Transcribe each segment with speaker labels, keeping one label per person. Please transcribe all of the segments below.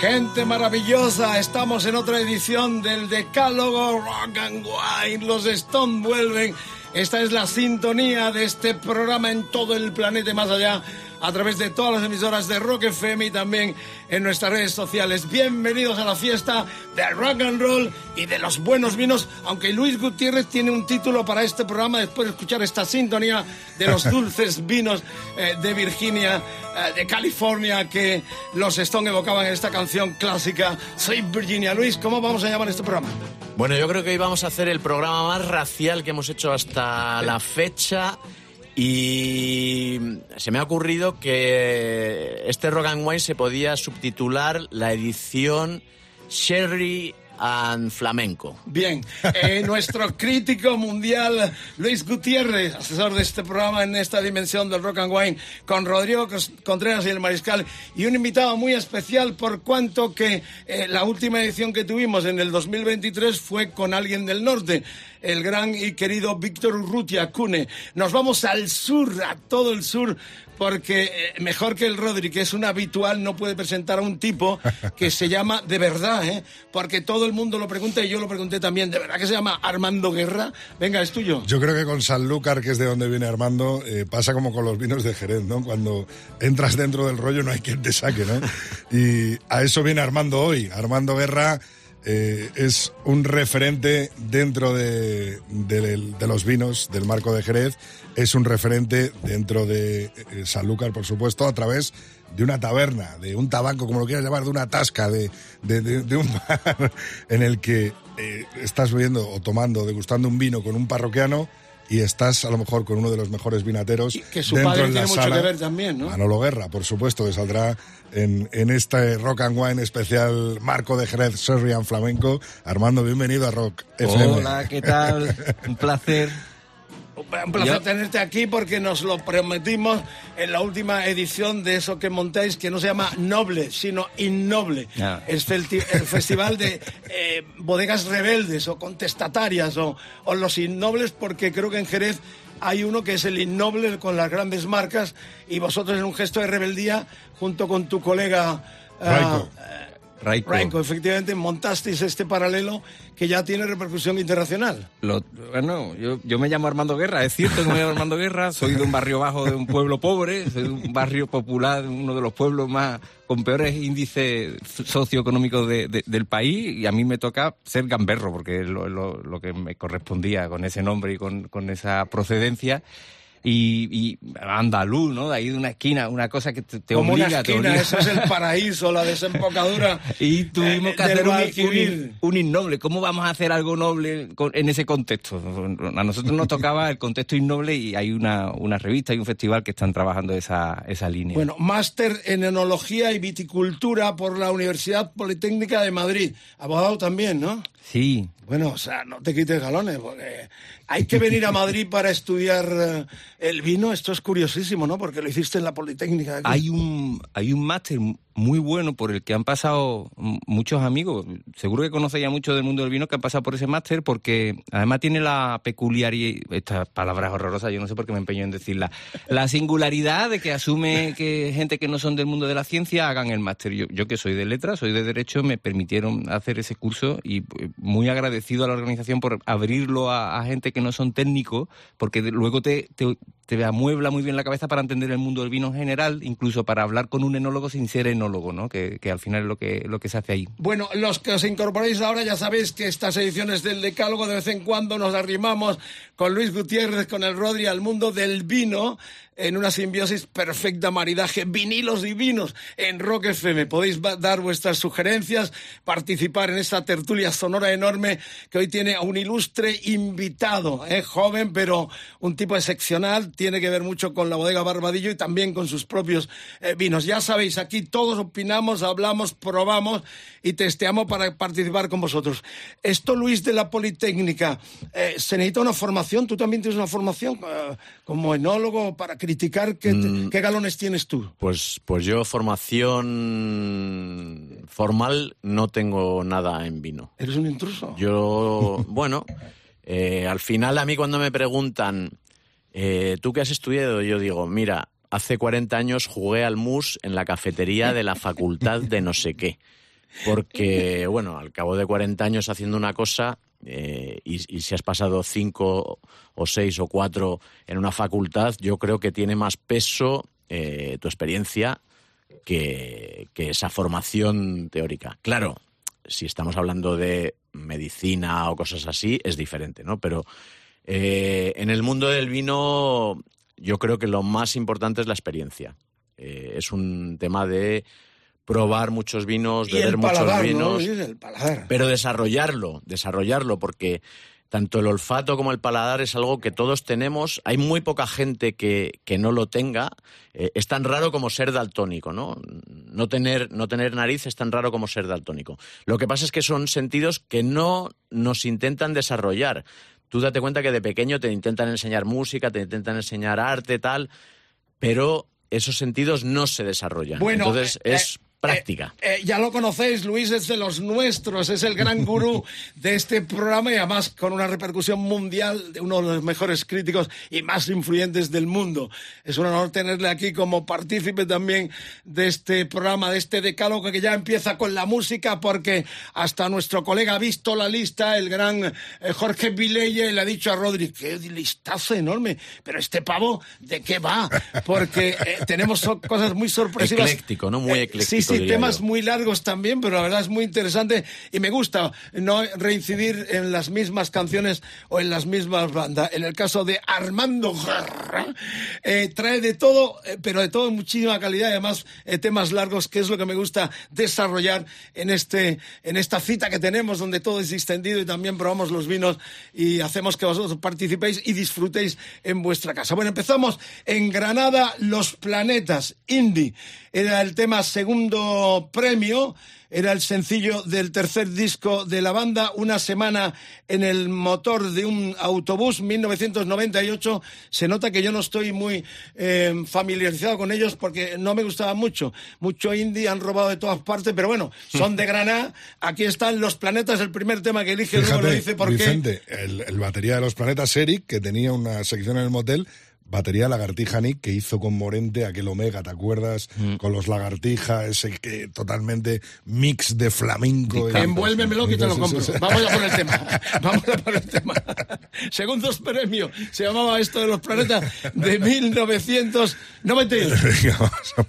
Speaker 1: Gente maravillosa, estamos en otra edición del Decálogo Rock and Wine. Los Stone vuelven. Esta es la sintonía de este programa en todo el planeta y más allá, a través de todas las emisoras de Rock FM y también en nuestras redes sociales. Bienvenidos a la fiesta del rock and roll y de los buenos vinos, aunque Luis Gutiérrez tiene un título para este programa después de escuchar esta sintonía de los dulces vinos eh, de Virginia, eh, de California, que los Stone evocaban en esta canción clásica, Soy Virginia. Luis, ¿cómo vamos a llamar este programa?
Speaker 2: Bueno, yo creo que hoy vamos a hacer el programa más racial que hemos hecho hasta la fecha. Y se me ha ocurrido que este Rock and Wine se podía subtitular la edición Sherry and Flamenco.
Speaker 1: Bien, eh, nuestro crítico mundial Luis Gutiérrez, asesor de este programa en esta dimensión del Rock and Wine, con Rodrigo Contreras y el Mariscal, y un invitado muy especial por cuanto que eh, la última edición que tuvimos en el 2023 fue con alguien del norte, el gran y querido Víctor Urrutia Cune. Nos vamos al sur, a todo el sur, porque eh, mejor que el Rodri, que es un habitual, no puede presentar a un tipo que se llama de verdad, ¿eh? porque todo el mundo lo pregunta y yo lo pregunté también, ¿de verdad que se llama Armando Guerra? Venga, es tuyo.
Speaker 3: Yo creo que con Sanlúcar, que es de donde viene Armando, eh, pasa como con los vinos de Jerez, ¿no? Cuando entras dentro del rollo no hay quien te saque, ¿no? Y a eso viene Armando hoy. Armando Guerra eh, es un referente dentro de, de- los vinos del marco de Jerez, es un referente dentro de eh, Sanlúcar, por supuesto, a través de una taberna, de un tabaco, como lo quieras llamar, de una tasca, de- de un bar en el que eh, estás bebiendo o tomando, degustando un vino con un parroquiano y estás a lo mejor con uno de los mejores vinateros.
Speaker 1: Y que su
Speaker 3: dentro
Speaker 1: padre
Speaker 3: la
Speaker 1: tiene mucho
Speaker 3: sala.
Speaker 1: que ver también, ¿no?
Speaker 3: Manolo Guerra, por supuesto, que saldrá en, en este Rock and Wine especial Marco de Jerez, Sherry and Flamenco. Armando, bienvenido a Rock FM.
Speaker 4: Hola, ¿qué tal? Un placer.
Speaker 1: Un placer
Speaker 4: Yo-
Speaker 1: tenerte aquí porque nos lo prometimos en la última edición de eso que montáis, que no se llama Noble, sino Innoble. Es el, ti- el festival de eh, bodegas rebeldes o contestatarias o, o los innobles, porque creo que en Jerez hay uno que es el innoble con las grandes marcas y vosotros en un gesto de rebeldía, junto con tu colega... ah,
Speaker 3: Raico.
Speaker 4: Raico.
Speaker 1: Efectivamente, montasteis este paralelo que ya tiene repercusión internacional.
Speaker 4: Lo- bueno, yo, yo me llamo Armando Guerra, es cierto que me llamo Armando Guerra, soy de un barrio bajo de un pueblo pobre, soy de un barrio popular, uno de los pueblos más con peores índices socioeconómicos de- de- del país y a mí me toca ser gamberro porque es lo, lo- lo que me correspondía con ese nombre y con, con esa procedencia. Y, y andaluz, ¿no? De ahí de una esquina, una cosa que te, te
Speaker 1: Como
Speaker 4: obliga,
Speaker 1: una
Speaker 4: te
Speaker 1: esquina,
Speaker 4: obliga.
Speaker 1: es el paraíso, la desembocadura.
Speaker 4: Y tuvimos
Speaker 1: eh,
Speaker 4: que
Speaker 1: del
Speaker 4: hacer un, un, un innoble. ¿Cómo vamos a hacer algo noble con- en ese contexto? A nosotros nos tocaba el contexto innoble y hay una, una revista y un festival que están trabajando esa, esa línea.
Speaker 1: Bueno, máster en enología y viticultura por la Universidad Politécnica de Madrid. Abogado también, ¿no?
Speaker 4: Sí,
Speaker 1: Bueno, o sea, no te quites galones, porque hay que venir a Madrid para estudiar eh, el vino. Esto es curiosísimo, ¿no? Porque lo hiciste en la Politécnica. aquí.
Speaker 4: hay un, hay un máster muy bueno por el que han pasado muchos amigos. Seguro que conoce ya mucho del mundo del vino que han pasado por ese máster porque además tiene la peculiaridad, estas palabras horrorosas, yo no sé por qué me empeño en decirla, la singularidad de que asume que gente que no son del mundo de la ciencia hagan el máster. Yo, yo que soy de letras, soy de derecho, me permitieron hacer ese curso y eh, muy agradecido a la organización por abrirlo a, a gente que no son técnicos porque de- luego te, te, te amuebla muy bien la cabeza para entender el mundo del vino en general, incluso para hablar con un enólogo sin ser enólogo, ¿no? Que, que al final es lo que, lo que se hace ahí.
Speaker 1: Bueno, los que os incorporáis ahora ya sabéis que estas ediciones del Decálogo de vez en cuando nos arrimamos con Luis Gutiérrez, con el Rodri al mundo del vino. En una simbiosis perfecta maridaje, vinilos divinos en Rock FM. Podéis dar vuestras sugerencias, participar en esta tertulia sonora enorme que hoy tiene a un ilustre invitado, ¿eh? joven, pero un tipo excepcional, tiene que ver mucho con la bodega Barbadillo y también con sus propios eh, vinos. Ya sabéis, aquí todos opinamos, hablamos, probamos y testeamos para participar con vosotros. Esto, Luis, de la Politécnica, eh, ¿se necesita una formación? ¿Tú también tienes una formación eh, como enólogo para criticar? Mm. ¿Qué, galones tienes tú?
Speaker 2: Pues, pues yo formación formal no tengo nada en vino.
Speaker 1: ¿Eres un intruso?
Speaker 2: Yo, bueno, eh, al final a mí cuando me preguntan, ¿tú qué has estudiado? Yo digo, mira, hace 40 años jugué al mus en la cafetería de la facultad de no sé qué porque, bueno, al cabo de 40 años haciendo una cosa eh, y, si has pasado cinco o seis o cuatro en una facultad, yo creo que tiene más peso eh, tu experiencia que, esa formación teórica. Claro, si estamos hablando de medicina o cosas así, es diferente, ¿no? Pero eh, en el mundo del vino, yo creo que lo más importante es la experiencia. es un tema de probar muchos vinos, beber muchos vinos, pero desarrollarlo, desarrollarlo, porque tanto el olfato como el paladar es algo que todos tenemos. Hay muy poca gente que, que no lo tenga. Eh, es tan raro como ser daltónico, ¿no? No tener, no tener nariz es tan raro como ser daltónico. Lo que pasa es que son sentidos que no nos intentan desarrollar. Tú date cuenta que de pequeño te intentan enseñar música, te intentan enseñar arte, tal, pero esos sentidos no se desarrollan.
Speaker 1: Bueno,
Speaker 2: Entonces
Speaker 1: eh,
Speaker 2: es práctica.
Speaker 1: Eh, eh, ya lo conocéis, Luis es de los nuestros, es el gran gurú de este programa y además con una repercusión mundial de uno de los mejores críticos y más influyentes del mundo. Es un honor tenerle aquí como partícipe también de este programa, de este decálogo que ya empieza con la música porque hasta nuestro colega ha visto la lista, el gran eh, Jorge Vileye le ha dicho a Rodri, qué listazo enorme, pero este pavo, ¿de qué va? Porque tenemos cosas muy sorpresivas.
Speaker 2: Ecléctico, ¿no? Muy ecléctico
Speaker 1: sí, temas muy largos también, pero la verdad es muy interesante y me gusta no reincidir en las mismas canciones o en las mismas bandas. En el caso de Armando Guerra, eh, trae de todo, eh, pero de todo muchísima calidad y además eh, temas largos, que es lo que me gusta desarrollar en, este, en esta cita que tenemos, donde todo es distendido y también probamos los vinos y hacemos que vosotros participéis y disfrutéis en vuestra casa. Bueno, empezamos en Granada, Los Planetas, Indie. Era el tema segundo premio. Era el sencillo del tercer disco de la banda, Una semana en el motor de un autobús, 1998. Se nota que yo no estoy muy eh, familiarizado con ellos porque no me gustaba mucho. Mucho indie han robado de todas partes, pero bueno, son de Granada. Aquí están Los Planetas, el primer tema que elige, luego lo dice por
Speaker 3: Vicente, El, el batería de Los Planetas, Eric, que tenía una sección en el motel, batería lagartija Nick que hizo con Morente aquel Omega, ¿te acuerdas? Mm. Con los lagartijas, ese que totalmente mix de flamenco.
Speaker 1: Envuélvemelo que te lo compro. Vamos a por el tema. Vamos a por el tema. Segundos premio. Se llamaba esto de los planetas de 1998. Venga, vamos a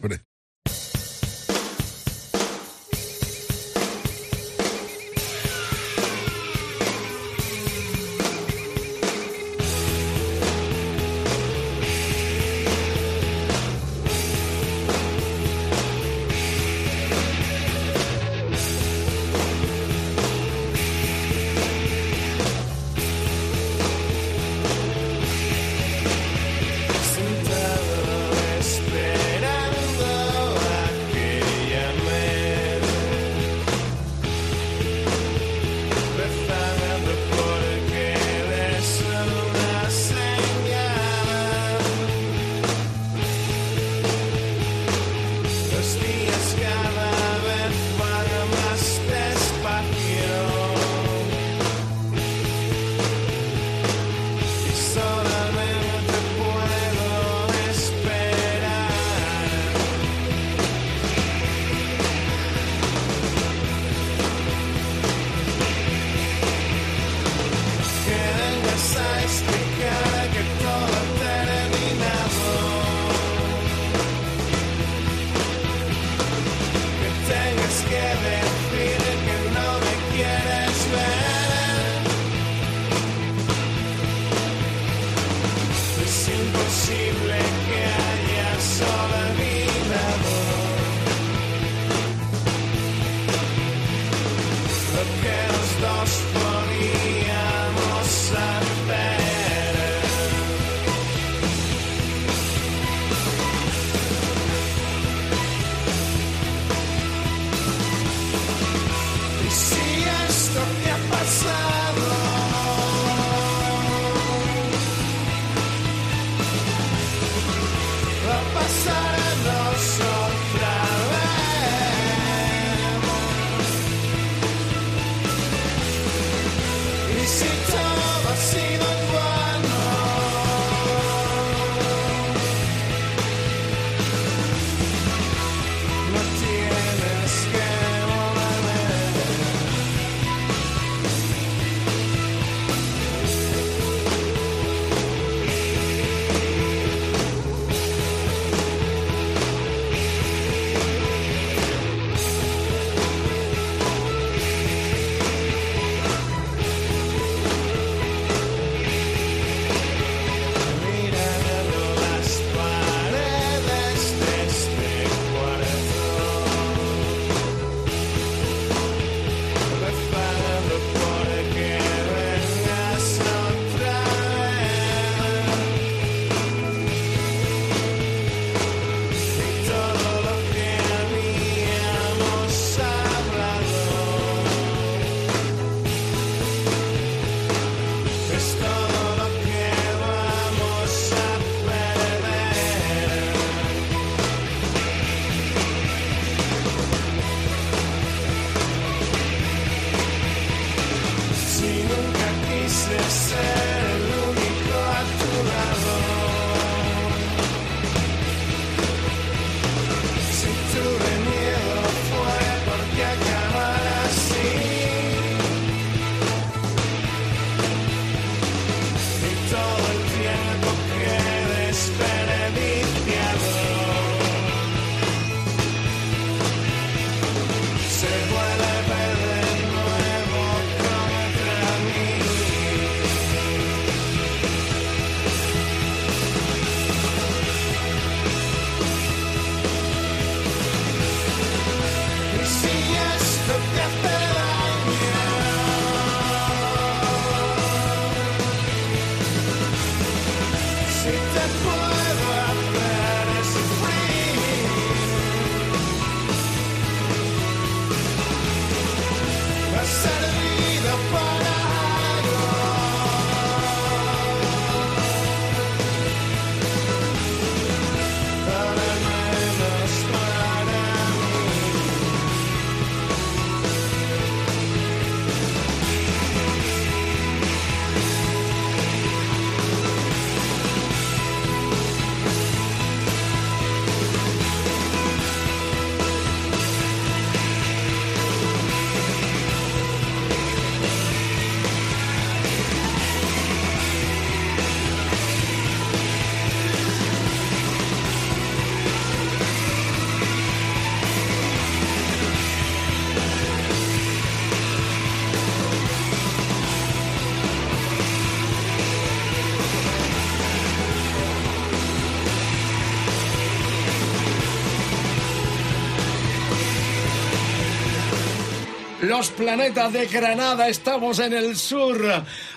Speaker 1: Los planetas de Granada, estamos en el sur.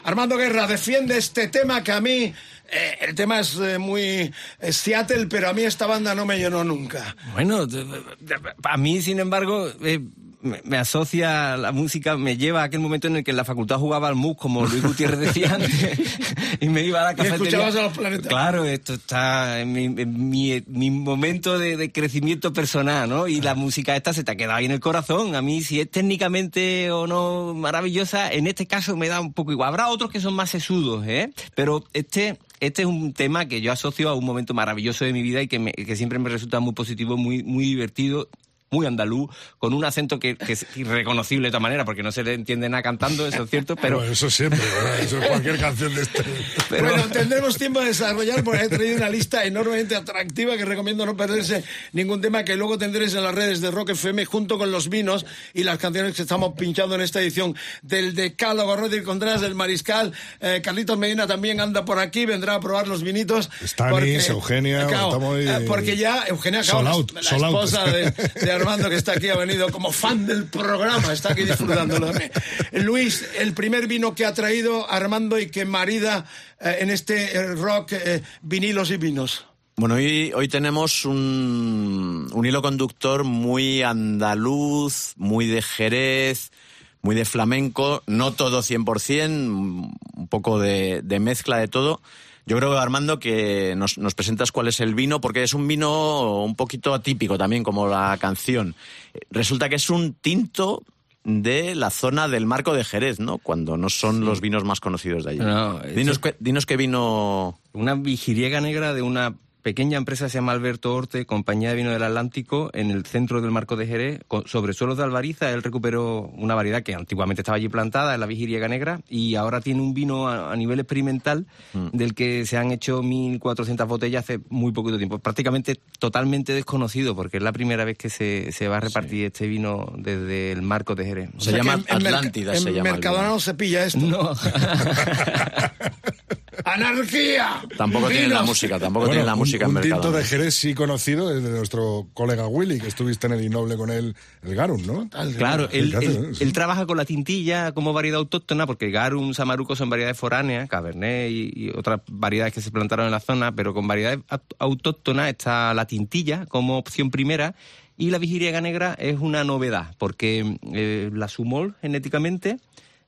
Speaker 1: Armando Guerra defiende este tema que a mí eh, el tema es eh, muy Seattle, pero a mí esta banda no me llenó nunca.
Speaker 4: Bueno, a mí, sin embargo, eh, me, asocia la música, me lleva a aquel momento en el que en la facultad jugaba al mus, como Luis Gutiérrez decía antes, y me iba a la cafetería.
Speaker 1: ¿Y escuchabas a los planetas?
Speaker 4: Claro, esto está en mi, mi, momento de, crecimiento personal, ¿no? Y la música esta se te ha quedado ahí en el corazón. A mí, si es técnicamente o no maravillosa, en este caso me da un poco igual. Habrá otros que son más sesudos, ¿eh? Pero este este es un tema que yo asocio a un momento maravilloso de mi vida y que, que siempre me resulta muy positivo, muy, muy divertido muy andaluz, con un acento que, es irreconocible de esta manera, porque no se le entiende nada cantando, eso es cierto, pero...
Speaker 3: eso siempre, eso es cualquier canción de este.
Speaker 1: Bueno, tendremos tiempo de desarrollar, porque he traído una lista enormemente atractiva que recomiendo no perderse ningún tema que luego tendréis en las redes de Rock FM junto con los vinos y las canciones que estamos pinchando en esta edición del Decálogo Rodríguez Contreras del Mariscal. Eh, Carlitos Medina también anda por aquí, vendrá a probar los vinitos.
Speaker 3: Stanis, Eugenia,
Speaker 1: eh, Porque ya Eugenia
Speaker 3: acaba,
Speaker 1: la, esposa de, de Armando, que está aquí, ha venido como fan del programa, está aquí disfrutándolo. Luis, el primer vino que ha traído Armando y que marida eh, en este eh, rock eh, vinilos y vinos.
Speaker 2: Bueno, hoy, hoy tenemos un, un, hilo conductor muy andaluz, muy de Jerez, muy de flamenco, no todo 100%, un poco de, de mezcla de todo Yo creo, Armando, que nos, nos, presentas cuál es el vino, porque es un vino un poquito atípico también, como la canción. Resulta que es un tinto de la zona del marco de Jerez, ¿no? Cuando no son los vinos más conocidos de allí. dinos, dinos qué vino...
Speaker 4: Una vigiriega negra de una pequeña empresa se llama Alberto Orte, compañía de vino del Atlántico, en el centro del Marco de Jerez, sobre suelos de Albariza. Él recuperó una variedad que antiguamente estaba allí plantada, en la Vigiriega Negra, y ahora tiene un vino a, nivel experimental mm. del que se han hecho 1.400 botellas hace muy poquito tiempo. Prácticamente totalmente desconocido, porque es la primera vez que se, se va a repartir este vino desde el Marco de Jerez.
Speaker 2: Se llama Atlántida, se llama.
Speaker 1: Mercadona no se pilla esto.
Speaker 4: No.
Speaker 1: ¡Anarquía!
Speaker 2: Tampoco tiene la música, tampoco tiene la música
Speaker 3: un,
Speaker 2: en
Speaker 3: mercado. tinto de Jerez sí conocido es de nuestro colega Willy, que estuviste en el Innoble con él, el Garum, ¿no?
Speaker 4: Claro, él, trabaja con la tintilla como variedad autóctona, porque Garum, Samaruco son variedades foráneas, Cabernet y, otras variedades que se plantaron en la zona, pero con variedades autóctonas está la tintilla como opción primera, y la vigiriega negra es una novedad, porque eh, la sumol genéticamente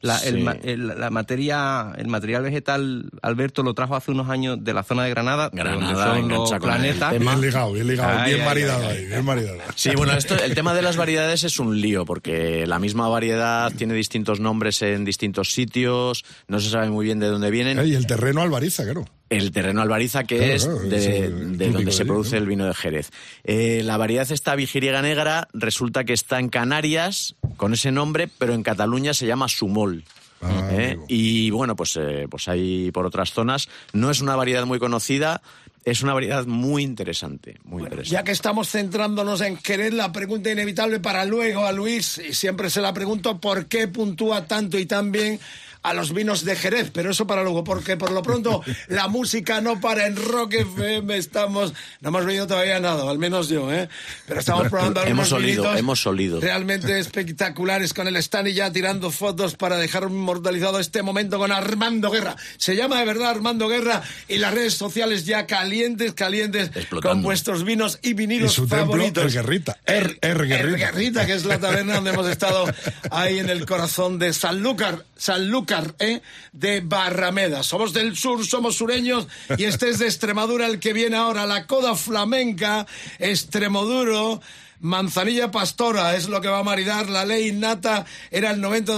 Speaker 4: la, el, la materia, el material vegetal, Alberto lo trajo hace unos años de la zona de Granada, donde son los planetas.
Speaker 3: Bien ligado, bien ligado, bien maridado ahí, bien maridado.
Speaker 2: Sí, bueno, esto, el tema de las variedades es un lío, porque la misma variedad tiene distintos nombres en distintos sitios, no se sabe muy bien de dónde vienen.
Speaker 3: Y el terreno albariza, claro
Speaker 2: el terreno albariza, que es de, donde se produce el vino de Jerez. Eh, la variedad esta vigiriega negra resulta que está en Canarias con ese nombre, pero en Cataluña se llama Sumol. Ah, ¿Eh? y bueno, pues, eh, pues hay por otras zonas. No es una variedad muy conocida, es una variedad muy interesante, muy interesante.
Speaker 1: Ya que estamos centrándonos en Jerez, la pregunta inevitable para luego a Luis, y siempre se la pregunto, ¿por qué puntúa tanto y tan bien a los vinos de Jerez, pero eso para luego, porque por lo pronto la música no para en Rock FM, estamos, no hemos venido todavía nada, al menos yo, ¿eh? Pero estamos probando algunos
Speaker 2: hemos olido, hemos olido.
Speaker 1: realmente espectaculares con el stand y ya tirando fotos para dejar inmortalizado este momento con Armando Guerra. Se llama de verdad Armando Guerra y las redes sociales ya calientes, calientes con vuestros vinos y vinilos y su favoritos.
Speaker 3: Templo, el Guerrita, er, er, Guerrita.
Speaker 1: Guerrita, que es la taberna donde hemos estado ahí en el corazón de Sanlúcar, Sanlúcar ¿eh? de Barrameda. Somos del sur, somos sureños y este es de Extremadura el que viene ahora, la coda flamenca, Extremoduro. Manzanilla Pastora es lo que va a maridar la ley innata era el 90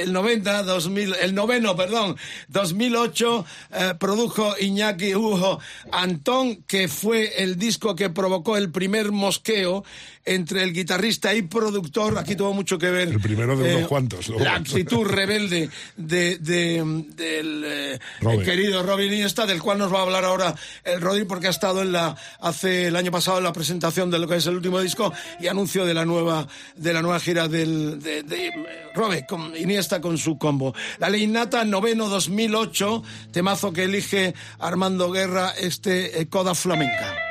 Speaker 1: el 90 2000 el noveno perdón 2008 eh, produjo Iñaki Hugo Antón que fue el disco que provocó el primer mosqueo entre el guitarrista y productor, aquí tuvo mucho que ver.
Speaker 3: El primero de unos eh, cuantos.
Speaker 1: La actitud rebelde de, del eh, querido Robin Iniesta, del cual nos va a hablar ahora el Rodri, porque ha estado en la, hace el año pasado en la presentación de lo que es el último disco y anuncio de la nueva, de la nueva gira del, de, de Robe, con Iniesta con su combo. La ley nata, noveno 2008, temazo que elige Armando Guerra, este eh, Coda Flamenca.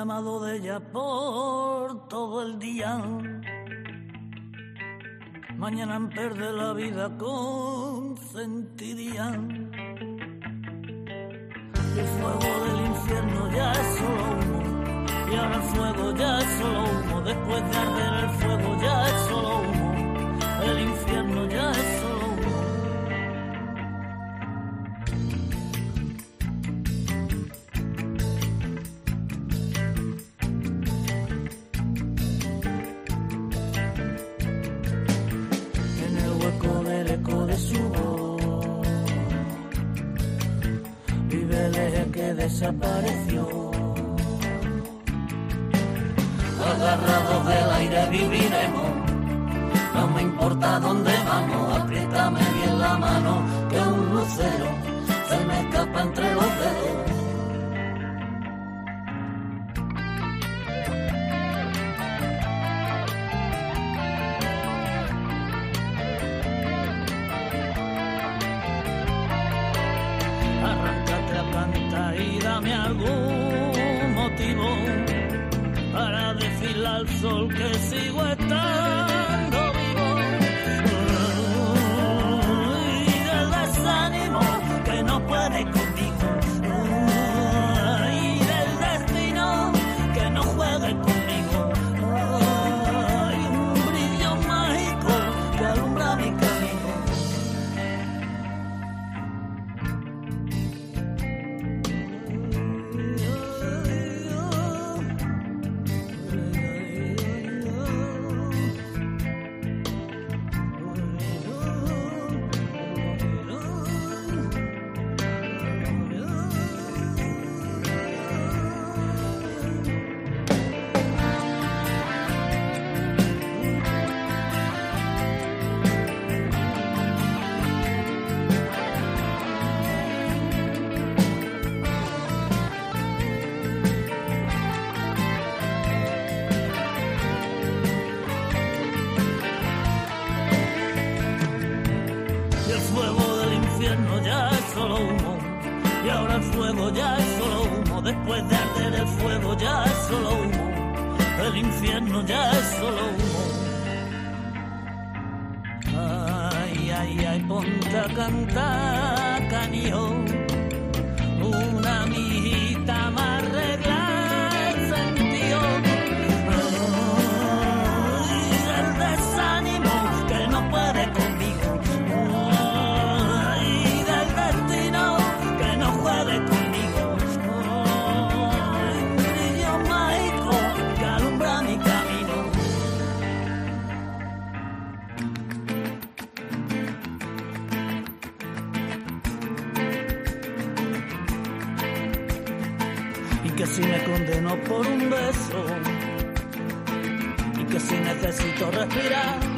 Speaker 5: Amado de ella por todo el día. Mañana en perder la vida consentiría. El fuego del infierno ya es solo humo, y ahora el fuego ya es solo humo. Después de arder el fuego ya es solo humo, el infierno ya es solo desapareció. Cantar, canio. Una mijita necesito respirar.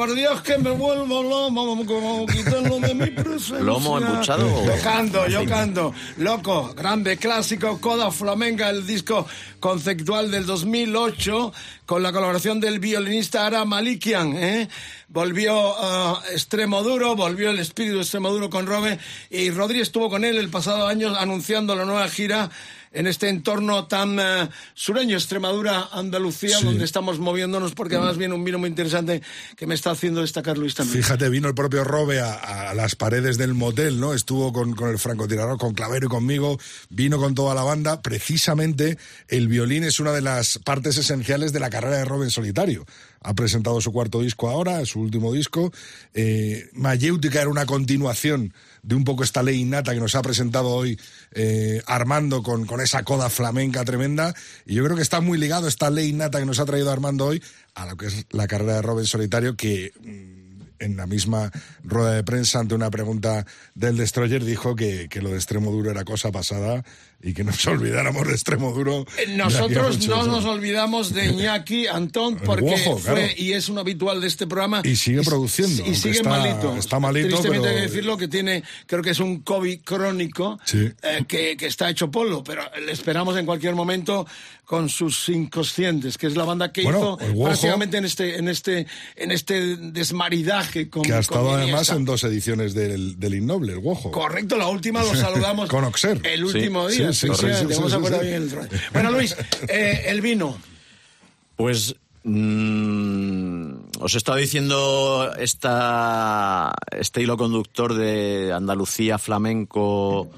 Speaker 1: Por Dios que me vuelvo lomo, quitarlo de mi presencia.
Speaker 2: ¿Lomo embuchado
Speaker 1: Yo canto, yo canto. Loco, grande clásico, Coda Flamenca, el disco conceptual del 2008, con la colaboración del violinista Ara Malikian, ¿eh? Volvió a Extremo Duro, volvió el espíritu de Extremo Duro con Robe, y Rodri estuvo con él el pasado año anunciando la nueva gira en este entorno tan eh, sureño, Extremadura, Andalucía,
Speaker 3: Sí.
Speaker 1: donde estamos moviéndonos, porque además viene un vino muy interesante que me está haciendo destacar Luis también.
Speaker 3: Fíjate, vino el propio Robe a, a las paredes del motel, ¿no? Estuvo con, con el francotirador, con Clavero y conmigo, vino con toda la banda. Precisamente el violín es una de las partes esenciales de la carrera de Rob en solitario. Ha presentado su cuarto disco ahora, su último disco. Eh, Mayéutica era una continuación de un poco esta ley innata que nos ha presentado hoy eh, Armando con, con esa coda flamenca tremenda. Y yo creo que está muy ligado esta ley innata que nos ha traído Armando hoy a lo que es la carrera de Rob en solitario, que mm, en la misma rueda de prensa, ante una pregunta del Destroyer, dijo que, que lo de extremo duro era cosa pasada y que nos olvidáramos de extremo duro.
Speaker 1: Eh, Nosotros no nos olvidamos de Iñaki Antón porque fue y es un habitual de este programa.
Speaker 3: Y sigue produciendo,
Speaker 1: Y sigue
Speaker 3: está-
Speaker 1: malito.
Speaker 3: está malito,
Speaker 1: Tristemente
Speaker 3: pero-
Speaker 1: hay que decirlo que tiene, creo que es un COVID crónico
Speaker 3: Sí.
Speaker 1: eh, que, que está hecho polvo, pero le esperamos en cualquier momento con sus inconscientes, que es la banda que
Speaker 3: Bueno,
Speaker 1: hizo
Speaker 3: el Guojo-
Speaker 1: prácticamente en este, en este, en este desmaridaje con
Speaker 3: Que ha
Speaker 1: con
Speaker 3: estado además en dos ediciones del, del Innoble, el Guojo.
Speaker 1: Correcto, la última lo saludamos.
Speaker 3: Con Oxer.
Speaker 1: El último
Speaker 3: Sí,
Speaker 1: día,
Speaker 3: sí, sí,
Speaker 1: vamos
Speaker 3: sí,
Speaker 1: a
Speaker 3: sí,
Speaker 1: poner
Speaker 3: sí.
Speaker 1: bien el rollo. Bueno, Luis, eh, el vino.
Speaker 2: Pues mm, os he estado diciendo esta, este hilo conductor de Andalucía, flamenco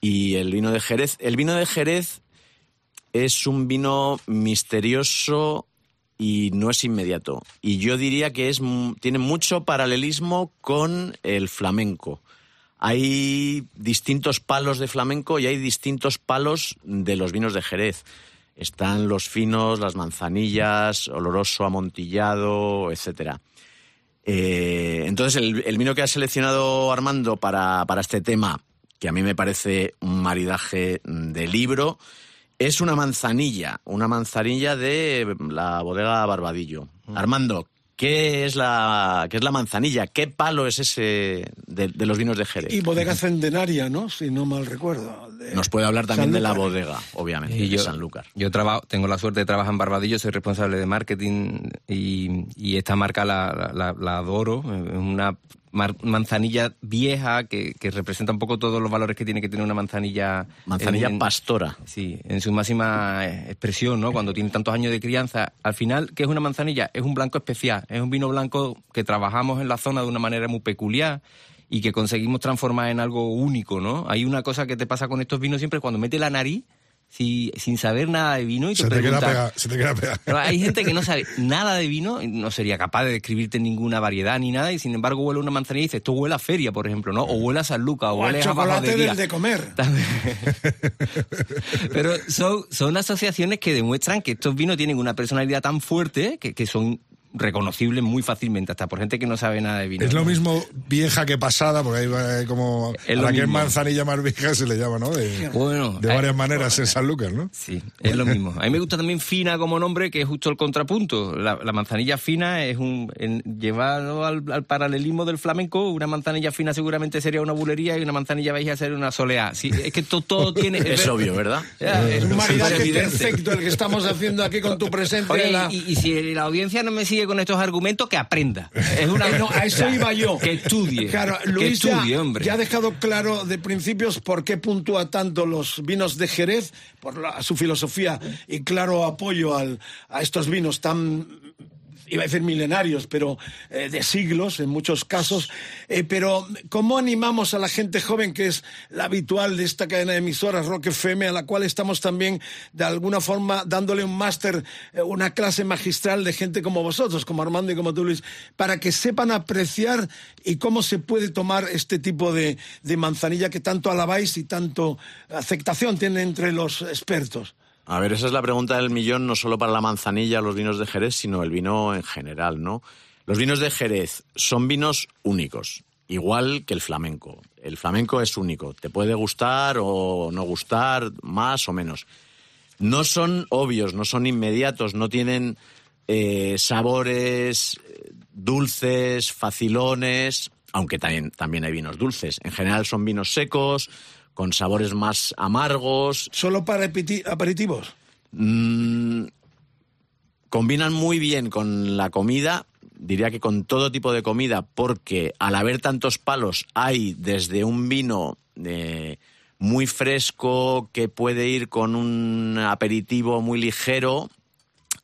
Speaker 2: y el vino de Jerez. El vino de Jerez es un vino misterioso y no es inmediato. Y yo diría que es, tiene mucho paralelismo con el flamenco. Hay distintos palos de flamenco y hay distintos palos de los vinos de Jerez. Están los finos, las manzanillas, oloroso, amontillado, etcétera. Eh, entonces, el, el vino que ha seleccionado Armando para, para este tema, que a mí me parece un maridaje de libro, es una manzanilla, una manzanilla de la bodega Barbadillo. Armando, ¿qué es la, qué es la manzanilla? ¿Qué palo es ese de, de los vinos de Jerez?
Speaker 1: Y bodega centenaria, ¿no? Si no mal recuerdo. de
Speaker 2: Nos puede hablar también de la bodega, obviamente,
Speaker 4: Y
Speaker 2: de
Speaker 4: yo,
Speaker 2: Sanlúcar.
Speaker 4: yo trabajo, tengo la suerte de trabajar en Barbadillo, soy responsable de marketing y, y esta marca la, la- la adoro. Es una manzanilla vieja que, que representa un poco todos los valores que tiene que tener una manzanilla.
Speaker 2: Manzanilla
Speaker 4: en- en-
Speaker 2: pastora.
Speaker 4: Sí, en su máxima eh, expresión, ¿no? Cuando tiene tantos años de crianza. Al final, ¿qué es una manzanilla? Es un blanco especial. Es un vino blanco que trabajamos en la zona de una manera muy peculiar y que conseguimos transformar en algo único, ¿no? Hay una cosa que te pasa con estos vinos siempre cuando mete la nariz si- sin saber nada de vino y te
Speaker 3: Se te, queda pegado, se te queda pegado.
Speaker 4: Pero hay gente que no sabe nada de vino, y no sería capaz de describirte ninguna variedad ni nada, y sin embargo huele una manzanilla y dice, esto huele a feria, por ejemplo, ¿no? O huele a San Lucas, o, huele a
Speaker 1: chocolate del de comer.
Speaker 4: También. Pero son, son asociaciones que demuestran que estos vinos tienen una personalidad tan fuerte que, que son reconocibles muy fácilmente, hasta por gente que no sabe nada de vino.
Speaker 3: Es lo mismo vieja que pasada, porque hay como
Speaker 4: Es
Speaker 3: a
Speaker 4: lo
Speaker 3: la que es manzanilla más vieja se le llama, ¿no? De,
Speaker 4: Bueno,
Speaker 3: de varias maneras en San Lucas, ¿no?
Speaker 4: Sí, es lo mismo. A mí me gusta también fina como nombre, que es justo el contrapunto. La, la manzanilla fina es un. En, llevado al, al paralelismo del flamenco, una manzanilla fina seguramente sería una bulería y una manzanilla vieja sería una soleá. Sí, es que to- todo tiene.
Speaker 2: Es obvio, ¿verdad?
Speaker 4: Ya, es
Speaker 1: Un maridaje perfecto el que estamos haciendo aquí con tu presencia.
Speaker 4: Oye,
Speaker 1: en la-
Speaker 4: y, y si la audiencia no me sigue con estos argumentos, que aprenda. Es una,
Speaker 1: no, a eso iba yo.
Speaker 4: Que estudie.
Speaker 1: Claro,
Speaker 4: que
Speaker 1: Luis ya-
Speaker 4: estudie, hombre.
Speaker 1: ya ha dejado claro de principios por qué puntúa tanto los vinos de Jerez, por la- su filosofía y claro apoyo al- a estos vinos tan, iba a decir milenarios, pero eh, de siglos en muchos casos. Eh, pero, ¿cómo animamos a la gente joven, que es la habitual de esta cadena de emisoras, Rock FM, a la cual estamos también, de alguna forma, dándole un máster, eh, una clase magistral de gente como vosotros, como Armando y como tú, Luis, para que sepan apreciar y cómo se puede tomar este tipo de, de manzanilla que tanto alabáis y tanto aceptación tiene entre los expertos?
Speaker 2: A ver, esa es la pregunta del millón, no solo para la manzanilla, los vinos de Jerez, sino el vino en general, ¿no? Los vinos de Jerez son vinos únicos, igual que el flamenco. El flamenco es único, te puede gustar o no gustar, más o menos. No son obvios, no son inmediatos, no tienen eh, sabores eh, dulces, facilones, aunque también, también hay vinos dulces. En general son vinos secos, con sabores más amargos,
Speaker 1: ¿Solo para aperitivos?
Speaker 2: Mm, combinan muy bien con la comida, diría que con todo tipo de comida, porque al haber tantos palos hay desde un vino eh, muy fresco que puede ir con un aperitivo muy ligero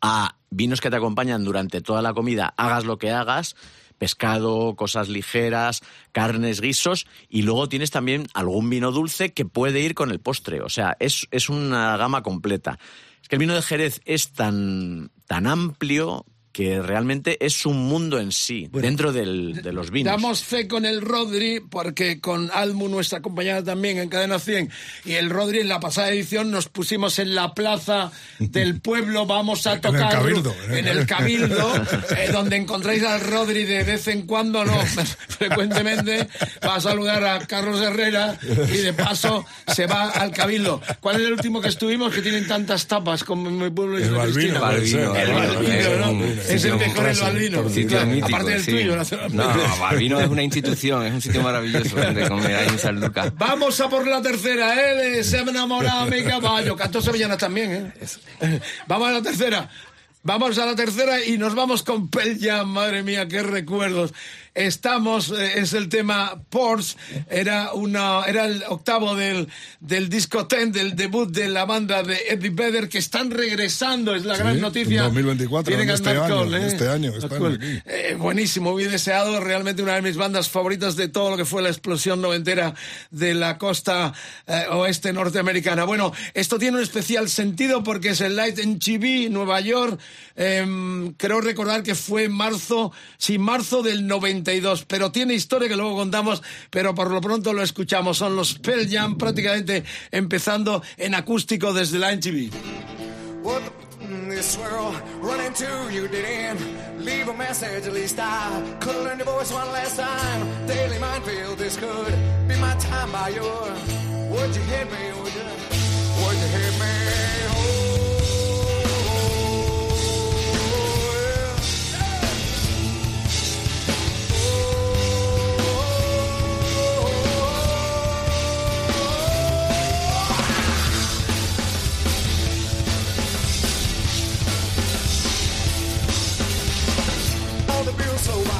Speaker 2: a vinos que te acompañan durante toda la comida, hagas lo que hagas, pescado, cosas ligeras, carnes, guisos, y luego tienes también algún vino dulce que puede ir con el postre. O sea, es, es una gama completa. Es que el vino de Jerez es tan, tan amplio que realmente es un mundo en sí, dentro del- de los vinos.
Speaker 1: Damos fe con el Rodri, porque con Almu, nuestra compañera también en Cadena 100, y el Rodri en la pasada edición nos pusimos en la plaza del pueblo, vamos a
Speaker 3: el
Speaker 1: tocar
Speaker 3: Cabildo, ¿eh?
Speaker 1: en el Cabildo, eh, donde encontráis al Rodri de vez en cuando, no, frecuentemente, va a saludar a Carlos Herrera y de paso se va al Cabildo. ¿Cuál es el último que estuvimos que tienen tantas tapas como en mi pueblo?
Speaker 3: El Balbino.
Speaker 1: El Balbino, ¿no? Es el mejor el Balbino.
Speaker 4: Un sitio mítico,
Speaker 1: aparte del
Speaker 4: sí.
Speaker 1: tuyo.
Speaker 4: No, Balbino es una institución, es un sitio maravilloso donde comer ahí en San Lucas.
Speaker 1: Vamos a por la tercera, ¿eh? Se ha enamorado mi caballo. Cantó Sevillanas también, ¿eh? Vamos a la tercera. Vamos a la tercera y nos vamos con Pearl Jam. Madre mía, qué recuerdos. Estamos, eh, es el tema Porsche, era una, era el octavo del, del disco Ten, del debut de la banda de Eddie Vedder, que están regresando, es la
Speaker 3: Sí,
Speaker 1: gran noticia.
Speaker 3: en 2024,
Speaker 1: Tienen
Speaker 3: en
Speaker 1: a
Speaker 3: este año,
Speaker 1: Cole, ¿eh?
Speaker 3: este año están aquí.
Speaker 1: Eh, buenísimo, muy deseado, realmente una de mis bandas favoritas de todo lo que fue la explosión noventera de la costa eh, oeste norteamericana. Bueno, esto tiene un especial sentido porque es el Light en Chibi, Nueva York. Em, creo recordar que fue marzo, sí, marzo del 92, pero tiene historia que luego contamos, pero por lo pronto lo escuchamos. Son los Pearl Jam prácticamente empezando en acústico desde la NTV.
Speaker 6: The, this you didn't leave a message at least I could learn your one last time. Daily minefield this could be my time by your. Would you hit me would you would you hit me slow by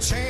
Speaker 1: change.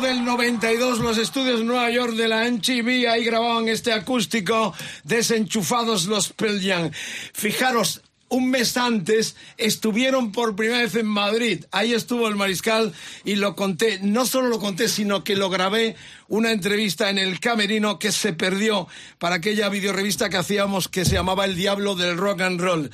Speaker 1: Del 92, los estudios Nueva York de la MTV, ahí grababan este acústico, desenchufados los Pearl Jam. Fijaros, un mes antes estuvieron por primera vez en Madrid. Ahí estuvo el mariscal y lo conté. No solo lo conté, sino que lo grabé una entrevista en el Camerino que se perdió para aquella videorevista que hacíamos que se llamaba El Diablo del Rock and Roll.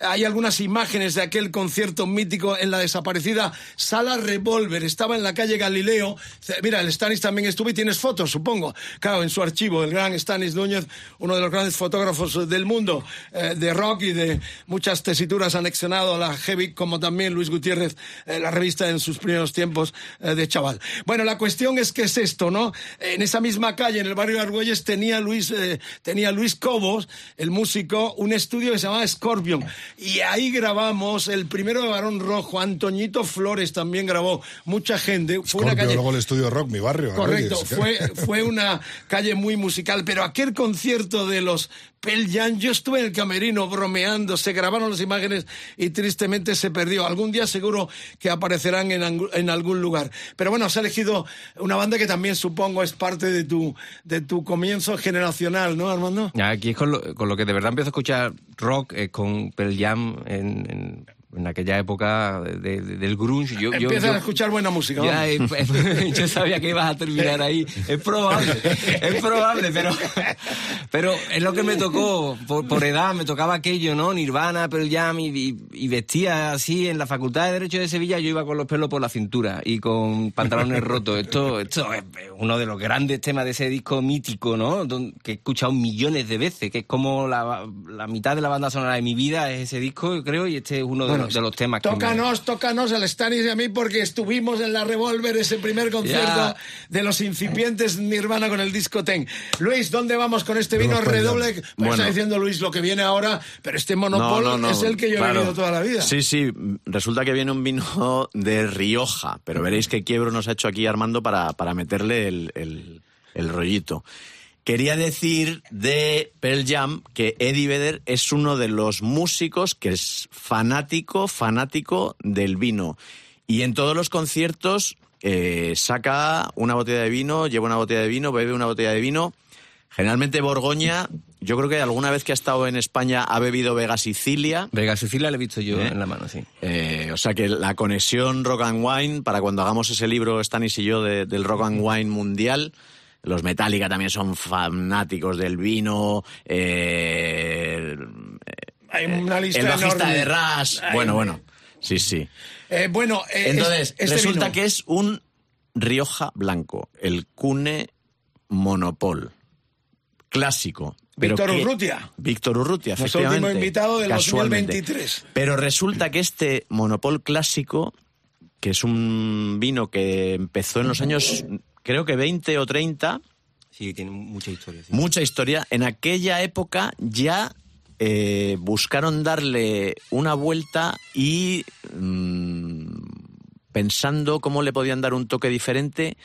Speaker 1: Hay algunas imágenes de aquel concierto mítico en la desaparecida Sala Revolver. Estaba en la calle Galileo. Mira, el Stanis también estuvo y tienes fotos, supongo. Claro, en su archivo, el gran Stanis Núñez, uno de los grandes fotógrafos del mundo eh, de rock y de muchas tesituras anexionado a la Heavy, como también Luis Gutiérrez, eh, la revista en sus primeros tiempos eh, de chaval. Bueno, la cuestión es que es esto, ¿no? En esa misma calle, en el barrio de Argüelles, tenía Luis, eh, tenía Luis Cobos, el músico, un estudio que se llamaba Scorpion. Y ahí grabamos el primero de Barón Rojo, Antoñito Flores también grabó, mucha gente. Fue una calle...
Speaker 3: luego el estudio rock, mi barrio.
Speaker 1: Correcto, fue, fue una calle muy musical, pero aquel concierto de los Pearl yo estuve en el camerino bromeando, se grabaron las imágenes y tristemente se perdió. Algún día seguro que aparecerán en, algún lugar. Pero bueno, has elegido una banda que también supongo es parte de tu, de tu comienzo generacional, ¿no, Armando?
Speaker 4: Aquí es con lo, que de verdad empiezo a escuchar rock, es con Pearl Jam en, en, en aquella época de- de- del grunge. Yo, yo- yo-
Speaker 1: a escuchar buena música.
Speaker 4: Ya, es- es- yo sabía que ibas a terminar ahí. Es probable, es probable, pero, pero es lo que me tocó. Por, por edad me tocaba aquello, ¿no? Nirvana, Pearl Jam y, y- y vestía así en la Facultad de Derecho de Sevilla. Yo iba con los pelos por la cintura y con pantalones rotos. Esto, esto es uno de los grandes temas de ese disco mítico, ¿no? Don- que he escuchado millones de veces, que es como la, la mitad de la banda sonora de mi vida es ese disco, creo, y este es uno de,
Speaker 1: Bueno,
Speaker 4: los, de los temas que me-
Speaker 1: Tócanos, tócanos al Stanis y a mí porque estuvimos en la Revolver, ese primer concierto
Speaker 4: Ya.
Speaker 1: de los incipientes Nirvana con el disco Ten. Luis, ¿dónde vamos con este vino redoble? Pues
Speaker 2: Bueno.
Speaker 1: está diciendo Luis lo que viene ahora, pero este Monopol
Speaker 2: No, no, no,
Speaker 1: es el que yo he bebido toda la vida.
Speaker 2: Sí, sí, resulta que viene un vino de Rioja, pero veréis qué quiebro nos ha hecho aquí Armando para, para meterle el, el- el rollito. Quería decir de Pearl Jam que Eddie Vedder es uno de los músicos que es fanático, fanático del vino. Y en todos los conciertos eh, saca una botella de vino, lleva una botella de vino, bebe una botella de vino. Generalmente Borgoña, yo creo que alguna vez que ha estado en España ha bebido Vega Sicilia.
Speaker 4: Vega Sicilia le he visto yo
Speaker 2: ¿Eh?
Speaker 4: en la mano, sí.
Speaker 2: Eh, o sea que la conexión rock and wine, para cuando hagamos ese libro, Stanis y yo, de- del rock and wine mundial, los Metallica también son fanáticos del vino, eh,
Speaker 1: Hay una lista
Speaker 2: el bajista
Speaker 1: enorme.
Speaker 2: de Rush,
Speaker 1: Ay,
Speaker 2: bueno, bueno, sí, sí.
Speaker 1: Eh, bueno, eh,
Speaker 2: Entonces,
Speaker 1: es- este
Speaker 2: resulta
Speaker 1: vino-
Speaker 2: que es un Rioja blanco, el Cune Monopol, clásico.
Speaker 1: Víctor
Speaker 2: que-
Speaker 1: Urrutia.
Speaker 2: Víctor Urrutia,
Speaker 1: Nuestro último invitado del
Speaker 2: casualmente.
Speaker 1: 2023.
Speaker 2: Pero resulta que este Monopol clásico, que es un vino que empezó en los años, creo que 20 o 30,
Speaker 4: Sí, tiene mucha historia. sí.
Speaker 2: mucha historia, en aquella época ya eh, buscaron darle una vuelta y mm, pensando cómo le podían dar un toque diferente,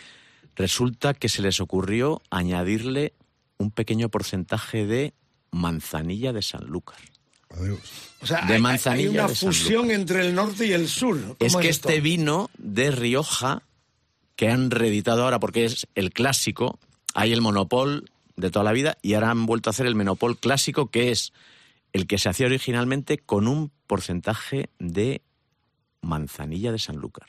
Speaker 2: resulta que se les ocurrió añadirle un pequeño porcentaje de manzanilla de Sanlúcar.
Speaker 3: Adiós.
Speaker 1: o sea,
Speaker 2: de
Speaker 1: hay-
Speaker 2: manzanilla
Speaker 1: Hay una
Speaker 2: de
Speaker 1: fusión entre el norte y el sur. ¿Cómo
Speaker 2: Es que este vino de Rioja, que han reeditado ahora porque es el clásico, hay el monopol de toda la vida y ahora han vuelto a hacer el monopol clásico, que es el que se hacía originalmente con un porcentaje de manzanilla de Sanlúcar.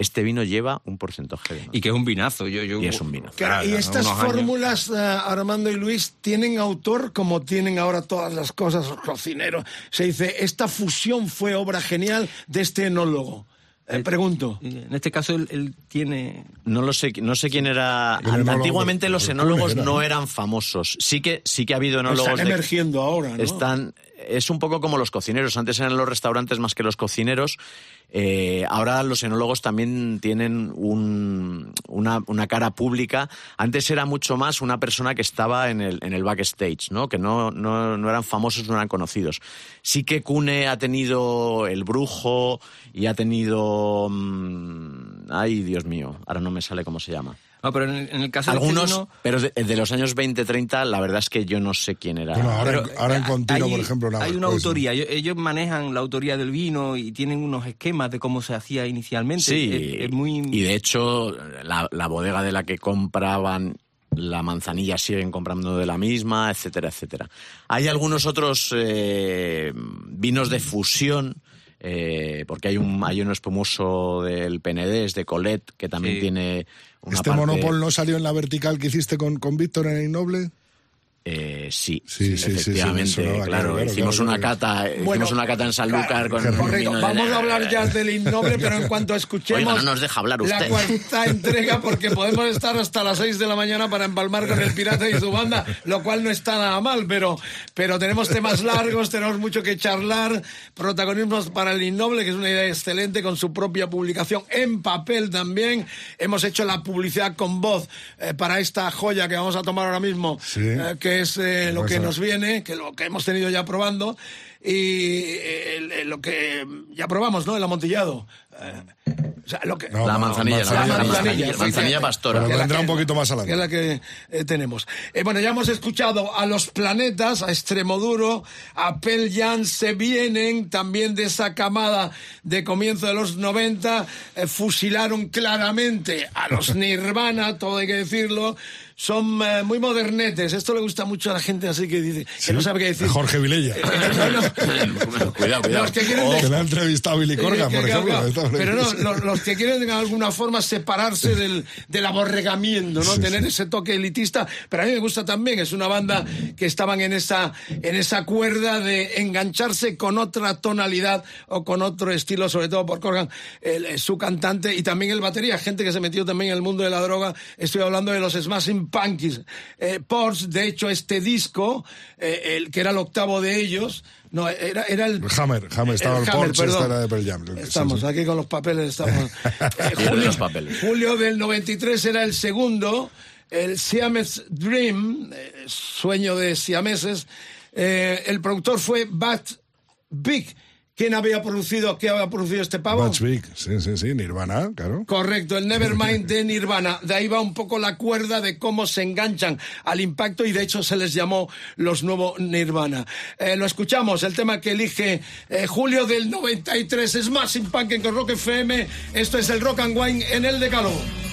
Speaker 2: este vino lleva un porcentaje de.
Speaker 4: Y que es un vinazo. Yo, yo,
Speaker 2: Y es un vino.
Speaker 1: Claro, y estas fórmulas, eh, Armando y Luis, ¿tienen autor como tienen ahora todas las cosas cocineros? Se dice, esta fusión fue obra genial de este enólogo. Eh, pregunto.
Speaker 4: En este caso él, él tiene...
Speaker 2: No lo sé, no sé quién era. Antiguamente
Speaker 3: de-
Speaker 2: los
Speaker 3: de
Speaker 2: enólogos no eran famosos. Sí que, sí que ha habido enólogos.
Speaker 1: Están
Speaker 2: de-
Speaker 1: emergiendo ahora, ¿no?
Speaker 2: Están, es un poco como los cocineros. Antes eran los restaurantes más que los cocineros. Eh, ahora los enólogos también tienen un- una, cara pública. Antes era mucho más una persona que estaba en el, en el backstage, ¿no? que no eran famosos, no eran conocidos. Sí que Cune ha tenido El Brujo y ha tenido... mm, ay, Dios mío, ahora no me sale cómo se llama.
Speaker 4: No, pero en el, en el caso de este
Speaker 2: Algunos,
Speaker 4: vino-
Speaker 2: pero de, de los años 20-30, la verdad es que yo no sé quién era.
Speaker 3: Bueno, ahora,
Speaker 4: Pero,
Speaker 3: ahora en
Speaker 4: eh,
Speaker 3: continuo,
Speaker 4: hay-
Speaker 3: por ejemplo, nada
Speaker 4: Hay una autoría, ellos, ellos manejan la autoría del vino y tienen unos esquemas de cómo se hacía inicialmente.
Speaker 2: Sí,
Speaker 4: Es, es muy...
Speaker 2: y de hecho, la, la bodega de la que compraban la manzanilla siguen comprando de la misma, etcétera, etcétera. Hay algunos otros eh, vinos de fusión, eh, porque hay un, hay uno espumoso del Penedés, de Colette, que también
Speaker 4: Sí.
Speaker 2: tiene una
Speaker 3: ¿Este
Speaker 2: parte...
Speaker 3: monopol no salió en la vertical que hiciste con, con Víctor en el Innoble?
Speaker 2: Eh, sí,
Speaker 3: Sí, sí, sí, sí, me
Speaker 2: efectivamente, claro,
Speaker 3: claro, claro,
Speaker 2: hicimos
Speaker 3: claro,
Speaker 2: una cata,
Speaker 1: Bueno,
Speaker 2: hicimos una cata en Sanlúcar con
Speaker 1: Correcto.
Speaker 2: un vino de-
Speaker 1: Vamos a hablar ya del innoble, pero en cuanto escuchemos
Speaker 2: Oiga, no nos deja hablar
Speaker 1: la
Speaker 2: usted.
Speaker 1: cuarta entrega, porque podemos estar hasta las 6 de la mañana para empalmar con el pirata y su banda, lo cual no está nada mal, pero, pero tenemos temas largos, tenemos mucho que charlar, protagonismos para el innoble, que es una idea excelente, con su propia publicación en papel también. Hemos hecho la publicidad con voz eh, para esta joya que vamos a tomar ahora mismo,
Speaker 3: Sí.
Speaker 1: eh, que es eh, lo que nos viene, que lo que hemos tenido ya probando, y eh, el- el- lo que ya probamos, ¿no? El amontillado. Eh, o sea, lo que,
Speaker 3: No,
Speaker 2: la
Speaker 3: no,
Speaker 2: manzanilla, la
Speaker 3: manzanilla,
Speaker 2: manzanilla,
Speaker 1: manzanilla,
Speaker 2: manzanilla, manzanilla pastora.
Speaker 3: Pero
Speaker 1: que que-
Speaker 3: un poquito más
Speaker 1: que es
Speaker 3: adelante.
Speaker 1: la que eh, tenemos. Eh, bueno, ya hemos escuchado a los planetas, a Extremoduro, a Pel Jan, se vienen también de esa camada de comienzo de los 90, eh, fusilaron claramente a los Nirvana, todo hay que decirlo. Son eh, muy modernetes. Esto le gusta mucho a la gente así que dice que no sabe qué decir.
Speaker 3: A Jorge Vilella.
Speaker 1: Eh, no, no.
Speaker 2: cuidado, cuidado.
Speaker 1: Los que quieren
Speaker 3: Que le ha entrevistado Billy Corgan,
Speaker 1: Eh, que-
Speaker 3: por ejemplo.
Speaker 1: Pero no, los, los que quieren de alguna forma separarse del, del aborregamiento, ¿no?
Speaker 3: Sí,
Speaker 1: Tener
Speaker 3: sí.
Speaker 1: ese toque elitista. Pero a mí me gusta también, es una banda que estaban en esa, en esa cuerda de engancharse con otra tonalidad o con otro estilo, sobre todo por Corgan, el- su cantante y también el batería, gente que se metió también en el mundo de la droga. Estoy hablando de los Smashing Punkies. Eh, Porsche, de hecho, este disco, eh, el que era el octavo de ellos, no, era, era el
Speaker 3: Hammer, Hammer, estaba el,
Speaker 1: Hammer,
Speaker 3: Porsche,
Speaker 1: perdón.
Speaker 3: esta era de Pearl Jam. Sí,
Speaker 1: Estamos
Speaker 3: sí.
Speaker 1: aquí con los papeles, estamos. Eh, julio,
Speaker 2: los papeles.
Speaker 1: julio del 93 era el segundo, el Siamese Dream, eh, sueño de siameses. Eh, el productor fue Bat Big. ¿Quién había producido, qué había producido este pavo?
Speaker 3: Batch Big, sí, sí, sí, Nirvana, claro.
Speaker 1: Correcto, el Nevermind de Nirvana. De ahí va un poco la cuerda de cómo se enganchan al impacto y de hecho se les llamó los nuevos Nirvana. Eh, lo escuchamos, el tema que elige eh, Julio del 93 es más Punk en Rock FM. Esto es el Rock and Wine en el Decálogo.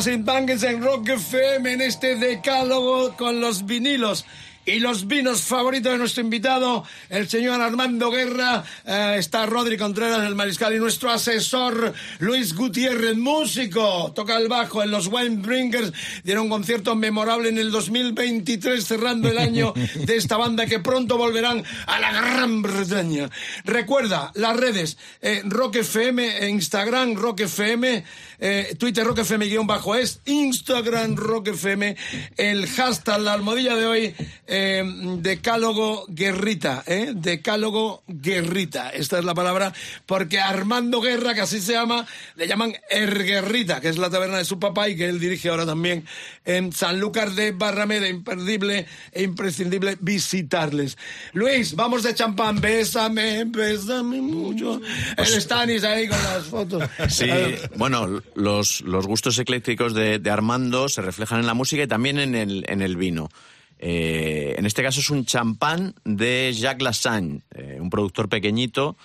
Speaker 1: Smashing Pumpkins en Rock FM en este decálogo con los vinilos y los vinos favoritos de nuestro invitado, el señor Armando Guerra. Eh, está Rodri Contreras, el mariscal, y nuestro asesor Luis Gutiérrez, músico. Toca el bajo en los Wine Drinkers. Dieron un concierto memorable en el 2023, cerrando el año de esta banda que pronto volverán a la Gran Bretaña. Recuerda, las redes, eh, Rock FM, Instagram, Rock FM, eh, Twitter Rock FM guion bajo es, Instagram Rock FM, el hashtag, la almohadilla de hoy, eh, Decálogo Guerrita, ¿eh? Decálogo Guerrita. Esta es la palabra, porque Armando Guerra, que así se llama, le llaman Erguerrita, que es la taberna de su papá y que él dirige ahora también en Sanlúcar de Barrameda. Imperdible e imprescindible visitarles. Luis, vamos de champán, bésame, bésame mucho. El Stanis ahí con las fotos.
Speaker 2: Sí, bueno, los, los gustos eclécticos de, Armando se reflejan en la música y también en el, en el vino. Eh, en este caso es un champán de Jacques Lassagne, eh, un productor pequeñito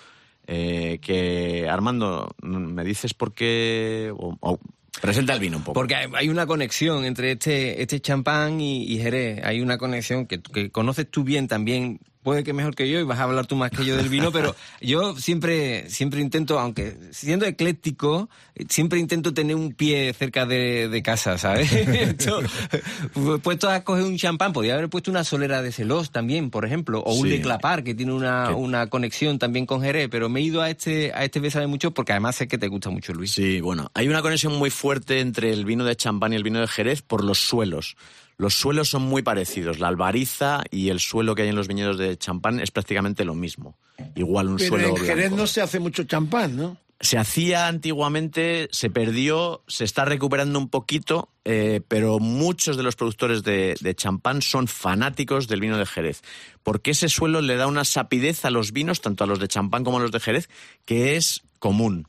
Speaker 2: eh, que, Armando, ¿me dices por qué? o- o presenta el vino un poco.
Speaker 4: Porque hay una conexión entre este, este champán y, y Jerez. Hay una conexión que, que conoces tú bien también. Puede que mejor que yo y vas a hablar tú más que yo del vino, pero yo siempre, siempre intento, aunque siendo ecléctico, siempre intento tener un pie cerca de, de casa, ¿sabes? Pues, puesto a coger un champán, podría haber puesto una solera de celos también, por ejemplo, o un
Speaker 2: Sí.
Speaker 4: Le Clapar, que tiene una, una conexión también con Jerez, pero me he ido a este, a este Bésame mucho porque además sé que te gusta mucho, Luis.
Speaker 2: Sí, bueno, hay una conexión muy fuerte entre el vino de champán y el vino de Jerez por los suelos. Los suelos son muy parecidos. La albariza y el suelo que hay en los viñedos de champán es prácticamente lo mismo. Igual un
Speaker 1: Pero
Speaker 2: suelo
Speaker 1: en Jerez
Speaker 2: blanco.
Speaker 1: no se hace mucho champán, ¿no?
Speaker 2: Se hacía antiguamente, se perdió, se está recuperando un poquito, eh, pero muchos de los productores de, de champán son fanáticos del vino de Jerez, porque ese suelo le da una sapidez a los vinos, tanto a los de champán como a los de Jerez, que es común.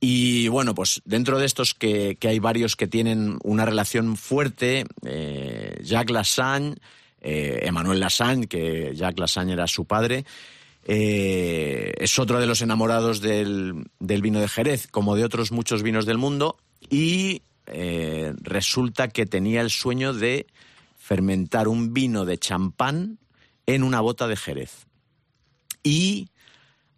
Speaker 2: Y bueno, pues dentro de estos que, hay varios que tienen una relación fuerte, eh, Jacques Lassagne, eh, Emmanuel Lassagne, que Jacques Lassagne era su padre, eh, es otro de los enamorados del, vino de Jerez, como de otros muchos vinos del mundo, y resulta que tenía el sueño de fermentar un vino de champán en una bota de Jerez. Y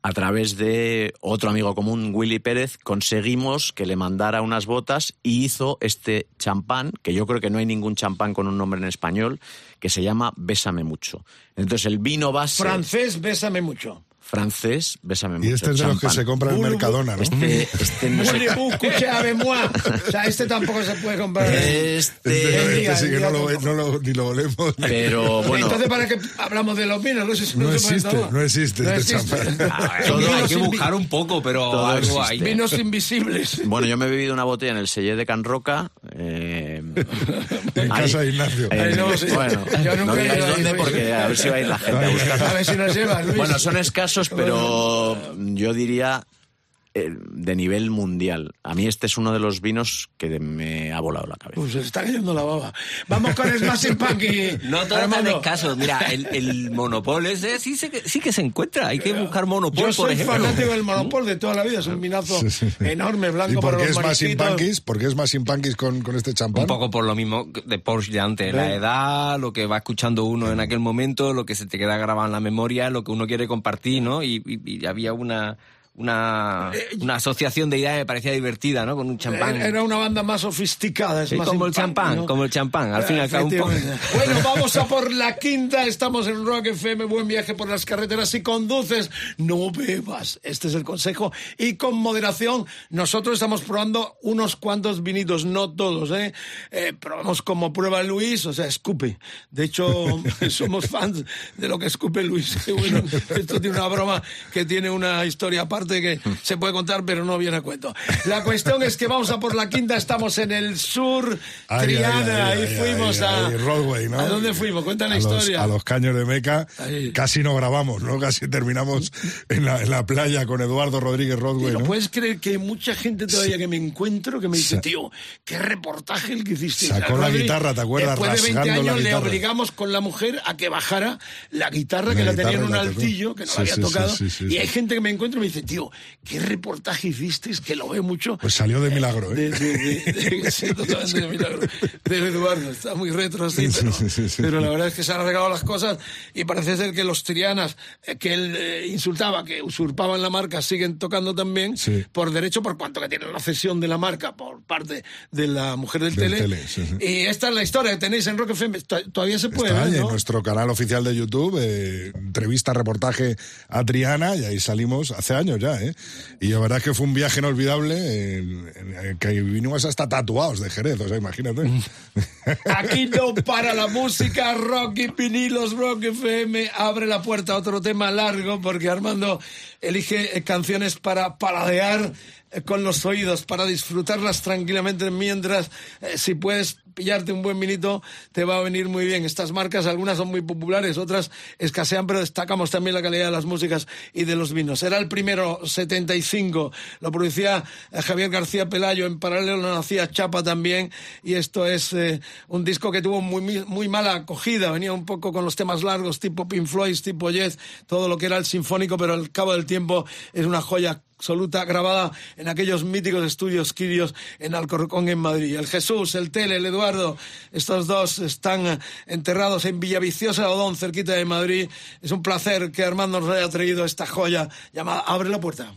Speaker 2: a través de otro amigo común, Willy Pérez, conseguimos que le mandara unas botas y hizo este champán, que yo creo que no hay ningún champán con un nombre en español, que se llama Bésame mucho. Entonces el vino base
Speaker 1: Francés, bésame mucho.
Speaker 2: Francés, Bésame mucho.
Speaker 3: Y este es de los que
Speaker 2: champán.
Speaker 3: se compra en Mercadona, ¿no?
Speaker 2: Este, este no
Speaker 1: moi? O sea, este tampoco se puede comprar.
Speaker 2: Este,
Speaker 3: Este,
Speaker 1: día,
Speaker 3: este sí que no lo, no lo- ni lo olemos.
Speaker 2: pero bueno,
Speaker 1: Entonces, ¿para qué hablamos de los vinos? No, sé si
Speaker 3: No
Speaker 1: se
Speaker 3: existe, no existe
Speaker 1: No
Speaker 3: este
Speaker 1: existe.
Speaker 3: champán.
Speaker 4: Todo hay que buscar un poco, pero
Speaker 2: Todo
Speaker 4: algo
Speaker 2: existe.
Speaker 4: hay.
Speaker 1: Vinos invisibles.
Speaker 2: bueno, yo me he bebido una botella en el Sellé de Can Roca. eh,
Speaker 3: En
Speaker 2: ahí-
Speaker 3: casa de Ignacio.
Speaker 2: eh,
Speaker 1: no, sí.
Speaker 2: bueno,
Speaker 1: Yo nunca
Speaker 2: no
Speaker 1: he
Speaker 2: digáis dónde porque a ver si va a ir la gente a buscar.
Speaker 1: A ver si nos lleva, Luis.
Speaker 2: Bueno, son escasos, pero yo diría de nivel mundial. A mí este es uno de los vinos que me ha volado la cabeza.
Speaker 1: Uy, se está cayendo la baba. Vamos con Smashing Pumpkin.
Speaker 4: No todos tan
Speaker 1: Armando.
Speaker 4: escasos. Mira, el, el monopol ese sí, se- sí que se encuentra. Hay que buscar monopol,
Speaker 1: Yo
Speaker 4: por
Speaker 1: soy
Speaker 4: ejemplo.
Speaker 1: fanático del Monopol de toda la vida. Es un vinazo
Speaker 3: Sí, sí.
Speaker 1: enorme,
Speaker 3: ¿Y
Speaker 1: blanco
Speaker 3: por
Speaker 1: para
Speaker 3: qué
Speaker 1: los
Speaker 3: es más punkis? ¿Por qué es más sin punkis con, con este champán?
Speaker 4: Un poco por lo mismo de Porsche de antes, la edad, lo que va escuchando uno en aquel momento, lo que se te queda grabado en la memoria, lo que uno quiere compartir, ¿no? Y, y- y había una, una, una asociación de ideas me parecía divertida, ¿no? Con un champán.
Speaker 1: Era era una banda más sofisticada.
Speaker 4: Sí,
Speaker 1: Smashing
Speaker 4: como el champán,
Speaker 1: ¿no?
Speaker 4: como el champán, al fin y al cabo un poco.
Speaker 1: Efectivamente. Bueno, vamos a por la quinta. Estamos en Rock FM. Buen viaje por las carreteras. Si conduces, no bebas. Este es el consejo. Y con moderación, nosotros estamos probando unos cuantos vinitos, no todos, ¿eh? Eh, probamos como prueba Luis, o sea, escupe. De hecho, somos fans de lo que escupe Luis. Bueno, esto tiene una broma que tiene una historia aparte que se puede contar, pero no viene a cuento. La cuestión es que vamos a por la quinta. Estamos en el sur,
Speaker 3: Ay,
Speaker 1: Triana,
Speaker 3: ay, ay,
Speaker 1: y
Speaker 3: ay,
Speaker 1: fuimos a...
Speaker 3: ay, Broadway, ¿no?
Speaker 1: ¿A dónde fuimos? Cuenta la
Speaker 3: a los-
Speaker 1: historia.
Speaker 3: a los caños de Meca.
Speaker 1: Ahí.
Speaker 3: Casi no grabamos, ¿no? Casi terminamos en la, en la playa con Eduardo Rodríguez Rodway,
Speaker 1: ¿No puedes creer que hay mucha gente todavía que me encuentro que me dice, tío, qué reportaje el que hiciste?
Speaker 3: Sacó la guitarra, ¿te acuerdas?
Speaker 1: Después de 20
Speaker 3: Rasgando la
Speaker 1: años le obligamos con la mujer a que bajara la guitarra que
Speaker 3: La
Speaker 1: la tenía en un
Speaker 3: la
Speaker 1: altillo, que no
Speaker 3: Sí,
Speaker 1: la había
Speaker 3: sí, sí,
Speaker 1: tocado.
Speaker 3: sí, sí,
Speaker 1: y
Speaker 3: sí.
Speaker 1: hay gente que me encuentra y me dice, tío, ¿qué reportaje hicisteis? Que lo ve mucho.
Speaker 3: Pues salió de milagro, ¿eh?
Speaker 1: De, de, sí, totalmente de milagro. Eduardo, está muy retro así, pero, la verdad es que se han arreglado las cosas y parece ser que los trianas eh, que él eh, insultaba, que usurpaban la marca, siguen tocando también
Speaker 3: Sí.
Speaker 1: por derecho, por cuanto que tienen la cesión de la marca por parte de la mujer del,
Speaker 3: Del
Speaker 1: tele.
Speaker 3: tele, sí, sí.
Speaker 1: Y esta es la historia que tenéis en Rock FM. To- Todavía se puede
Speaker 3: Está
Speaker 1: ver,
Speaker 3: en
Speaker 1: ¿no?
Speaker 3: nuestro canal oficial de YouTube, eh, entrevista, reportaje a Triana, y ahí salimos hace años ¿eh? Y la verdad es que fue un viaje inolvidable, que vinimos hasta tatuados de Jerez, o sea, imagínate.
Speaker 1: Aquí no para la música, rock y vinilos, rock FM abre la puerta a otro tema largo porque Armando elige eh, canciones para paladear eh, con los oídos, para disfrutarlas tranquilamente mientras, eh, si puedes pillarte un buen vinito, te va a venir muy bien. Estas marcas, algunas son muy populares, otras escasean, pero destacamos también la calidad de las músicas y de los vinos. Era el primero, 75, lo producía Javier García Pelayo, en paralelo lo nacía Chapa también, y esto es un disco que tuvo muy, muy mala acogida, venía un poco con los temas largos, tipo Pink Floyd, tipo Jazz, todo lo que era el sinfónico, pero al cabo del tiempo es una joya absoluta grabada en aquellos míticos estudios Quirios en Alcorcón en Madrid. El Jesús, el Tele, el Eduardo, estos dos están enterrados en Villaviciosa Odón, cerquita de Madrid. Es un placer que Armando nos haya traído esta joya llamada Abre la puerta.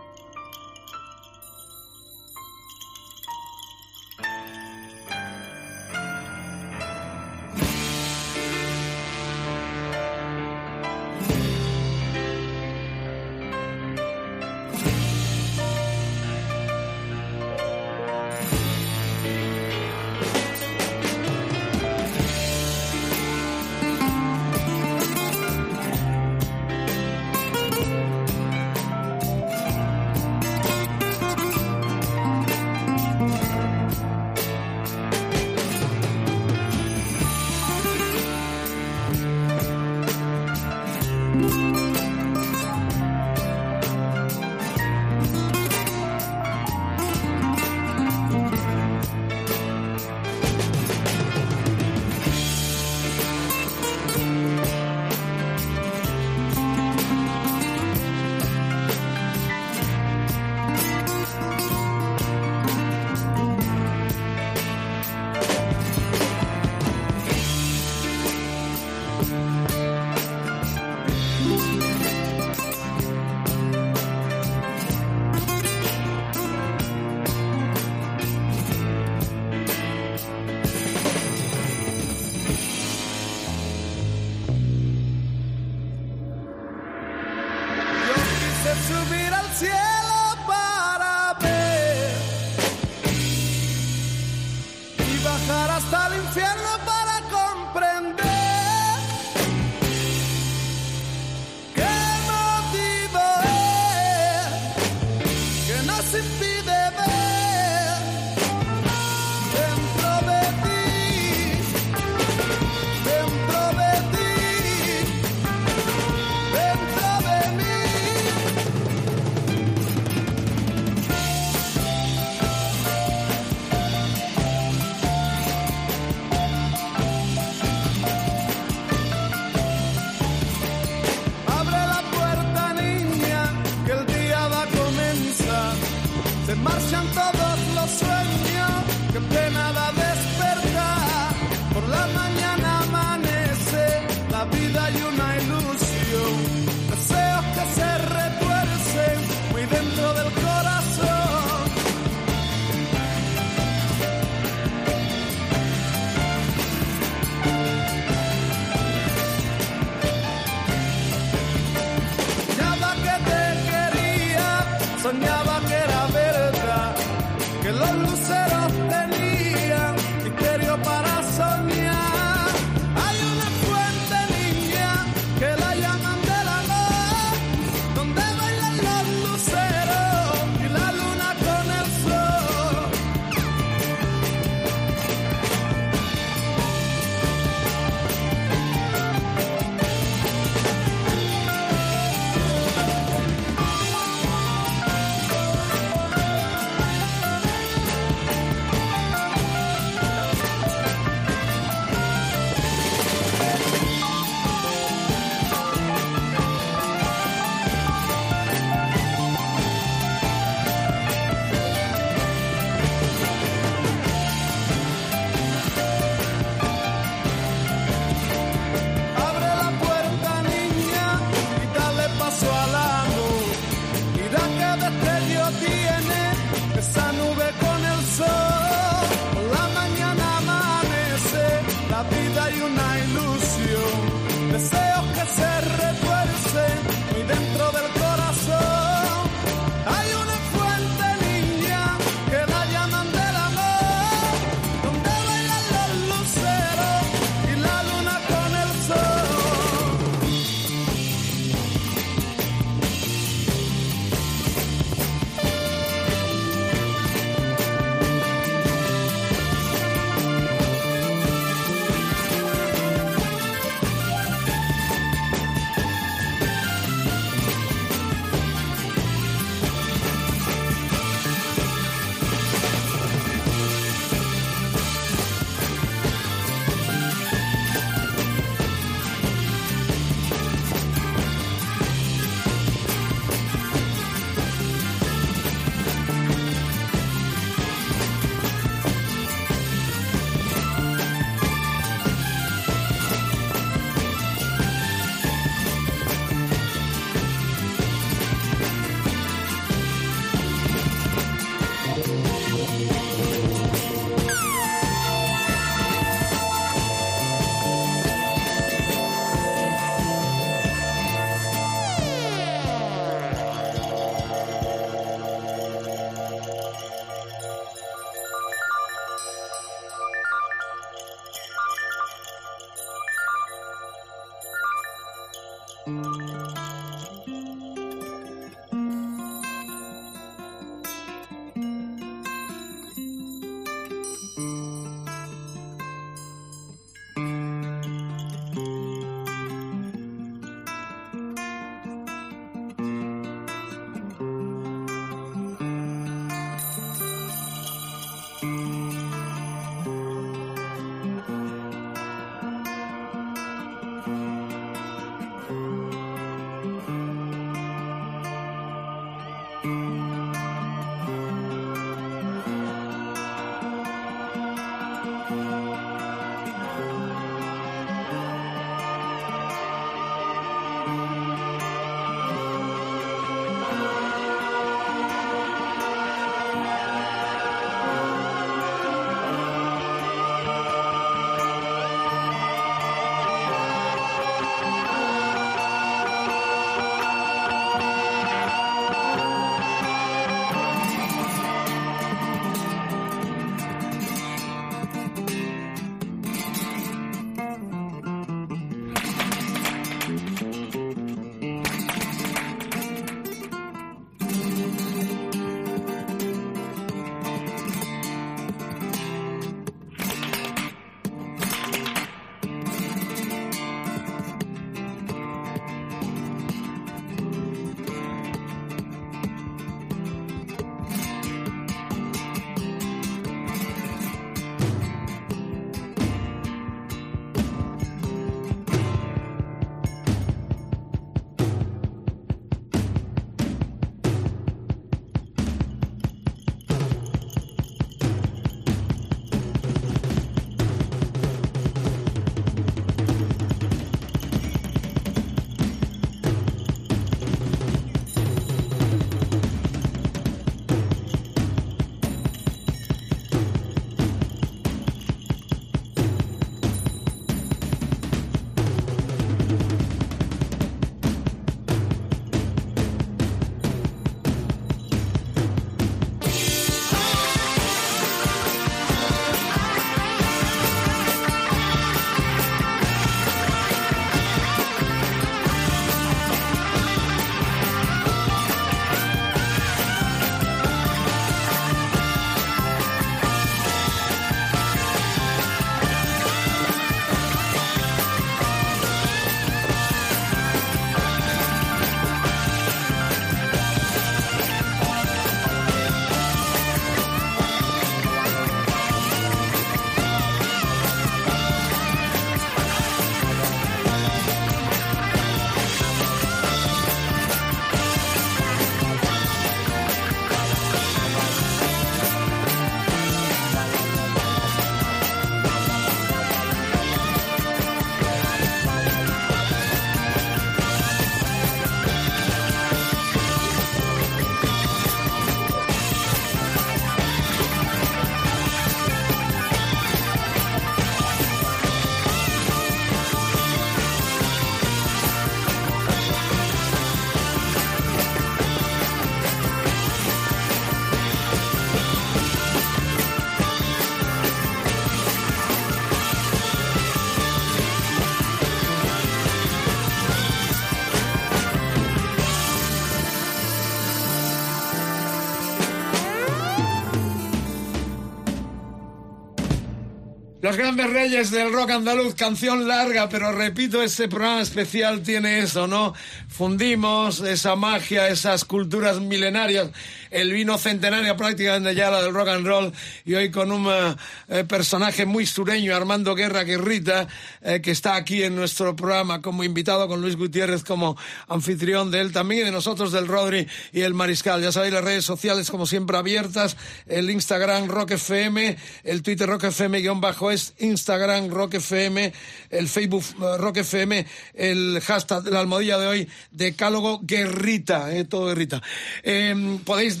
Speaker 7: Los
Speaker 1: grandes reyes del rock andaluz, canción larga, pero repito, este programa especial tiene eso, ¿no? Fundimos esa magia, esas culturas milenarias, el vino centenario prácticamente ya la del rock and roll, y hoy con un eh, eh, personaje muy sureño, Armando Guerra Guerrita, eh, que está aquí en nuestro programa como invitado con Luis Gutiérrez como anfitrión de él también y de nosotros del Rodri y el Mariscal. Ya sabéis, las redes sociales como siempre abiertas, el Instagram Rock FM, el Twitter Rock FM guion bajo es Instagram Rock FM, el Facebook Rock FM, el hashtag, la almohadilla de hoy, Decálogo Guerrita, eh, todo Guerrita. Eh, podéis,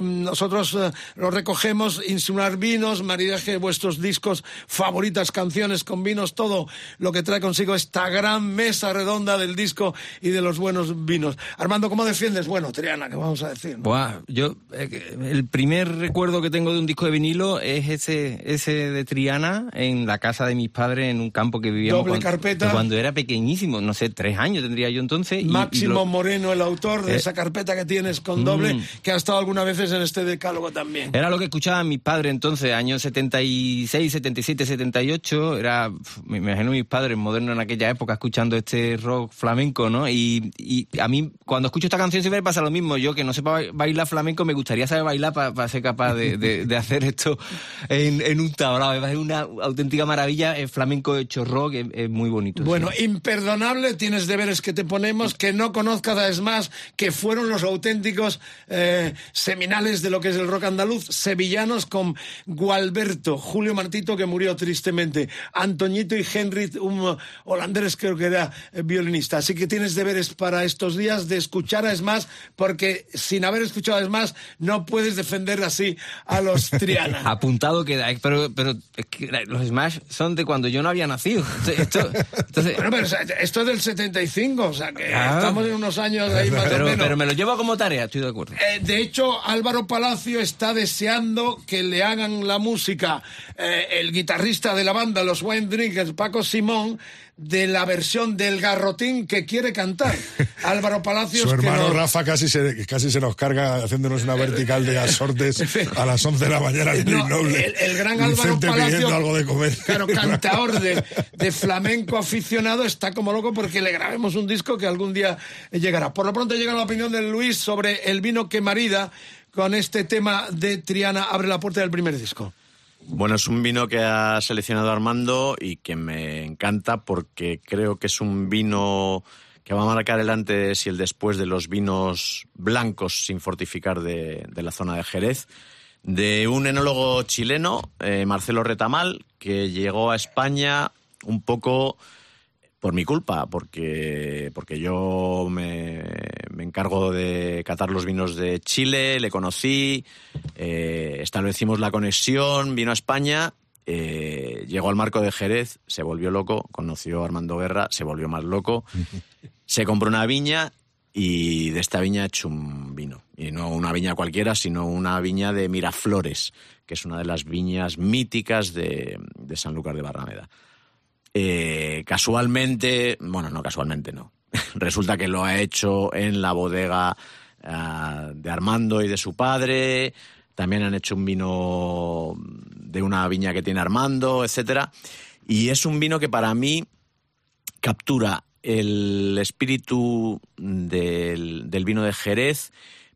Speaker 1: nosotros eh, lo recogemos, insinuar vinos, maridaje de vuestros discos, favoritas canciones con vinos, todo lo que trae consigo esta gran mesa redonda del disco y de los buenos vinos. Armando, ¿cómo defiendes? Bueno, Triana, ¿qué vamos a decir?
Speaker 4: Buah, yo, eh, el primer recuerdo que tengo de un disco de vinilo es ese, ese de Triana en la casa de mis padres en un campo que vivíamos
Speaker 1: Doble
Speaker 4: cuando,
Speaker 1: carpeta.
Speaker 4: cuando era pequeñísimo, no sé, tres años tendría yo entonces. y- y
Speaker 1: Máximo
Speaker 4: lo-
Speaker 1: Moreno, el autor de
Speaker 4: Eh.
Speaker 1: esa carpeta que tienes con doble,
Speaker 4: Mm.
Speaker 1: que ha estado algunas veces en este decálogo también.
Speaker 4: Era lo que escuchaban mis padres entonces, años 76, 77, 78. Era, me imagino mis padres modernos en aquella época escuchando este rock flamenco, ¿no? Y, y a mí, cuando escucho esta canción siempre pasa lo mismo. Yo que no sepa ba- bailar flamenco, me gustaría saber bailar para ser capaz de, de- de hacer esto en, en un. Me parece una auténtica maravilla. El flamenco hecho rock es, es muy bonito.
Speaker 1: Bueno, imperdonable, tienes deberes que te ponemos, que no conozcas a más que fueron los auténticos eh, seminales de lo que es el rock andaluz, sevillanos con Gualberto, Julio Martito, que murió tristemente, Antoñito y Henry, un holandés creo que era eh, violinista. Así que tienes deberes para estos días de escuchar a más, porque sin haber escuchado a más no puedes defender así a los Triana.
Speaker 4: Apuntado queda, eh, pero, pero es que los Smash son de cuando yo no había nacido. Esto- entonces,
Speaker 1: Bueno, pero o sea, esto es del 75, o sea que
Speaker 4: Ah.
Speaker 1: estamos en unos años ahí más
Speaker 4: pero,
Speaker 1: o menos.
Speaker 4: pero me lo llevo como tarea, estoy de acuerdo.
Speaker 1: Eh, de hecho, Álvaro Palacio está deseando que le hagan la música eh, el guitarrista de la banda Los Wine Paco Simón, de la versión del garrotín que quiere cantar. Álvaro Palacios.
Speaker 3: Su
Speaker 1: que
Speaker 3: hermano Rafa casi se, casi se nos carga haciéndonos una vertical de asortes a las 11 de la mañana. en
Speaker 1: No,
Speaker 3: Grenoble.
Speaker 1: el, el gran Álvaro Palacio,
Speaker 3: pidiendo algo de comer.
Speaker 1: claro, cantaor de, de flamenco aficionado, está como loco porque le grabemos un disco que algún día llegará. Por lo pronto llega la opinión de Luis sobre el vino que marida con este tema de Triana abre la puerta del primer disco.
Speaker 2: Bueno, es un vino que ha seleccionado Armando y que me encanta porque creo que es un vino que va a marcar el antes y el después de los vinos blancos sin fortificar de, la zona de Jerez, de un enólogo chileno, eh, Marcelo Retamal, que llegó a España un poco por mi culpa, porque, porque yo me, me encargo de catar los vinos de Chile, le conocí, eh, establecimos la conexión, vino a España, eh, llegó al marco de Jerez, se volvió loco, conoció a Armando Guerra, se volvió más loco, se compró una viña y de esta viña ha hecho un vino. Y no una viña cualquiera, sino una viña de Miraflores, que es una de las viñas míticas de, de Sanlúcar de Barrameda. Eh, casualmente, bueno, no casualmente, no. Resulta que lo ha hecho en la bodega ah, de Armando y de su padre. También han hecho un vino de una viña que tiene Armando, etcétera. Y es un vino que para mí captura el espíritu del, del vino de Jerez,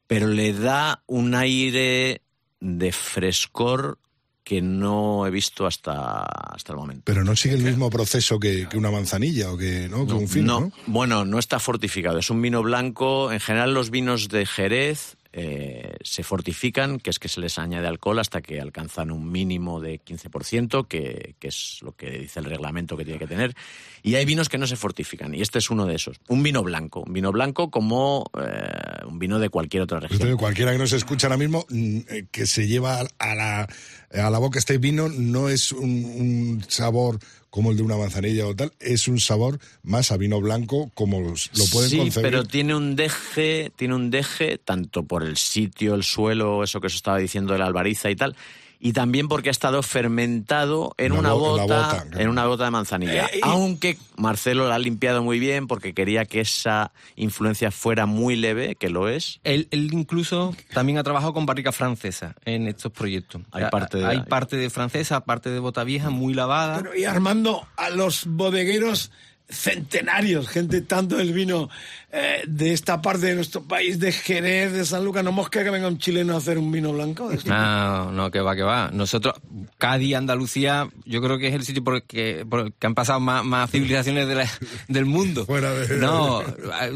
Speaker 2: pero le da un aire de frescor que no he visto hasta, hasta el momento.
Speaker 3: Pero no sigue el mismo proceso que, que una manzanilla o que, ¿no? que un fino, ¿no?
Speaker 2: Bueno, no está fortificado. Es un vino blanco. En general, los vinos de Jerez eh, se fortifican, que es que se les añade alcohol hasta que alcanzan un mínimo de 15%, que, que es lo que dice el reglamento que tiene que tener. Y hay vinos que no se fortifican, y este es uno de esos. Un vino blanco. Un vino blanco como eh, un vino de cualquier otra región.
Speaker 3: Entonces, cualquiera que nos escucha ahora mismo, mm, eh, que se lleva a la, a la boca este vino, no es un, un sabor como el de una manzanilla o tal, es un sabor más a vino blanco como los- lo pueden
Speaker 2: sí,
Speaker 3: concebir.
Speaker 2: pero tiene un deje, tiene un deje tanto por el sitio, el suelo, eso que os estaba diciendo de la albariza y tal, y también porque ha estado fermentado en
Speaker 3: Una
Speaker 2: bota, en una bota de manzanilla.
Speaker 1: Eh, y-
Speaker 2: Aunque Marcelo la ha limpiado muy bien porque quería que esa influencia fuera muy leve, que lo es.
Speaker 4: Él, él incluso también ha trabajado con barrica francesa en estos proyectos.
Speaker 2: Hay parte de-
Speaker 4: hay parte de francesa, parte de bota vieja, muy lavada.
Speaker 1: Bueno, y Armando, a los bodegueros centenarios, gente tanto del vino eh, de esta parte de nuestro país, de Jerez, de San Lucas, no mosca que venga un chileno a hacer un vino blanco. de este?
Speaker 4: No, no, que va, que va. Nosotros, Cádiz, Andalucía, yo creo que es el sitio por el que, por el que han pasado más, más civilizaciones de la- del mundo.
Speaker 3: Fuera de-
Speaker 4: No,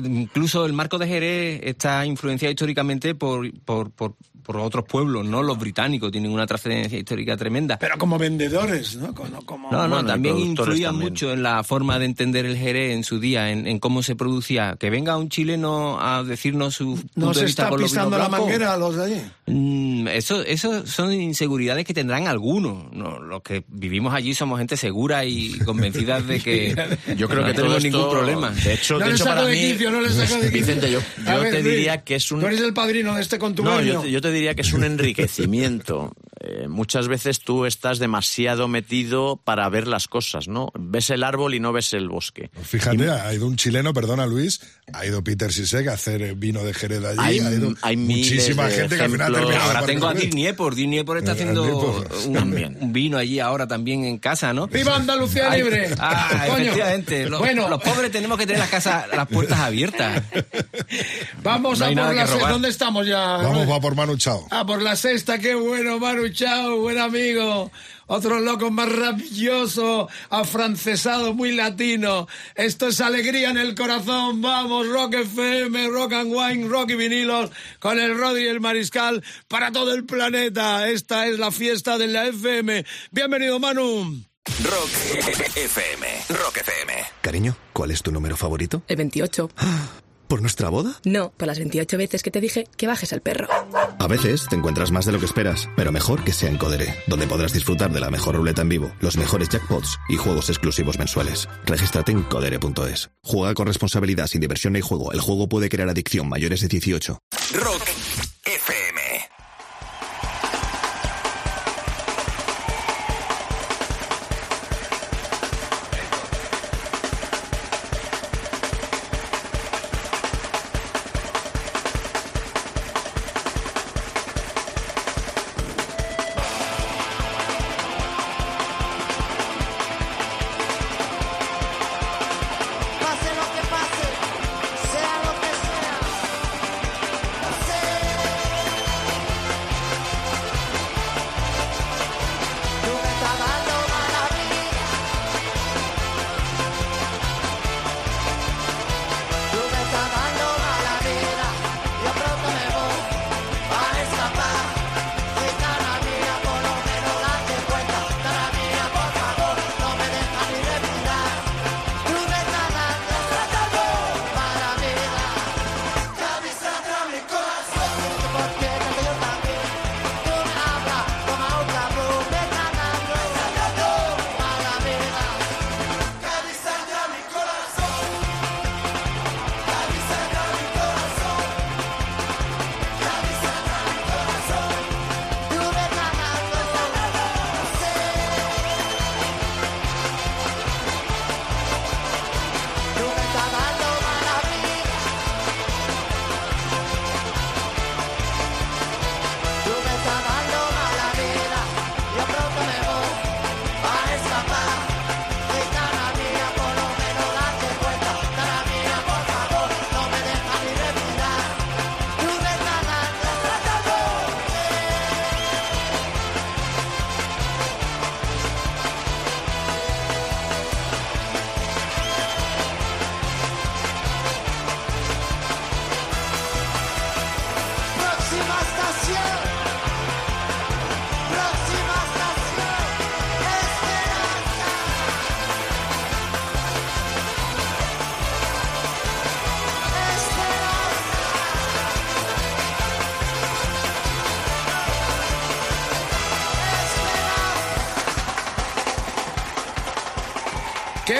Speaker 4: incluso el marco de Jerez está influenciado históricamente por, por, por, por otros pueblos, ¿no? Los británicos tienen una trascendencia histórica tremenda.
Speaker 1: Pero como vendedores, ¿no? Como, como-
Speaker 4: No, no,
Speaker 2: Bueno,
Speaker 4: también influía
Speaker 2: también.
Speaker 4: mucho en la forma de entender el Jerez en su día, en, en cómo se producía. Que venga un chileno a decirnos su punto
Speaker 1: No
Speaker 4: de
Speaker 1: se
Speaker 4: vista
Speaker 1: está
Speaker 4: con los
Speaker 1: pisando la manguera a los de allí.
Speaker 4: Mm, Eso, eso son inseguridades que tendrán algunos. No, los que vivimos allí somos gente segura y convencida de que
Speaker 2: Yo creo
Speaker 4: no
Speaker 2: que todo
Speaker 4: tenemos ningún problema.
Speaker 2: De hecho,
Speaker 1: No
Speaker 2: de hecho para
Speaker 1: de
Speaker 2: mí,
Speaker 1: quicio, no le saco de quicio.
Speaker 2: Vicente, yo,
Speaker 1: A
Speaker 2: yo
Speaker 1: ver,
Speaker 2: te
Speaker 1: Luis,
Speaker 2: diría que es un
Speaker 1: Tú eres el padrino de este
Speaker 2: No,
Speaker 1: contubernio.
Speaker 2: yo te, yo te diría que es un enriquecimiento. Eh, muchas veces tú estás demasiado metido para ver las cosas, ¿no? Ves el árbol y no ves el bosque.
Speaker 3: Fíjate, ha ido un chileno, perdona Luis, ha ido Peter Sisek a hacer eh, vino de Jerez allí.
Speaker 2: Hay-
Speaker 3: ha ido
Speaker 2: hay miles
Speaker 3: muchísima
Speaker 2: de
Speaker 3: gente que al final ha
Speaker 2: ejemplos.
Speaker 3: terminado de
Speaker 4: Ahora tengo a Dirk Niepor. Dirk Niepor está
Speaker 3: Eh,
Speaker 4: haciendo un, vino allí ahora también en casa, ¿no?
Speaker 1: ¡Viva Andalucía
Speaker 4: Ay,
Speaker 1: libre!
Speaker 4: Ah,
Speaker 1: Coño.
Speaker 4: efectivamente. Los,
Speaker 1: Bueno.
Speaker 4: los pobres tenemos que tener las casas, las puertas abiertas.
Speaker 1: Vamos
Speaker 4: No
Speaker 1: a por la sexta. ¿Dónde estamos ya?
Speaker 3: Vamos, va por Manu Chao.
Speaker 1: Ah, por la sexta, qué bueno, Manu Chao, buen amigo. Otro loco maravilloso, afrancesado, muy latino. Esto es alegría en el corazón. Vamos, Rock FM, Rock and Wine, Rock y vinilos, con el Rodri y el Mariscal para todo el planeta. Esta es la fiesta de la FM. Bienvenido, Manu.
Speaker 8: Rock FM. Rock FM.
Speaker 9: Cariño, ¿cuál es tu número favorito?
Speaker 10: El 28.
Speaker 9: ¿Por nuestra boda?
Speaker 10: No, por las 28 veces que te dije que bajes al perro.
Speaker 9: A veces te encuentras más de lo que esperas, pero mejor que sea en Codere, donde podrás disfrutar de la mejor ruleta en vivo, los mejores jackpots y juegos exclusivos mensuales. Regístrate en codere.es. Juega con responsabilidad, sin diversión ni juego. El juego puede crear adicción mayores de 18.
Speaker 8: Rock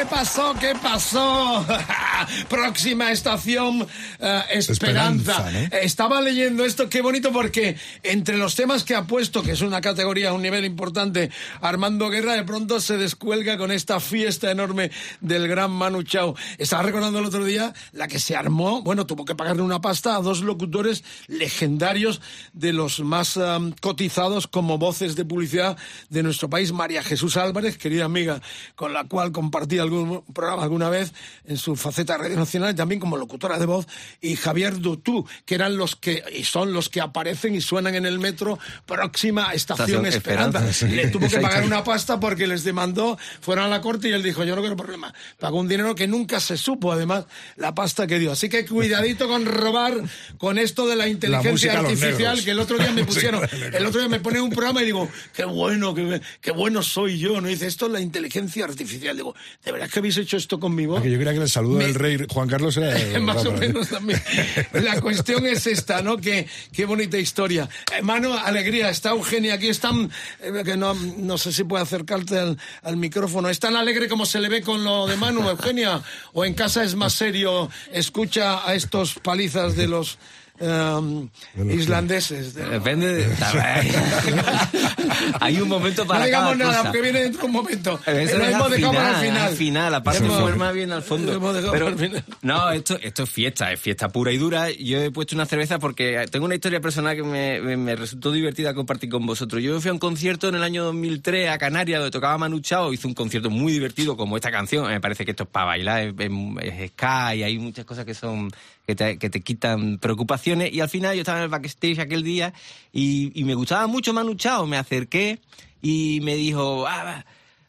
Speaker 1: pasó? ¿Qué pasó? Próxima estación, eh, Esperanza.
Speaker 3: Esperanza, ¿no?
Speaker 1: Estaba leyendo esto, qué bonito, porque entre los temas que ha puesto, que es una categoría, un nivel importante, Armando Guerra de pronto se descuelga con esta fiesta enorme del gran Manu Chao. Estaba recordando el otro día la que se armó, bueno, tuvo que pagarle una pasta a dos locutores legendarios de los más am, cotizados como voces de publicidad de nuestro país, María Jesús Álvarez, querida amiga, con la cual compartí algún programa alguna vez en su faceta Radio Nacional, también como locutora de voz, y Javier Dutú, que eran los que, y son los que aparecen y suenan en el metro, próxima estación
Speaker 4: Estación
Speaker 1: Esperanza.
Speaker 4: Esperanza, sí.
Speaker 1: Le tuvo que pagar una pasta porque les demandó, fueron a la corte y él dijo, yo no quiero problema. Pagó un dinero que nunca se supo, además, la pasta que dio. Así que cuidadito con robar con esto de la inteligencia artificial, que el otro día me pusieron, el otro día me ponen un programa y digo, qué bueno, qué, qué bueno soy yo, ¿no? Y dice, esto es la inteligencia artificial. Digo, ¿de verdad que habéis hecho esto conmigo?
Speaker 3: Ah, que yo creía que el saludo
Speaker 1: Me-
Speaker 3: del rey Juan Carlos era...
Speaker 1: Más o menos también. La cuestión es esta, ¿no? Qué, qué bonita historia. Hermano, alegría. Está Eugenia aquí. Es tan, eh, que no, no sé si puede acercarte al, al micrófono. Es tan alegre como se le ve con lo de Manu, Eugenia. O en casa es más serio. Escucha a estos palizas de los em, islandeses. de-
Speaker 4: Depende de... Hay un momento para
Speaker 1: no digamos
Speaker 4: cada
Speaker 1: nada,
Speaker 4: cosa.
Speaker 1: porque viene dentro de un momento.
Speaker 4: Eso
Speaker 1: Lo hemos
Speaker 4: al
Speaker 1: dejado para el
Speaker 4: final,
Speaker 1: final.
Speaker 4: al final, la parte
Speaker 1: Hemos-
Speaker 4: fuerte más bien al fondo. Pero-
Speaker 1: el final.
Speaker 4: no, esto, esto es fiesta, es fiesta pura y dura. Yo he puesto una cerveza porque tengo una historia personal que me, me- me resultó divertida compartir con vosotros. Yo fui a un concierto en el año 2003 a Canarias donde tocaba Manu Chao, hizo un concierto muy divertido como esta canción. Me parece que esto es para bailar, es, es, es ska y hay muchas cosas que son que te, quitan preocupaciones. Y al final yo estaba en el backstage aquel día y, y me gustaba mucho Manu Chao. Me acerqué y me dijo, ah,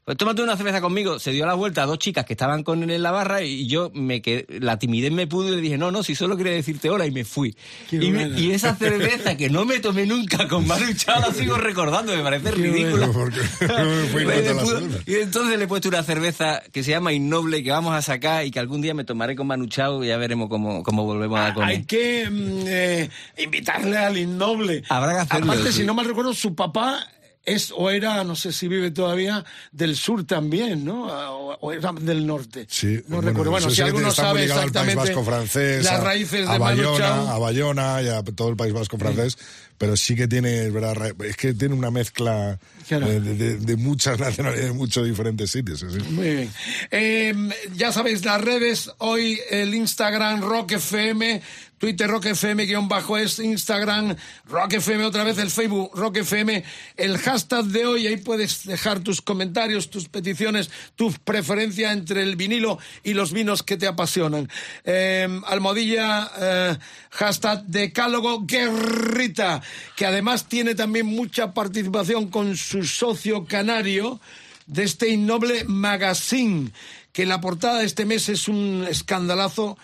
Speaker 4: pues tómate una cerveza conmigo. Se dio la vuelta a dos chicas que estaban con él en la barra y yo me quedé, la timidez me pudo y le dije, no, no, si solo quería decirte hola y me fui.
Speaker 1: Qué
Speaker 4: Y, me-
Speaker 1: buena.
Speaker 4: y esa cerveza que no me tomé nunca con Manu Chao la sigo recordando, me parece ridícula.
Speaker 3: Porque no me fui
Speaker 4: Me
Speaker 3: nota la
Speaker 4: pudo-
Speaker 3: cerveza.
Speaker 4: y entonces le he puesto una cerveza que se llama Innoble que vamos a sacar y que algún día me tomaré con Manu Chao y ya veremos cómo, cómo volvemos a comer.
Speaker 1: Hay que mm, eh, invitarle al innoble.
Speaker 4: Habrá que hacerlo,
Speaker 1: Aparte,
Speaker 4: sí.
Speaker 1: si no mal recuerdo, su papá es o era, no sé si vive todavía, del sur también, ¿no? O, o era del norte.
Speaker 3: Sí,
Speaker 1: no
Speaker 3: bueno,
Speaker 1: recuerdo. Bueno, si alguno sabe exactamente
Speaker 3: Vasco francés,
Speaker 1: las raíces
Speaker 3: a
Speaker 1: de
Speaker 3: Bayona, a Bayona y a todo el País Vasco francés, pero sí que tiene, es verdad, es que tiene una mezcla
Speaker 1: Claro.
Speaker 3: eh, de, de- de muchas nacionalidades, de muchos diferentes sitios. sí.
Speaker 1: Muy bien. Eh, ya sabéis, las redes, hoy el Instagram Rock FM, Twitter Rock FM guion bajo es Instagram Rock FM otra vez, el Facebook Rock FM, el hashtag de hoy, ahí puedes dejar tus comentarios, tus peticiones, tu preferencia entre el vinilo y los vinos que te apasionan. Eh, almohadilla, eh, hashtag Decálogo Guerrita, que además tiene también mucha participación con su socio canario de este innoble magazine, que la portada de este mes es un escandalazo,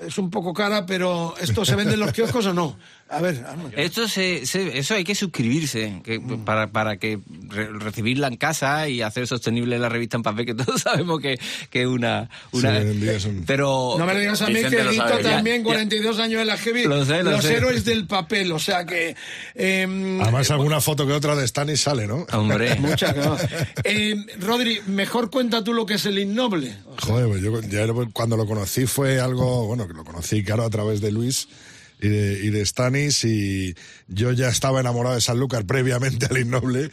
Speaker 1: es un poco cara, pero ¿esto se vende en los kioscos o no? A ver.
Speaker 4: Esto se, se- eso hay que suscribirse que, para, para que re- recibirla en casa y hacer sostenible la revista en papel, que todos sabemos que que una...
Speaker 3: Sí,
Speaker 4: Pero...
Speaker 1: No me lo digas a mí
Speaker 2: Vicente
Speaker 1: que
Speaker 2: sabe.
Speaker 1: también,
Speaker 4: Ya, ya.
Speaker 1: 42 años en la heavy,
Speaker 4: Lo sé, lo
Speaker 1: los
Speaker 4: sé.
Speaker 1: héroes del papel, o sea que... eh,
Speaker 3: Además, alguna foto que otra de Stanis sale, ¿no?
Speaker 4: Hombre.
Speaker 1: Muchas gracias. Eh, Rodri, mejor cuenta tú lo que es el innoble.
Speaker 3: Joder, pues yo ya lo- cuando lo conocí fue algo, bueno, que lo conocí, claro, a través de Luis y de, y de Stanis, y yo ya estaba enamorado de Sanlúcar previamente al Innoble.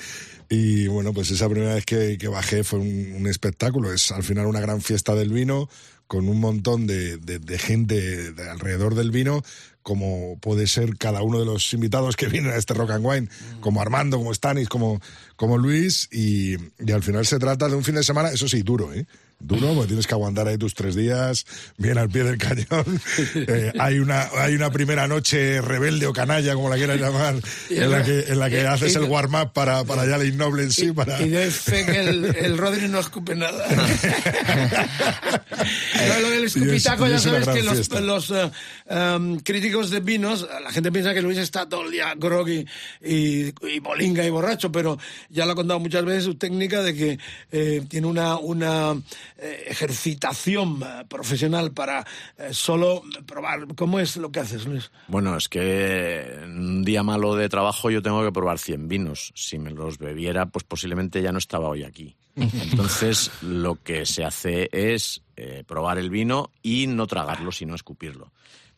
Speaker 3: Y bueno, pues esa primera vez que, que bajé fue un, un espectáculo. Es al final una gran fiesta del vino, con un montón de, de- de gente de alrededor del vino, como puede ser cada uno de los invitados que vienen a este Rock and Wine, como Armando, como Stanis, como, como Luis, y, y al final se trata de un fin de semana, eso sí, duro, ¿eh? Duro, porque tienes que aguantar ahí tus tres días, bien al pie del cañón. Eh, hay, una, hay una primera noche rebelde o canalla, como la quieras llamar, en la que, en la que haces el warm-up para, para ya el innoble en sí. Para...
Speaker 1: Y de fe que el, el Rodri no escupe nada. Pero lo del escupitajo,
Speaker 3: Y
Speaker 1: ya sabes que los,
Speaker 3: fiesta.
Speaker 1: los eh, em, críticos de vinos, la gente piensa que Luis está todo el día groggy y, y bolinga y borracho, pero ya lo ha contado muchas veces su técnica de que eh, tiene una, una eh, ejercitación eh, profesional para eh, solo probar. ¿Cómo es lo que haces, Luis?
Speaker 2: Bueno, es que en un día malo de trabajo yo tengo que probar 100 vinos. Si me los bebiera, pues posiblemente ya no estaba hoy aquí. Entonces, lo que se hace es eh, probar el vino y no tragarlo, sino escupirlo.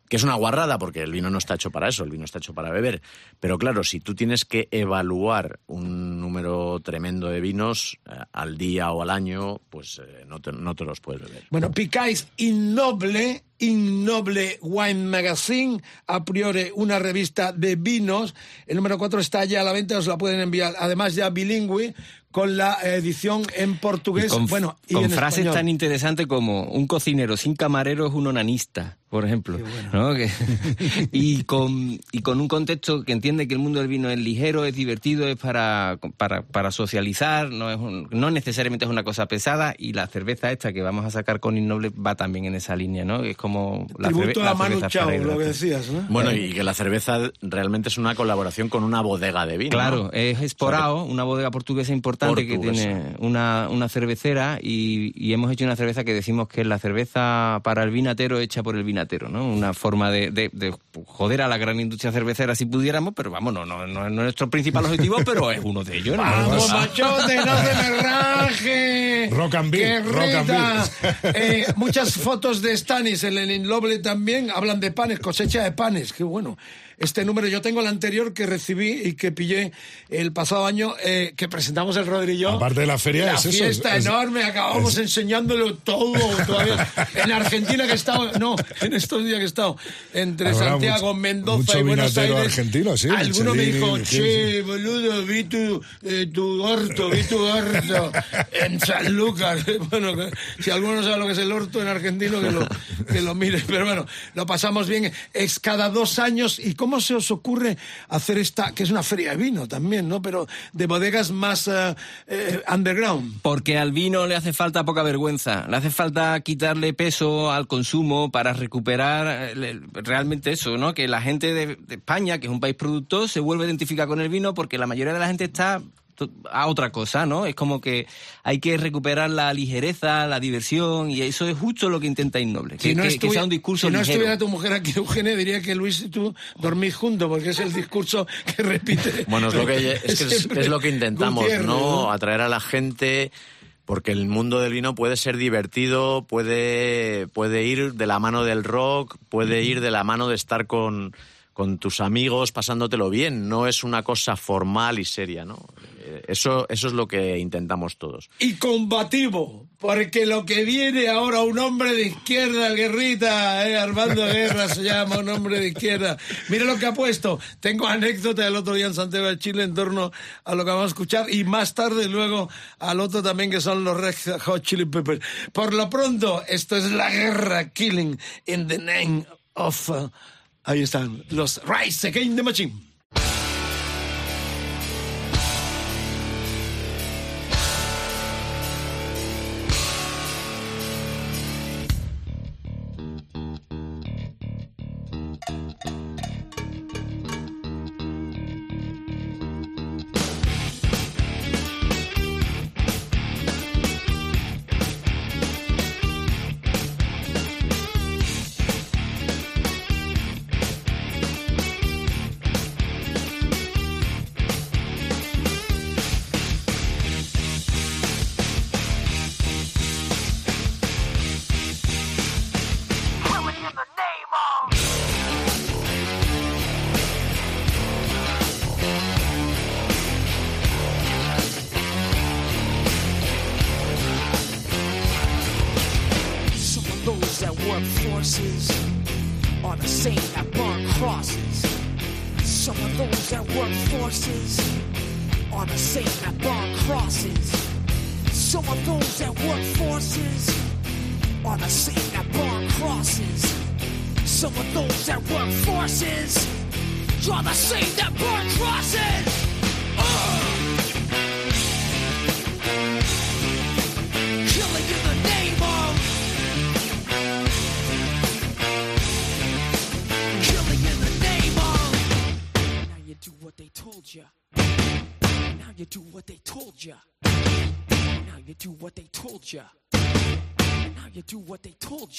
Speaker 2: Que es una guarrada, porque el vino no está hecho para eso, el vino está hecho para beber. Pero claro, si tú tienes que evaluar un número tremendo de vinos eh, al día o al año, pues eh, no, te, no te los puedes beber.
Speaker 1: Bueno, picáis Innoble, Innoble Wine Magazine, a priori una revista de vinos. El número 4 está ya a la venta, os la pueden enviar. Además, ya bilingüe, con la edición en portugués.
Speaker 4: con,
Speaker 1: bueno, y
Speaker 4: con
Speaker 1: en
Speaker 4: frases
Speaker 1: español.
Speaker 4: tan interesantes como un cocinero sin camarero es un onanista, por ejemplo. ¿no? Que- y, con, y con un contexto que entiende que el mundo del vino es ligero, es divertido, es para, para, para socializar, no, es un- no necesariamente es una cosa pesada. Y la cerveza esta que vamos a sacar con Innoble va también en esa línea, ¿no? Es como la, cerve-
Speaker 1: Tributo
Speaker 4: la
Speaker 1: a Manu
Speaker 4: cerveza
Speaker 1: Chao, lo que decías, ¿no?
Speaker 2: Bueno, y que la cerveza realmente es una colaboración con una bodega de vino.
Speaker 4: Claro,
Speaker 2: ¿no?
Speaker 4: es Esporao, una bodega portuguesa importante que
Speaker 2: Portuguesa.
Speaker 4: tiene una, una cervecera y, y hemos hecho una cerveza que decimos que es la cerveza para el vinatero hecha por el vinatero, ¿no? Una forma de, de- de joder a la gran industria cervecera si pudiéramos, pero vamos, no, no, no es nuestro principal objetivo, pero es uno de ellos. ¿no?
Speaker 1: ¡Vamos, machote, no se me raje!
Speaker 3: Rock and
Speaker 1: ¡Qué
Speaker 3: rock and.
Speaker 1: Eh, muchas fotos de Stanis en el Innoble también hablan de panes, cosecha de panes, qué bueno. Este número, yo tengo el anterior que recibí y que pillé el pasado año, eh, que presentamos el Rodrillo.
Speaker 3: Aparte de la feria,
Speaker 1: La
Speaker 3: es eso,
Speaker 1: fiesta
Speaker 3: es-
Speaker 1: enorme, acabamos enseñándolo todo todavía. En Argentina que he estado, no, en estos días que he estado, entre
Speaker 3: Habrá
Speaker 1: Santiago,
Speaker 3: mucho-
Speaker 1: Mendoza
Speaker 3: mucho
Speaker 1: y Buenos Aires.
Speaker 3: argentino, sí,
Speaker 1: Alguno me dijo, che, boludo, vi tu, eh, tu orto, vi tu orto en San Lucas. Bueno, si alguno no sabe lo que es el orto en argentino, que lo, que lo mire. Pero bueno, lo pasamos bien. Es cada dos años. ¿Y cómo se os ocurre hacer esta, que es una feria de vino también, ¿no? Pero de bodegas más eh, eh, underground.
Speaker 4: Porque al vino le hace falta poca vergüenza, le hace falta quitarle peso al consumo para recuperar eh, realmente eso, ¿no? Que la gente de, España, que es un país productor, se vuelve a identificar con el vino porque la mayoría de la gente está a otra cosa, ¿no? Es como que hay que recuperar la ligereza, la diversión y eso es justo lo que intenta Innoble, que,
Speaker 1: Si no,
Speaker 4: que- que
Speaker 1: estuvi-
Speaker 4: sea un discurso
Speaker 1: si no
Speaker 4: ligero.
Speaker 1: estuviera tu mujer aquí, Eugenia, diría que Luis y tú dormís juntos, porque es el discurso que repite.
Speaker 2: Bueno, es lo que, es, que es- es lo que intentamos,
Speaker 1: Gutiérrez,
Speaker 2: ¿no? Atraer a la gente, porque el mundo del vino puede ser divertido, puede, puede ir de la mano del rock, puede ir de la mano de estar con, con tus amigos pasándotelo bien. No es una cosa formal y seria, ¿no? Eso, eso es lo que intentamos todos.
Speaker 1: y combativo, porque lo que viene ahora un hombre de izquierda, guerrita, eh, Armando Guerra se llama, un hombre de izquierda. Mira lo que ha puesto. Tengo anécdota del otro día en Santiago de Chile en torno a lo que vamos a escuchar y más tarde luego al otro también que son los Red Hot Chili Peppers. Por lo pronto, esto es la guerra, killing in the name of... uh, ahí están, los Rise Against the Machine.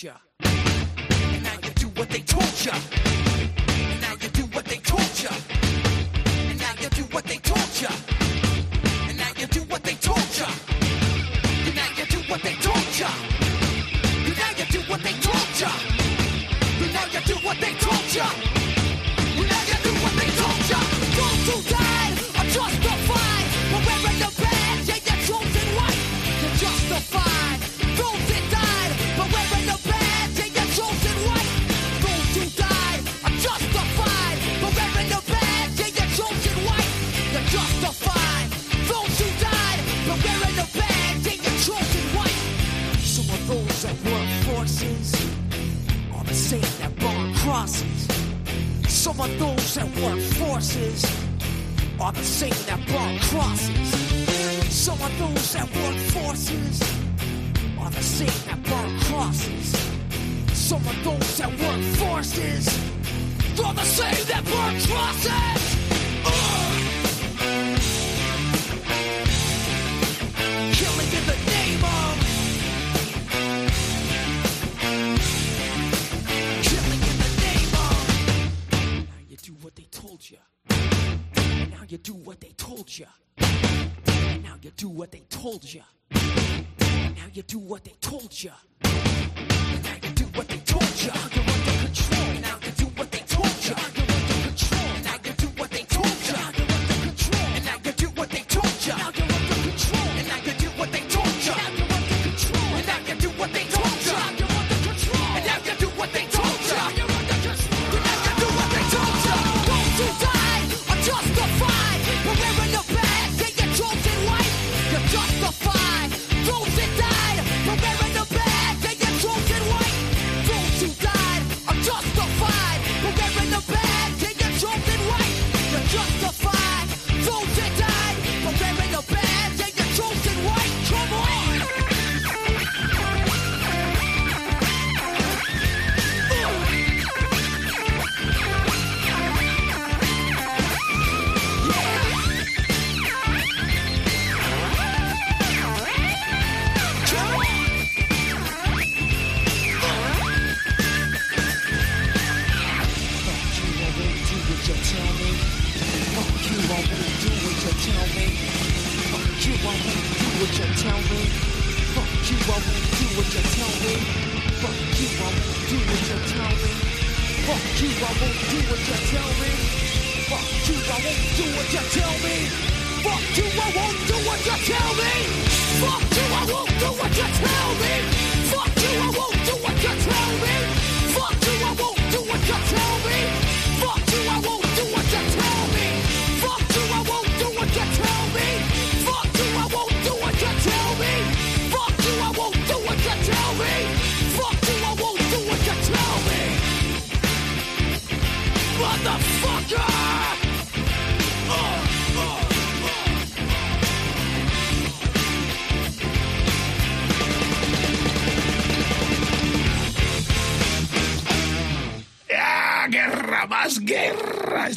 Speaker 11: плеча.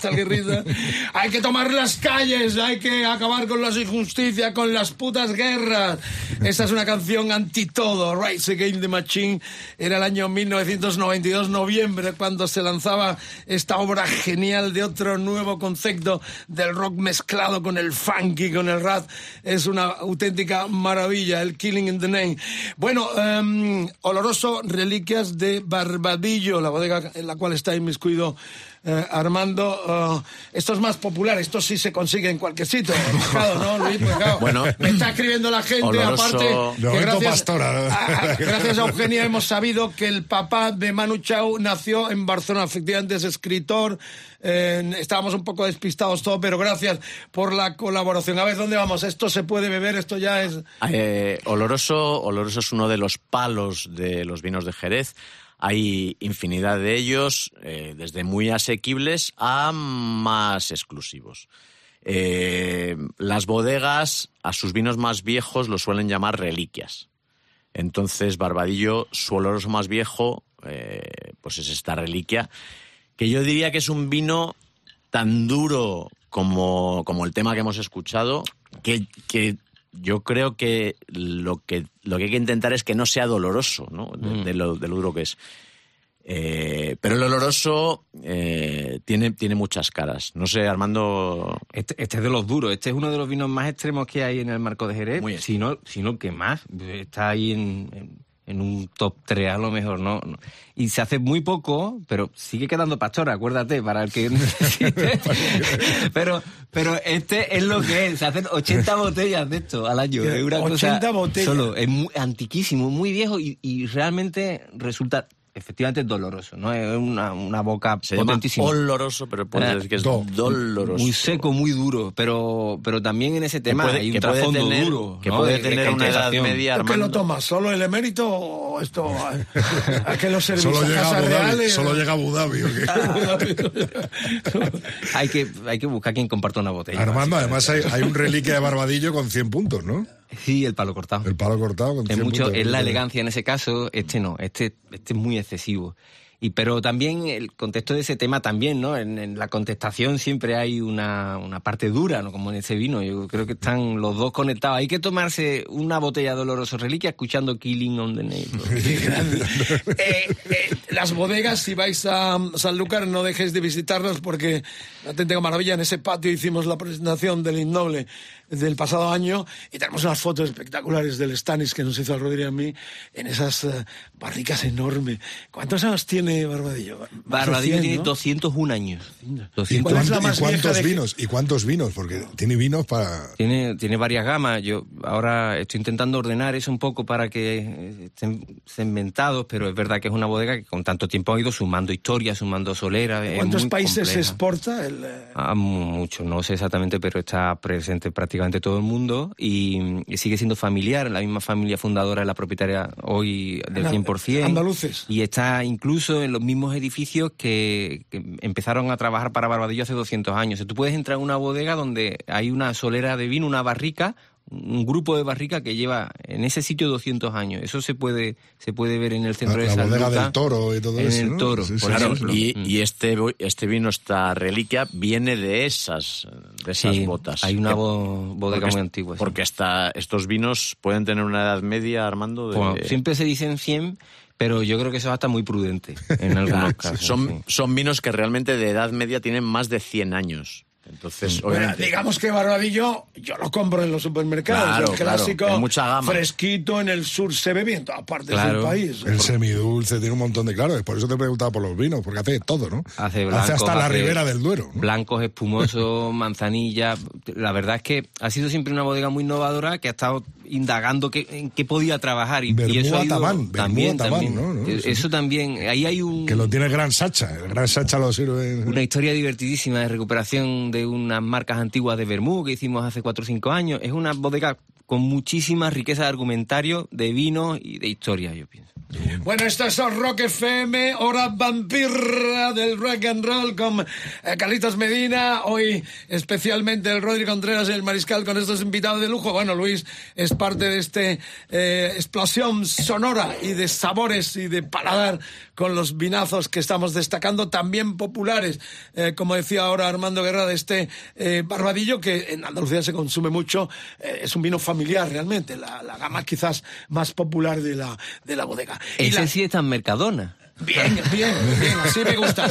Speaker 11: hay que tomar las calles, hay que acabar con las injusticias, con las putas guerras. Esta es una canción anti todo. Rise Against the Machine. Era el año 1992, noviembre, cuando se lanzaba esta obra genial de otro nuevo concepto del rock mezclado con el funky, con el rap. Es una auténtica maravilla, el Killing in the Name. Bueno, em, oloroso, reliquias de Barbadillo, la bodega en la cual está inmiscuido eh, Armando. eh, esto es más popular, esto sí se consigue en cualquier sitio. Mercado, ¿no, Luis? Porque, claro,
Speaker 2: Bueno.
Speaker 11: me está escribiendo la gente,
Speaker 2: Oloroso.
Speaker 11: aparte. Que gracias, a- gracias a Eugenia hemos sabido que el papá de Manu Chao nació en Barcelona, efectivamente es escritor. eh, estábamos un poco despistados todo, pero gracias por la colaboración. A ver, ¿dónde vamos? Esto se puede beber, esto ya es.
Speaker 2: Eh, oloroso, oloroso es uno de los palos de los vinos de Jerez. Hay infinidad de ellos, eh, desde muy asequibles a más exclusivos. Eh, las bodegas a sus vinos más viejos los suelen llamar reliquias. Entonces, Barbadillo, su oloroso más viejo, eh, pues es esta reliquia, que yo diría que es un vino tan duro como, como el tema que hemos escuchado, que, que yo creo que lo que lo que hay que intentar es que no sea doloroso, ¿no? De,
Speaker 4: Mm.
Speaker 2: de lo, de lo duro que es. Eh, pero el oloroso eh, tiene, tiene muchas caras. No sé, Armando.
Speaker 4: Este, este es de los duros, este es uno de los vinos más extremos que hay en el marco de Jerez, si no, si no que más. Está ahí en, en- en un top 3 a lo mejor, ¿no? Y se hace muy poco, pero sigue quedando pastora, acuérdate, para el que necesite. pero, pero este es lo que es, se hacen 80 botellas de esto al año. Es una
Speaker 1: 80
Speaker 4: cosa
Speaker 1: botellas.
Speaker 4: Solo, es muy antiquísimo, muy viejo y, y realmente resulta efectivamente doloroso, ¿no? Es una, una boca
Speaker 2: Se llama
Speaker 4: potentísima.
Speaker 2: oloroso, pero puede
Speaker 4: Eh,
Speaker 2: decir que es
Speaker 4: do-
Speaker 2: doloroso.
Speaker 4: Muy seco, muy duro, pero, pero también en ese tema
Speaker 2: puede-
Speaker 4: hay un
Speaker 2: que
Speaker 4: trasfondo
Speaker 2: tener-
Speaker 4: duro.
Speaker 2: que
Speaker 4: ¿no?
Speaker 2: puede
Speaker 4: De- de
Speaker 2: tener una edad media,
Speaker 1: ¿Tú qué lo tomas? ¿Solo el emérito o esto? ¿A, a qué lo servís?
Speaker 3: Solo
Speaker 1: ¿A
Speaker 3: llega, a Abu Dhabi, solo llega a Abu Dhabi.
Speaker 4: hay, que, hay que buscar quien comparta una botella.
Speaker 3: Armando, además hay, hay un reliquia de Barbadillo con 100 puntos, ¿no?
Speaker 4: Sí, el palo cortado.
Speaker 3: El palo cortado con 100
Speaker 4: Es mucho,
Speaker 3: puntos.
Speaker 4: es la elegancia en ese caso, este no, este, este es muy excesivo. Y pero también el contexto de ese tema también, ¿no? En, en la contestación siempre hay una, una parte dura, ¿no? Como en ese vino. Yo creo que están los dos conectados. Hay que tomarse una botella de Doloroso Reliquia escuchando Killing on the Neighbor.
Speaker 1: Eh, eh, las bodegas, si vais a um, Sanlúcar, no dejéis de visitarlas porque no te tengo maravilla. En ese patio hicimos la presentación del Innoble del pasado año y tenemos unas fotos espectaculares del Stanis que nos hizo el Rodríguez a mí en esas eh, barricas enormes. ¿Cuántos años tiene Barbadillo?
Speaker 4: Barbadillo
Speaker 1: 100,
Speaker 4: tiene
Speaker 1: ¿no?
Speaker 4: 201 años.
Speaker 3: ¿Y,
Speaker 4: 201.
Speaker 1: ¿Cuál es la
Speaker 3: cuánto- y
Speaker 1: más vieja
Speaker 3: cuántos
Speaker 1: de-
Speaker 3: vinos? ¿Y cuántos vinos? Porque tiene vinos para...
Speaker 4: Tiene, tiene varias gamas. Yo ahora estoy intentando ordenar eso un poco para que eh, estén segmentados, pero es verdad que es una bodega que con tanto tiempo ha ido sumando historias, sumando solera. es
Speaker 1: ¿Cuántos países se
Speaker 4: compleja.
Speaker 1: exporta? El, eh,
Speaker 4: Ah, mu- mucho, no sé exactamente, pero está presente prácticamente todo el mundo y, y sigue siendo familiar. La misma familia fundadora es la propietaria hoy del
Speaker 1: Ana-
Speaker 4: 100%.
Speaker 1: Andaluces.
Speaker 4: Y está incluso en los mismos edificios que, que empezaron a trabajar para Barbadillo hace 200 años. O sea, tú puedes entrar en una bodega donde hay una solera de vino, una barrica, un grupo de barrica que lleva en ese sitio 200 años. Eso se puede se puede ver en el centro
Speaker 3: La-
Speaker 4: de
Speaker 3: la
Speaker 4: San
Speaker 3: bodega
Speaker 4: Lucas,
Speaker 3: del Toro y todo
Speaker 4: en
Speaker 3: eso,
Speaker 4: el
Speaker 3: ¿no?
Speaker 4: Toro,
Speaker 3: Sí, sí, sí,
Speaker 2: y,
Speaker 4: Mm.
Speaker 2: y este, bo- este vino, esta reliquia, viene de esas, de esas
Speaker 4: Sí,
Speaker 2: botas.
Speaker 4: hay una bo- bodega
Speaker 2: porque
Speaker 4: muy antigua, sí.
Speaker 2: Porque hasta estos vinos pueden tener una edad media, Armando. De,
Speaker 4: Bueno, siempre se dicen 100, pero yo creo que eso es hasta muy prudente en algunos
Speaker 2: Ah,
Speaker 4: casos.
Speaker 2: son,
Speaker 4: sí.
Speaker 2: son vinos que realmente de edad media tienen más de 100 años. Entonces,
Speaker 1: Bueno, digamos que Barbadillo yo lo compro en los supermercados.
Speaker 2: Claro,
Speaker 1: el
Speaker 2: claro,
Speaker 1: clásico
Speaker 2: hay mucha gama.
Speaker 1: fresquito en el sur se ve bien partes
Speaker 4: Claro.
Speaker 1: del país.
Speaker 3: El semidulce tiene un montón de... Claro, por eso te he preguntado por los vinos, porque hace todo, ¿no?
Speaker 4: Hace, blancos,
Speaker 3: hasta la
Speaker 4: hace
Speaker 3: ribera del Duero. ¿no?
Speaker 4: Blancos, espumosos, manzanilla. La verdad es que ha sido siempre una bodega muy innovadora que ha estado indagando qué, en qué podía trabajar. Y, y eso ha ido
Speaker 3: Atamán, Vermú
Speaker 4: también,
Speaker 3: Atamán,
Speaker 4: también.
Speaker 3: ¿no? ¿no? Sí.
Speaker 4: Eso también. Ahí hay un,
Speaker 3: Que lo tiene Gran Sacha. El Gran Sacha lo sirve...
Speaker 4: una historia divertidísima de recuperación de unas marcas antiguas de Bermú que hicimos hace 4 o 5 años. Es una bodega con muchísima riqueza de argumentario, de vino y de historia, yo pienso.
Speaker 1: Bueno, esto es Rock FM, hora vampirra del rock and roll con eh, Carlitos Medina. Hoy especialmente el Rodri Contreras y el Mariscal con estos invitados de lujo. Bueno, Luis es parte de este eh, explosión sonora y de sabores y de paladar con los vinazos que estamos destacando, también populares, eh, como decía ahora Armando Guerra, de este eh, Barbadillo que en Andalucía se consume mucho. eh, es un vino familiar realmente, la, la gama quizás más popular de la, de la bodega. Y
Speaker 4: Ese
Speaker 1: la-
Speaker 4: sí está en Mercadona.
Speaker 1: Bien, bien, bien, así me gusta.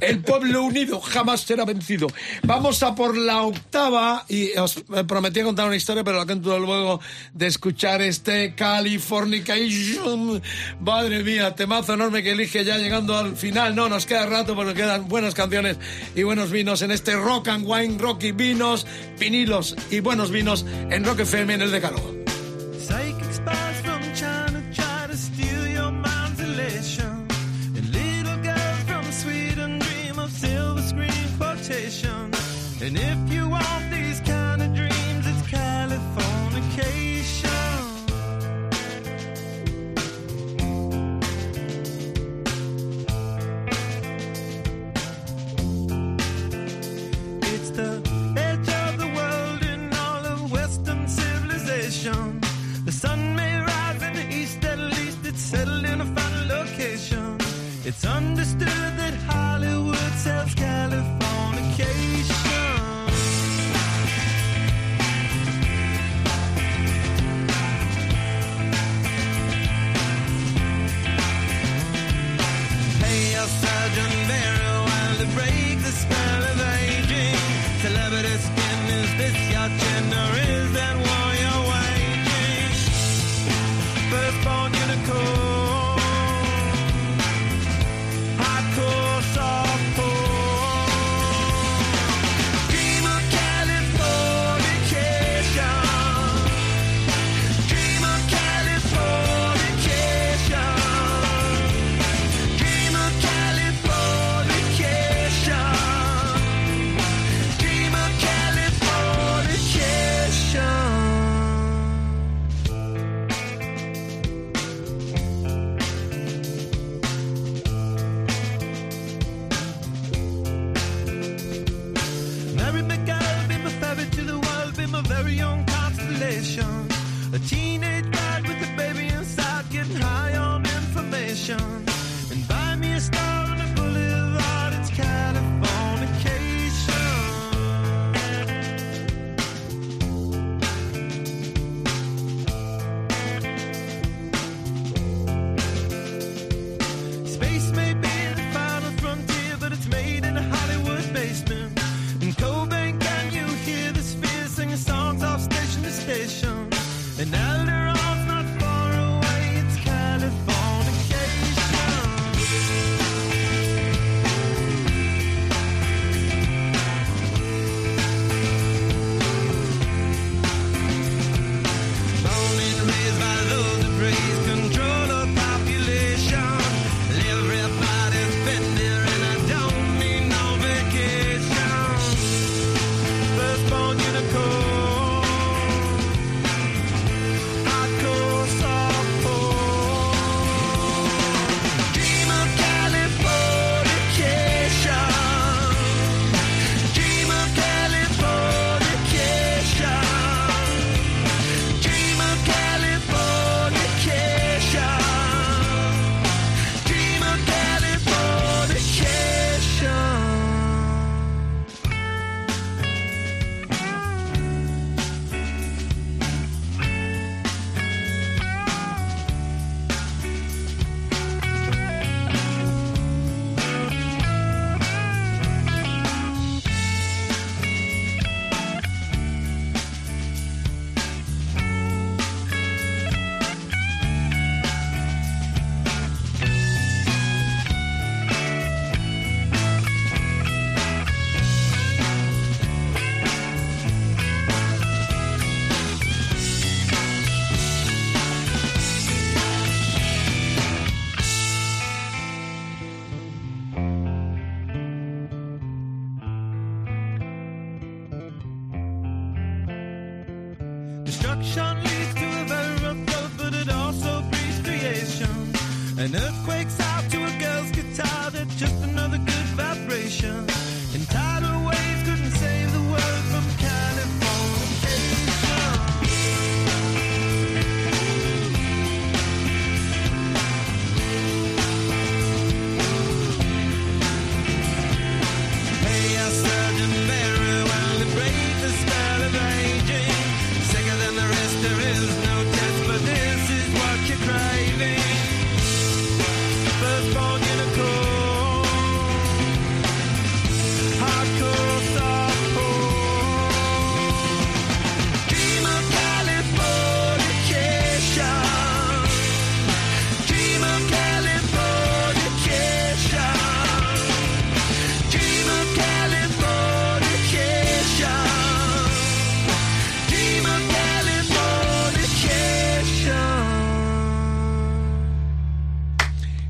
Speaker 1: El pueblo unido jamás será vencido. Vamos a por la octava y os eh, prometí contar una historia, pero la cuento luego de escuchar este Californication. Madre mía, temazo enorme que elige ya llegando al final. No, nos queda rato, pero quedan buenas canciones y buenos vinos en este Rock and Wine, Rock y vinos, vinilos y buenos vinos en Rock FM en el Decálogo.
Speaker 7: It's
Speaker 12: under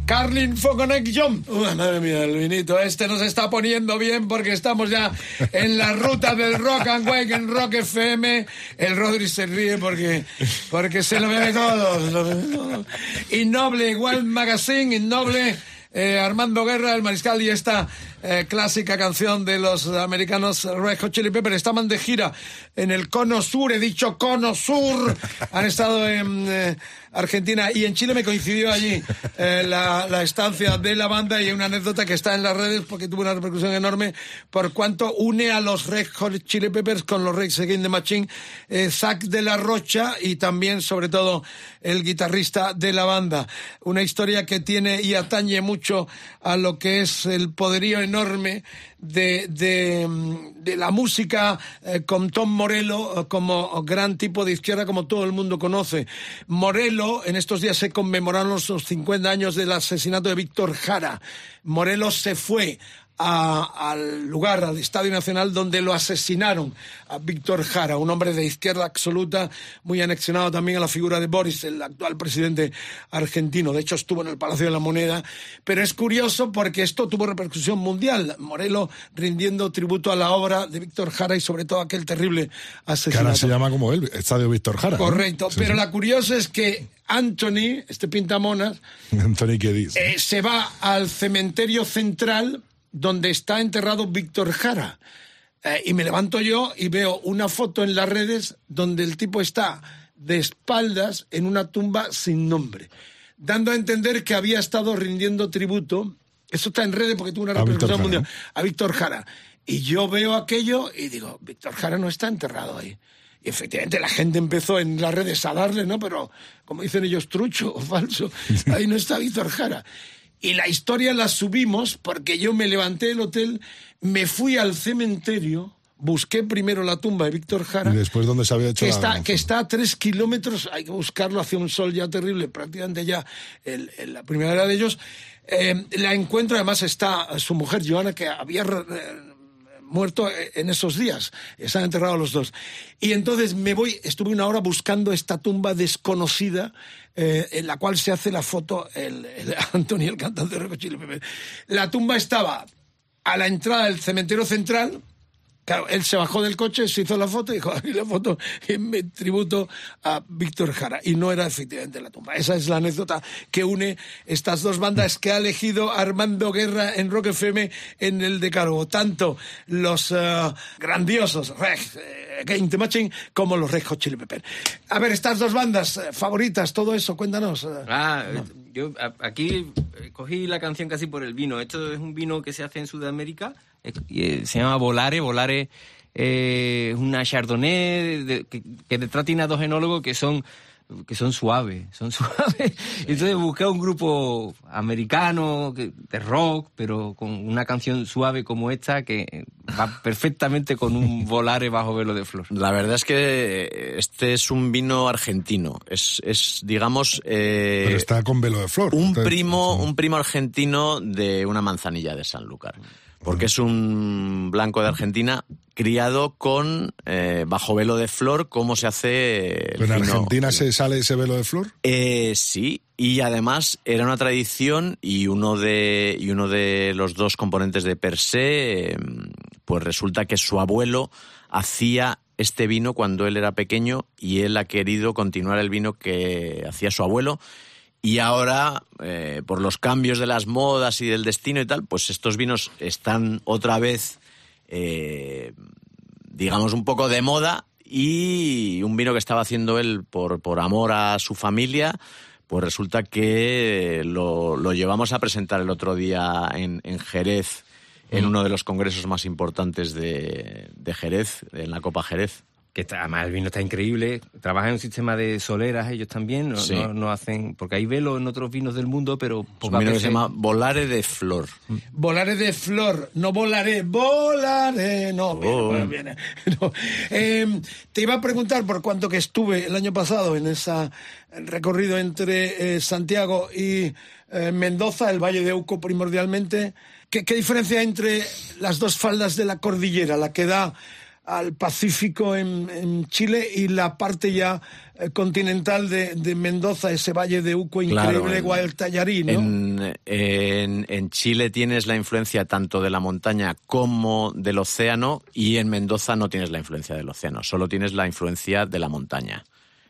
Speaker 1: Carlin Foconnection. Uy, madre mía, el vinito. Este nos está poniendo bien porque estamos ya en la ruta del Rock and Wake en Rock FM. El Rodri se ríe porque, porque se lo bebe todo. Innoble, igual Magazine, Innoble. eh, Armando Guerra, el mariscal, y esta eh, clásica canción de los americanos Red Hot Chili Peppers. Estaban de gira en el Cono Sur, he dicho Cono Sur. Han estado en eh, Argentina y en Chile me coincidió allí eh, la, la estancia de la banda y una anécdota que está en las redes porque tuvo una repercusión enorme por cuanto une a los Red Hot Chili Peppers con los Rage Against the Machine, eh, Zack de la Rocha y también, sobre todo, el guitarrista de la banda. Una historia que tiene y atañe mucho a lo que es el poderío enorme de, de, la música eh, con Tom Morello eh, como gran tipo de izquierda como todo el mundo conoce. Morello, en estos días se conmemoraron los 50 años del asesinato de Víctor Jara. Morelos se fue a- al lugar, al Estadio Nacional, donde lo asesinaron a Víctor Jara, un hombre de izquierda absoluta, muy anexionado también a la figura de Boris, el actual presidente argentino. De hecho, estuvo en el Palacio de la Moneda. Pero es curioso porque esto tuvo repercusión mundial. Morelo rindiendo tributo a la obra de Víctor Jara y sobre todo aquel terrible
Speaker 3: Que
Speaker 1: asesinato.
Speaker 3: ahora se llama como él, Estadio Víctor Jara.
Speaker 1: Correcto,
Speaker 3: Sí,
Speaker 1: pero
Speaker 3: sí.
Speaker 1: la curiosa es que Anthony, este pintamonas,
Speaker 3: Anthony Kiedis.
Speaker 1: eh, se va al cementerio central donde está enterrado Víctor Jara. Eh, y me levanto yo y veo una foto en las redes donde el tipo está de espaldas en una tumba sin nombre, dando a entender que había estado rindiendo tributo Eso está en redes porque tuvo una repercusión mundial. A Víctor Jara. Y yo veo aquello y digo, Víctor Jara no está enterrado ahí. Y efectivamente la gente empezó en las redes a darle, ¿no? Pero, como dicen ellos, trucho o falso. Ahí no está Víctor Jara. Y la historia la subimos porque yo me levanté del hotel, me fui al cementerio, busqué primero la tumba de Víctor Jara
Speaker 3: Y después, ¿dónde se había hecho
Speaker 1: que
Speaker 3: la
Speaker 1: está, que está a tres kilómetros, hay que buscarlo, hacia un sol ya terrible, prácticamente ya el- el- la primera era de ellos. Eh, la encuentro, además está su mujer Joana, que había eh, muerto en esos días, están enterrados los dos. Y entonces me voy, estuve una hora buscando esta tumba desconocida, eh, en la cual se hace la foto el, el Antonio, el cantante de Chili Peppers. La tumba estaba a la entrada del cementerio central, Claro, él se bajó del coche, se hizo la foto y dijo, aquí la foto en tributo a Víctor Jara. Y no era efectivamente la tumba. Esa es la anécdota que une estas dos bandas que ha elegido Armando Guerra en Rock FM en el Decálogo. Tanto los eh, grandiosos Reg Against the Machine como los Red Hot Chili Peppers. A ver, estas dos bandas eh, favoritas, todo eso, cuéntanos. eh.
Speaker 4: Ah, yo aquí eh, cogí la canción casi por el vino. Esto es un vino que se hace en Sudamérica. se llama Volare. Volare eh, es una Chardonnay de- que, que a dos enólogos que son que son suaves, son suaves. Entonces busqué un grupo americano de rock, pero con una canción suave como esta que va perfectamente con un volare bajo velo de flor.
Speaker 2: La verdad es que este es un vino argentino. Es, es digamos. eh,
Speaker 3: Pero está con velo de flor.
Speaker 2: un primo, un primo argentino de una manzanilla de Sanlúcar. Porque es un blanco de Argentina criado con eh, bajo velo de flor, como se hace el
Speaker 3: ¿En Argentina se sale ese velo de flor?
Speaker 2: Eh, sí, y además era una tradición y uno de, y uno de los dos componentes de per se, eh, pues resulta que su abuelo hacía este vino cuando él era pequeño y él ha querido continuar el vino que hacía su abuelo. Y ahora, eh, por los cambios de las modas y del destino y tal, pues estos vinos están otra vez, eh, digamos, un poco de moda y un vino que estaba haciendo él por, por amor a su familia, pues resulta que lo, lo llevamos a presentar el otro día en, en Jerez, en
Speaker 4: Mm.
Speaker 2: uno de los congresos más importantes de, de Jerez, en la Copa Jerez.
Speaker 4: Que está, además el vino está increíble. Trabajan en un sistema de soleras ellos también, no,
Speaker 2: Sí.
Speaker 4: no- no hacen, porque hay velo en otros vinos del mundo, pero
Speaker 2: Es un vino que se llama Volare de Flor.
Speaker 1: Volaré de flor, no volaré, volaré, no, viene,
Speaker 2: Oh.
Speaker 1: bueno, viene, no. Eh, te iba a preguntar por cuánto que estuve el año pasado en ese recorrido entre eh, Santiago y eh, Mendoza, el Valle de Uco primordialmente, ¿qué, qué diferencia hay entre las dos faldas de la cordillera, la que da al Pacífico en, en Chile y la parte ya eh, continental de, de Mendoza, ese Valle de Uco increíble,
Speaker 2: Claro, en-
Speaker 1: Guadaltallarí, ¿no?
Speaker 2: En, en- en Chile tienes la influencia tanto de la montaña como del océano y en Mendoza no tienes la influencia del océano, solo tienes la influencia de la montaña.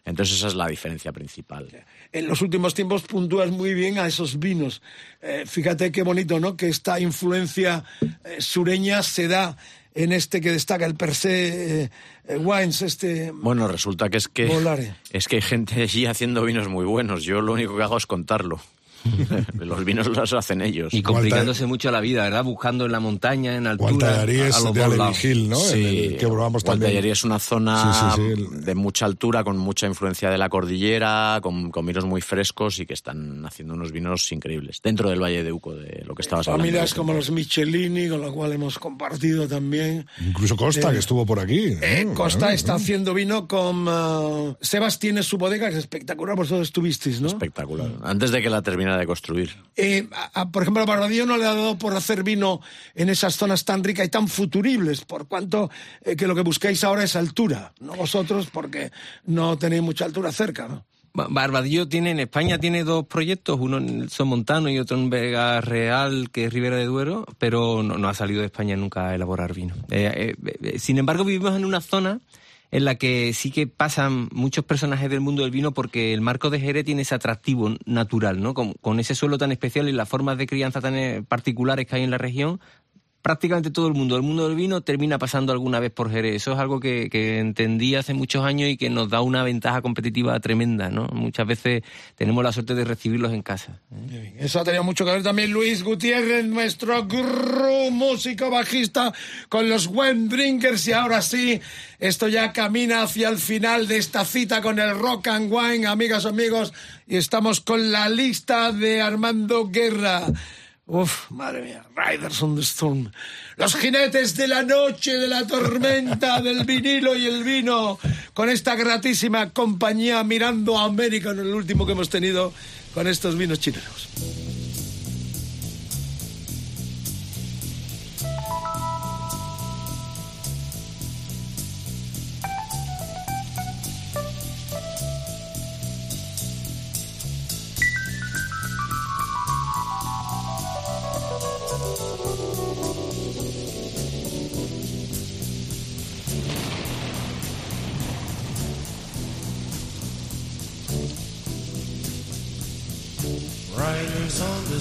Speaker 2: Entonces esa es la diferencia principal.
Speaker 1: en los últimos tiempos puntúas muy bien a esos vinos. Eh, fíjate qué bonito, ¿no? Que esta influencia eh, sureña se da en este que destaca el per se eh, eh, Wines, este
Speaker 2: Bueno, resulta que es que
Speaker 1: Volare.
Speaker 2: es que hay gente allí haciendo vinos muy buenos. Yo lo único que hago es contarlo. Los vinos los hacen ellos.
Speaker 4: Y complicándose mucho la vida, ¿verdad? Buscando en la montaña, en altura. A-
Speaker 3: es
Speaker 4: a los
Speaker 3: de
Speaker 4: dos
Speaker 3: Alevi
Speaker 4: lados.
Speaker 3: Hill, ¿no?
Speaker 2: Sí,
Speaker 3: el que probamos también.
Speaker 2: Es una zona
Speaker 3: Sí, sí, sí,
Speaker 2: de mucha altura, con mucha influencia de la cordillera, con, con vinos muy frescos y que están haciendo unos vinos increíbles. Dentro del Valle de Uco, de lo que estabas hablando.
Speaker 1: familias como los Michelini, con lo cual hemos compartido también.
Speaker 3: Incluso Costa,
Speaker 1: Eh,
Speaker 3: que estuvo por aquí.
Speaker 1: Eh,
Speaker 3: ¿no?
Speaker 1: Costa está haciendo vino con... eh, Sebas tiene su bodega, que es espectacular, vosotros estuvisteis, ¿no?
Speaker 2: Espectacular. Antes de que la terminara de construir.
Speaker 1: Eh, a- a- por ejemplo, a Barbadillo no le ha dado por hacer vino en esas zonas tan ricas y tan futuribles, por cuanto eh, que lo que buscáis ahora es altura, no vosotros, porque no tenéis mucha altura cerca,
Speaker 4: Barbadillo tiene, en España tiene dos proyectos, uno en el Somontano y otro en Vega Real, que es Ribera de Duero, pero no, no ha salido de España nunca a elaborar vino. Eh, eh, eh, sin embargo, vivimos en una zona en la que sí que pasan muchos personajes del mundo del vino porque el marco de Jerez tiene ese atractivo natural, ¿no? Con, con ese suelo tan especial y las formas de crianza tan eh, particulares que hay en la región, prácticamente todo el mundo, el mundo del vino, termina pasando alguna vez por Jerez. Eso es algo que, que entendí hace muchos años y que nos da una ventaja competitiva tremenda, ¿no? Muchas veces tenemos la suerte de recibirlos en casa.
Speaker 1: Eso ha tenido mucho que ver también Luis Gutiérrez, nuestro gurú, músico bajista con los Wine Drinkers. Y ahora sí, esto ya camina hacia el final de esta cita con el Rock and Wine, amigas, amigos. Y estamos con la lista de Armando Guerra. Uf, madre mía, Riders on the Storm. Los jinetes de la noche, de la tormenta, del vinilo y el vino, con esta gratísima compañía mirando a América en el último que hemos tenido con estos vinos chilenos.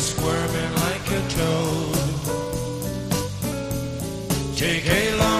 Speaker 12: Is squirming like a toad. Take a long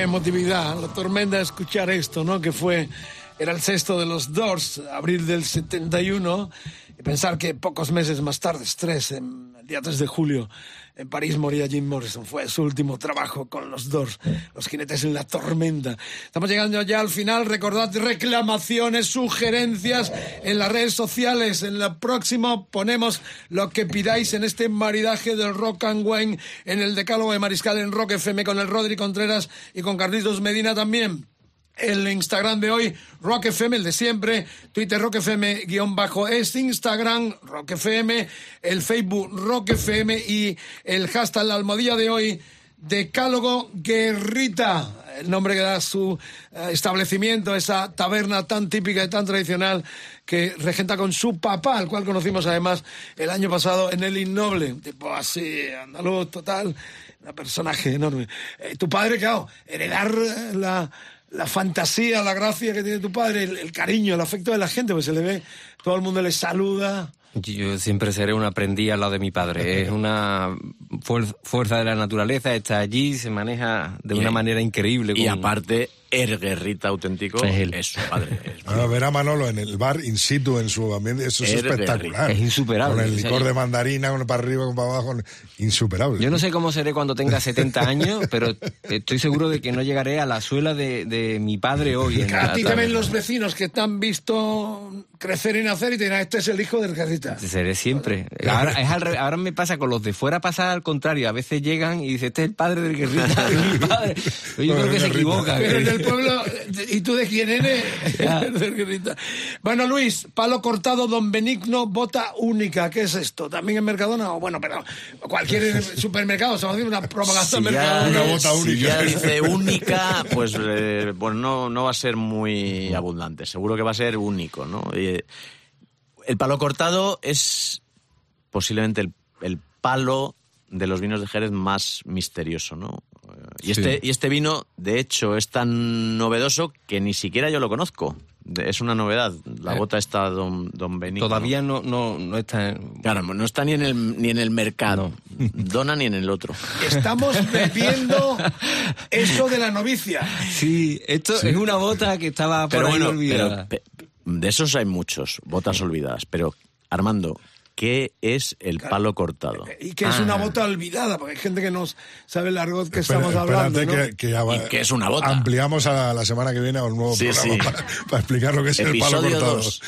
Speaker 1: qué emotividad, la tormenta de escuchar esto, ¿no? Que fue, era el sexto de los Doors, abril del 71, y pensar que pocos meses más tarde, tres, el día 3 de julio, en París moría Jim Morrison. Fue su último trabajo con los Doors, los jinetes en la tormenta. Estamos llegando ya al final. Recordad reclamaciones, sugerencias en las redes sociales. En la próxima ponemos lo que pidáis en este maridaje del Rock and Wine en el Decálogo de Mariscal en Rock FM con el Rodri Contreras y con Carlitos Medina también el Instagram de hoy, Rock FM, el de siempre, Twitter Rock FM guion bajo es Instagram Rock FM, el Facebook Rock FM y el hashtag la almohadilla de hoy, Decálogo Guerrita, el nombre que da su eh, establecimiento, esa taberna tan típica y tan tradicional que regenta con su papá, al cual conocimos además el año pasado en el Innoble, tipo así, andaluz total, un personaje enorme. Eh, tu padre, claro, heredar la la fantasía, la gracia que tiene tu padre, el, el cariño, el afecto de la gente, pues se le ve, todo el mundo le saluda.
Speaker 4: Yo siempre seré un aprendiz al lado de mi padre. Es una fuer- fuerza de la naturaleza, está allí, se maneja de
Speaker 2: Y-
Speaker 4: una manera increíble.
Speaker 2: Y
Speaker 4: con-
Speaker 2: aparte, el guerrita auténtico
Speaker 4: Es él.
Speaker 2: es su padre. Es-
Speaker 3: Ahora, ver a Manolo en el bar in situ, en su ambiente, eso es
Speaker 2: Es
Speaker 3: espectacular.
Speaker 4: Es insuperable.
Speaker 3: Con el licor de mandarina, uno para arriba, uno para abajo, insuperable.
Speaker 4: Yo no sé cómo seré cuando tenga 70 años, pero estoy seguro de que no llegaré a la suela de, de mi padre hoy. En
Speaker 1: a ti te ven los vecinos que te han visto crecer y nacer y te dirán, este es el hijo del guerrita.
Speaker 4: Seré siempre. Ahora, es al revés. Ahora me pasa con los de fuera, pasa al contrario. A veces llegan y dicen, este es el padre del guerrita. mi padre. Yo creo que se equivoca.
Speaker 1: Pero en el pueblo, ¿y tú de quién eres? Bueno, Luis, palo cortado, don Benigno, bota única. ¿Qué es esto? ¿También en Mercadona? O bueno, pero cualquier supermercado, se va a hacer una propaganda
Speaker 2: Si
Speaker 1: en
Speaker 2: ya,
Speaker 1: Mercadona.
Speaker 2: si ya dice única, pues eh, bueno, no, no va a ser muy abundante. Seguro que va a ser único, ¿no? Y, el palo cortado es posiblemente el, el palo de los vinos de Jerez más misterioso, ¿no? Eh, Y
Speaker 4: Sí.
Speaker 2: este, y este vino, de hecho, es tan novedoso que ni siquiera yo lo conozco. De- Es una novedad. La
Speaker 4: Eh,
Speaker 2: bota está Don, don Benito.
Speaker 4: Todavía no, no, no está. en-
Speaker 2: Claro, no está ni en el, ni en el mercado. Dona ni en el otro.
Speaker 1: Estamos bebiendo eso de la novicia.
Speaker 4: Sí, esto es una bota que estaba por
Speaker 2: Pero
Speaker 4: ahí
Speaker 2: bueno,
Speaker 4: olvidada.
Speaker 2: pero, pe- de esos hay muchos, botas olvidadas. Pero, Armando, ¿qué es el palo cortado?
Speaker 1: Y que es
Speaker 4: Ah.
Speaker 1: una bota olvidada, porque hay gente que no sabe el argot que
Speaker 3: Espera-
Speaker 1: estamos hablando. ¿no?
Speaker 3: que, que ya
Speaker 2: ¿Y qué es una bota?
Speaker 3: Ampliamos a la semana que viene a un nuevo
Speaker 2: Sí,
Speaker 3: programa
Speaker 2: sí.
Speaker 3: Para, para explicar lo que es el palo
Speaker 2: Episodio
Speaker 3: cortado.
Speaker 2: dos.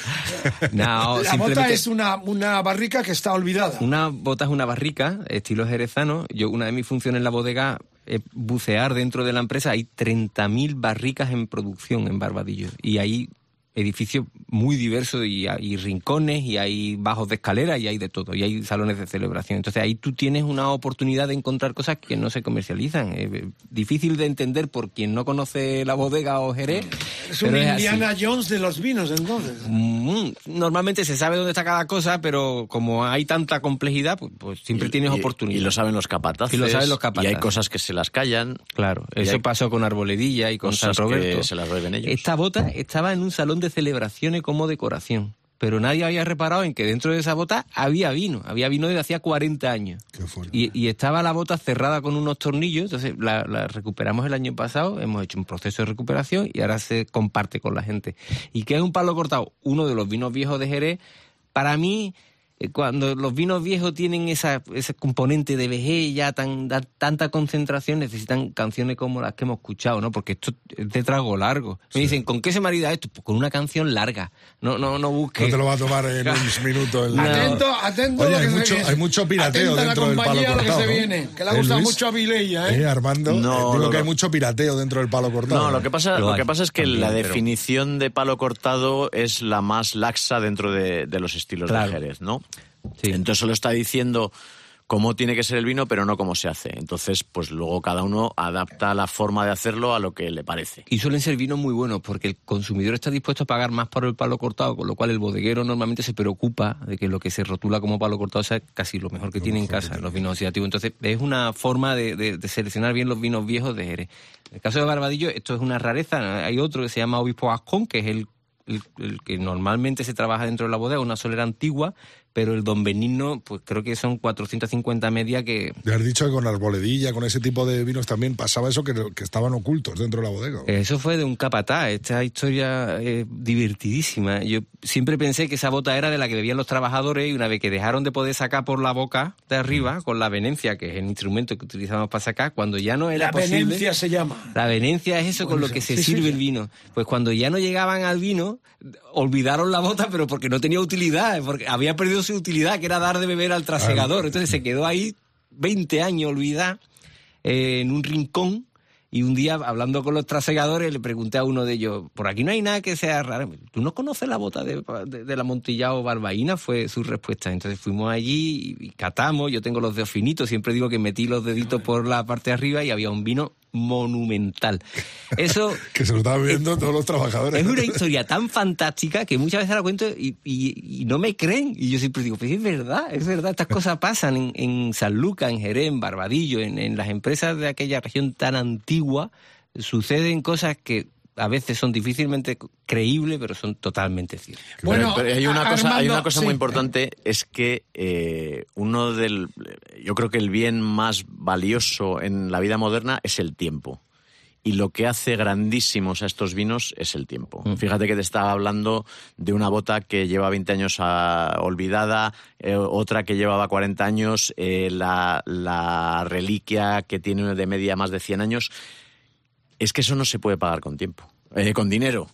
Speaker 4: No,
Speaker 1: La bota es una, una barrica que está olvidada.
Speaker 4: Una bota es una barrica, estilo jerezano. Yo, una de mis funciones en la bodega es bucear dentro de la empresa. Hay 30.000 barricas en producción en Barbadillo. Y hay edificios muy diversos y hay rincones y hay bajos de escalera y hay de todo. Y hay salones de celebración. Entonces ahí tú tienes una oportunidad de encontrar cosas que no se comercializan. Es difícil de entender por quien no conoce la bodega o Jerez.
Speaker 1: Es un
Speaker 4: pero es así.
Speaker 1: Indiana Jones de los vinos, entonces.
Speaker 4: Mm, Normalmente se sabe dónde está cada cosa, pero como hay tanta complejidad, pues, pues siempre tienes
Speaker 2: Y-
Speaker 4: oportunidad.
Speaker 2: Y lo saben los capataces.
Speaker 4: Y lo saben los
Speaker 2: Y
Speaker 4: capataces.
Speaker 2: hay cosas que se las callan.
Speaker 4: Claro,
Speaker 2: Y
Speaker 4: eso
Speaker 2: hay
Speaker 4: pasó con Arboledilla y con San
Speaker 2: cosas
Speaker 4: Roberto.
Speaker 2: que se las beben ellos.
Speaker 4: Esta bota estaba en un salón de celebraciones como decoración. Pero nadie había reparado en que dentro de esa bota había vino. Había vino desde hacía 40 años. Y, y estaba la bota cerrada con unos tornillos. Entonces la, la recuperamos el año pasado. Hemos hecho un proceso de recuperación y ahora se comparte con la gente. ¿Y qué es un palo cortado? Uno de los vinos viejos de Jerez. Para mí, cuando los vinos viejos tienen esa, ese componente de vejez ya tan, da- tanta concentración, necesitan canciones como las que hemos escuchado, ¿no? Porque esto es de trago largo. Me dicen, ¿con qué se marida esto? Pues con una canción larga. No, no, no busques.
Speaker 3: No te lo va a tomar en unos minutos. el-
Speaker 1: Atento, atento.
Speaker 3: Oye,
Speaker 1: a lo
Speaker 3: hay
Speaker 1: que se
Speaker 3: mucho,
Speaker 1: viene.
Speaker 3: hay mucho pirateo
Speaker 1: Atenta a la
Speaker 3: dentro del palo
Speaker 1: que
Speaker 3: cortado.
Speaker 1: se
Speaker 3: ¿no?
Speaker 1: viene, que le
Speaker 3: ¿Eh,
Speaker 1: gusta
Speaker 3: Luis?
Speaker 1: mucho a Vileya, ¿eh?
Speaker 3: Eh, Armando,
Speaker 2: No,
Speaker 3: eh, digo
Speaker 2: no,
Speaker 3: que hay
Speaker 2: no.
Speaker 3: mucho pirateo dentro del palo cortado.
Speaker 2: No, lo que pasa,
Speaker 4: Lo
Speaker 2: lo
Speaker 4: hay
Speaker 2: que pasa es que
Speaker 4: también,
Speaker 2: la
Speaker 4: pero-
Speaker 2: definición de palo cortado es la más laxa dentro de, de los estilos
Speaker 4: Claro.
Speaker 2: de Jerez, ¿no? Entonces solo está diciendo cómo tiene que ser el vino, pero no cómo se hace. Entonces, pues luego cada uno adapta la forma de hacerlo a lo que le parece.
Speaker 4: Y suelen ser vinos muy buenos porque el consumidor está dispuesto a pagar más por el palo cortado, con lo cual el bodeguero normalmente se preocupa de que lo que se rotula como palo cortado sea casi lo mejor que tiene en casa, los vinos oxidativos. Entonces es una forma de, de- de seleccionar bien los vinos viejos de Jerez. En el caso de Barbadillo, esto es una rareza. Hay otro que se llama Obispo Gascón, que es el, el- el que normalmente se trabaja dentro de la bodega, una solera antigua, pero el Don Benigno, pues creo que son 450 media que,
Speaker 3: Ya has dicho que con arboledilla, con ese tipo de vinos también pasaba eso, que, que estaban ocultos dentro de la bodega.
Speaker 4: Eso fue de un capataz. Esta historia es divertidísima. Yo siempre pensé que esa bota era de la que bebían los trabajadores y una vez que dejaron de poder sacar por la boca de arriba, con la venencia, que es el instrumento que utilizamos para sacar, cuando ya no era
Speaker 1: La
Speaker 4: posible...
Speaker 1: venencia se llama.
Speaker 4: La venencia es eso con lo que se
Speaker 1: Sí, sí,
Speaker 4: sirve
Speaker 1: sí.
Speaker 4: el vino. Pues cuando ya no llegaban al vino, olvidaron la bota, pero porque no tenía utilidad, porque había perdido su utilidad, que era dar de beber al trasegador. Entonces se quedó ahí 20 años olvidada eh, en un rincón. Y un día, hablando con los trasegadores, le pregunté a uno de ellos, por aquí no hay nada que sea raro. ¿Tú no conoces la bota de, de- de la Montilla o Barbaína? Fue su respuesta. Entonces fuimos allí y, y catamos. Yo tengo los dedos finitos, siempre digo que metí los deditos por la parte de arriba y había un vino monumental. Eso
Speaker 3: Que se lo estaban viendo todos los trabajadores.
Speaker 4: es una historia tan fantástica que muchas veces la cuento y, y- y no me creen. Y yo siempre digo, pues es verdad, es verdad, estas cosas pasan en, en San Lucas, en Jerez, en Barbadillo, en, en las empresas de aquella región tan antigua, suceden cosas que a veces son difícilmente creíbles, pero son totalmente ciertas.
Speaker 2: Pero- pero hay una
Speaker 1: a-
Speaker 2: cosa, hay una cosa
Speaker 1: sí.
Speaker 2: muy importante, es que eh, uno del, yo creo que el bien más valioso en la vida moderna es el tiempo. Y lo que hace grandísimos a estos vinos es el tiempo. Fíjate que te estaba hablando de una bota que lleva 20 años ah, olvidada, eh, otra que llevaba 40 años, eh, la, la reliquia que tiene de media más de 100 años. Es que eso no se puede pagar con tiempo, eh, con dinero.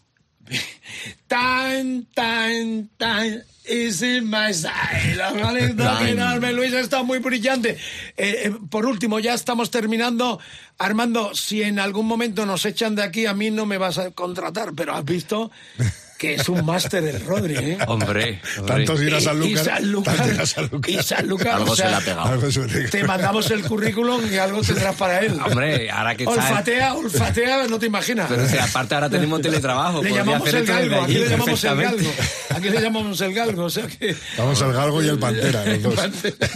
Speaker 1: Tan, tan, tan. Is in my side. La
Speaker 2: Tan.
Speaker 1: enorme, Luis, está muy brillante. Eh, eh, por último, ya estamos terminando. Armando, si en algún momento nos echan de aquí, a mí no me vas a contratar, pero has visto que es un máster el Rodri, ¿eh?
Speaker 4: Hombre,
Speaker 3: Tantos ir a San
Speaker 1: Y- y
Speaker 3: Lucas.
Speaker 1: San Lucas-
Speaker 3: Lucas.
Speaker 1: y San Lucas,
Speaker 2: Algo
Speaker 1: o sea,
Speaker 2: se le ha pegado.
Speaker 3: Algo se me-
Speaker 1: Te mandamos el currículum y algo tendrás para él.
Speaker 4: Hombre, ahora que
Speaker 1: Olfatea, olfatea, no te imaginas.
Speaker 4: Pero si aparte ahora tenemos teletrabajo,
Speaker 1: Le llamamos
Speaker 4: hacer
Speaker 1: el galgo, aquí le llamamos el galgo. Aquí le llamamos el galgo, o sea que...
Speaker 3: Vamos al galgo y el pantera, los dos.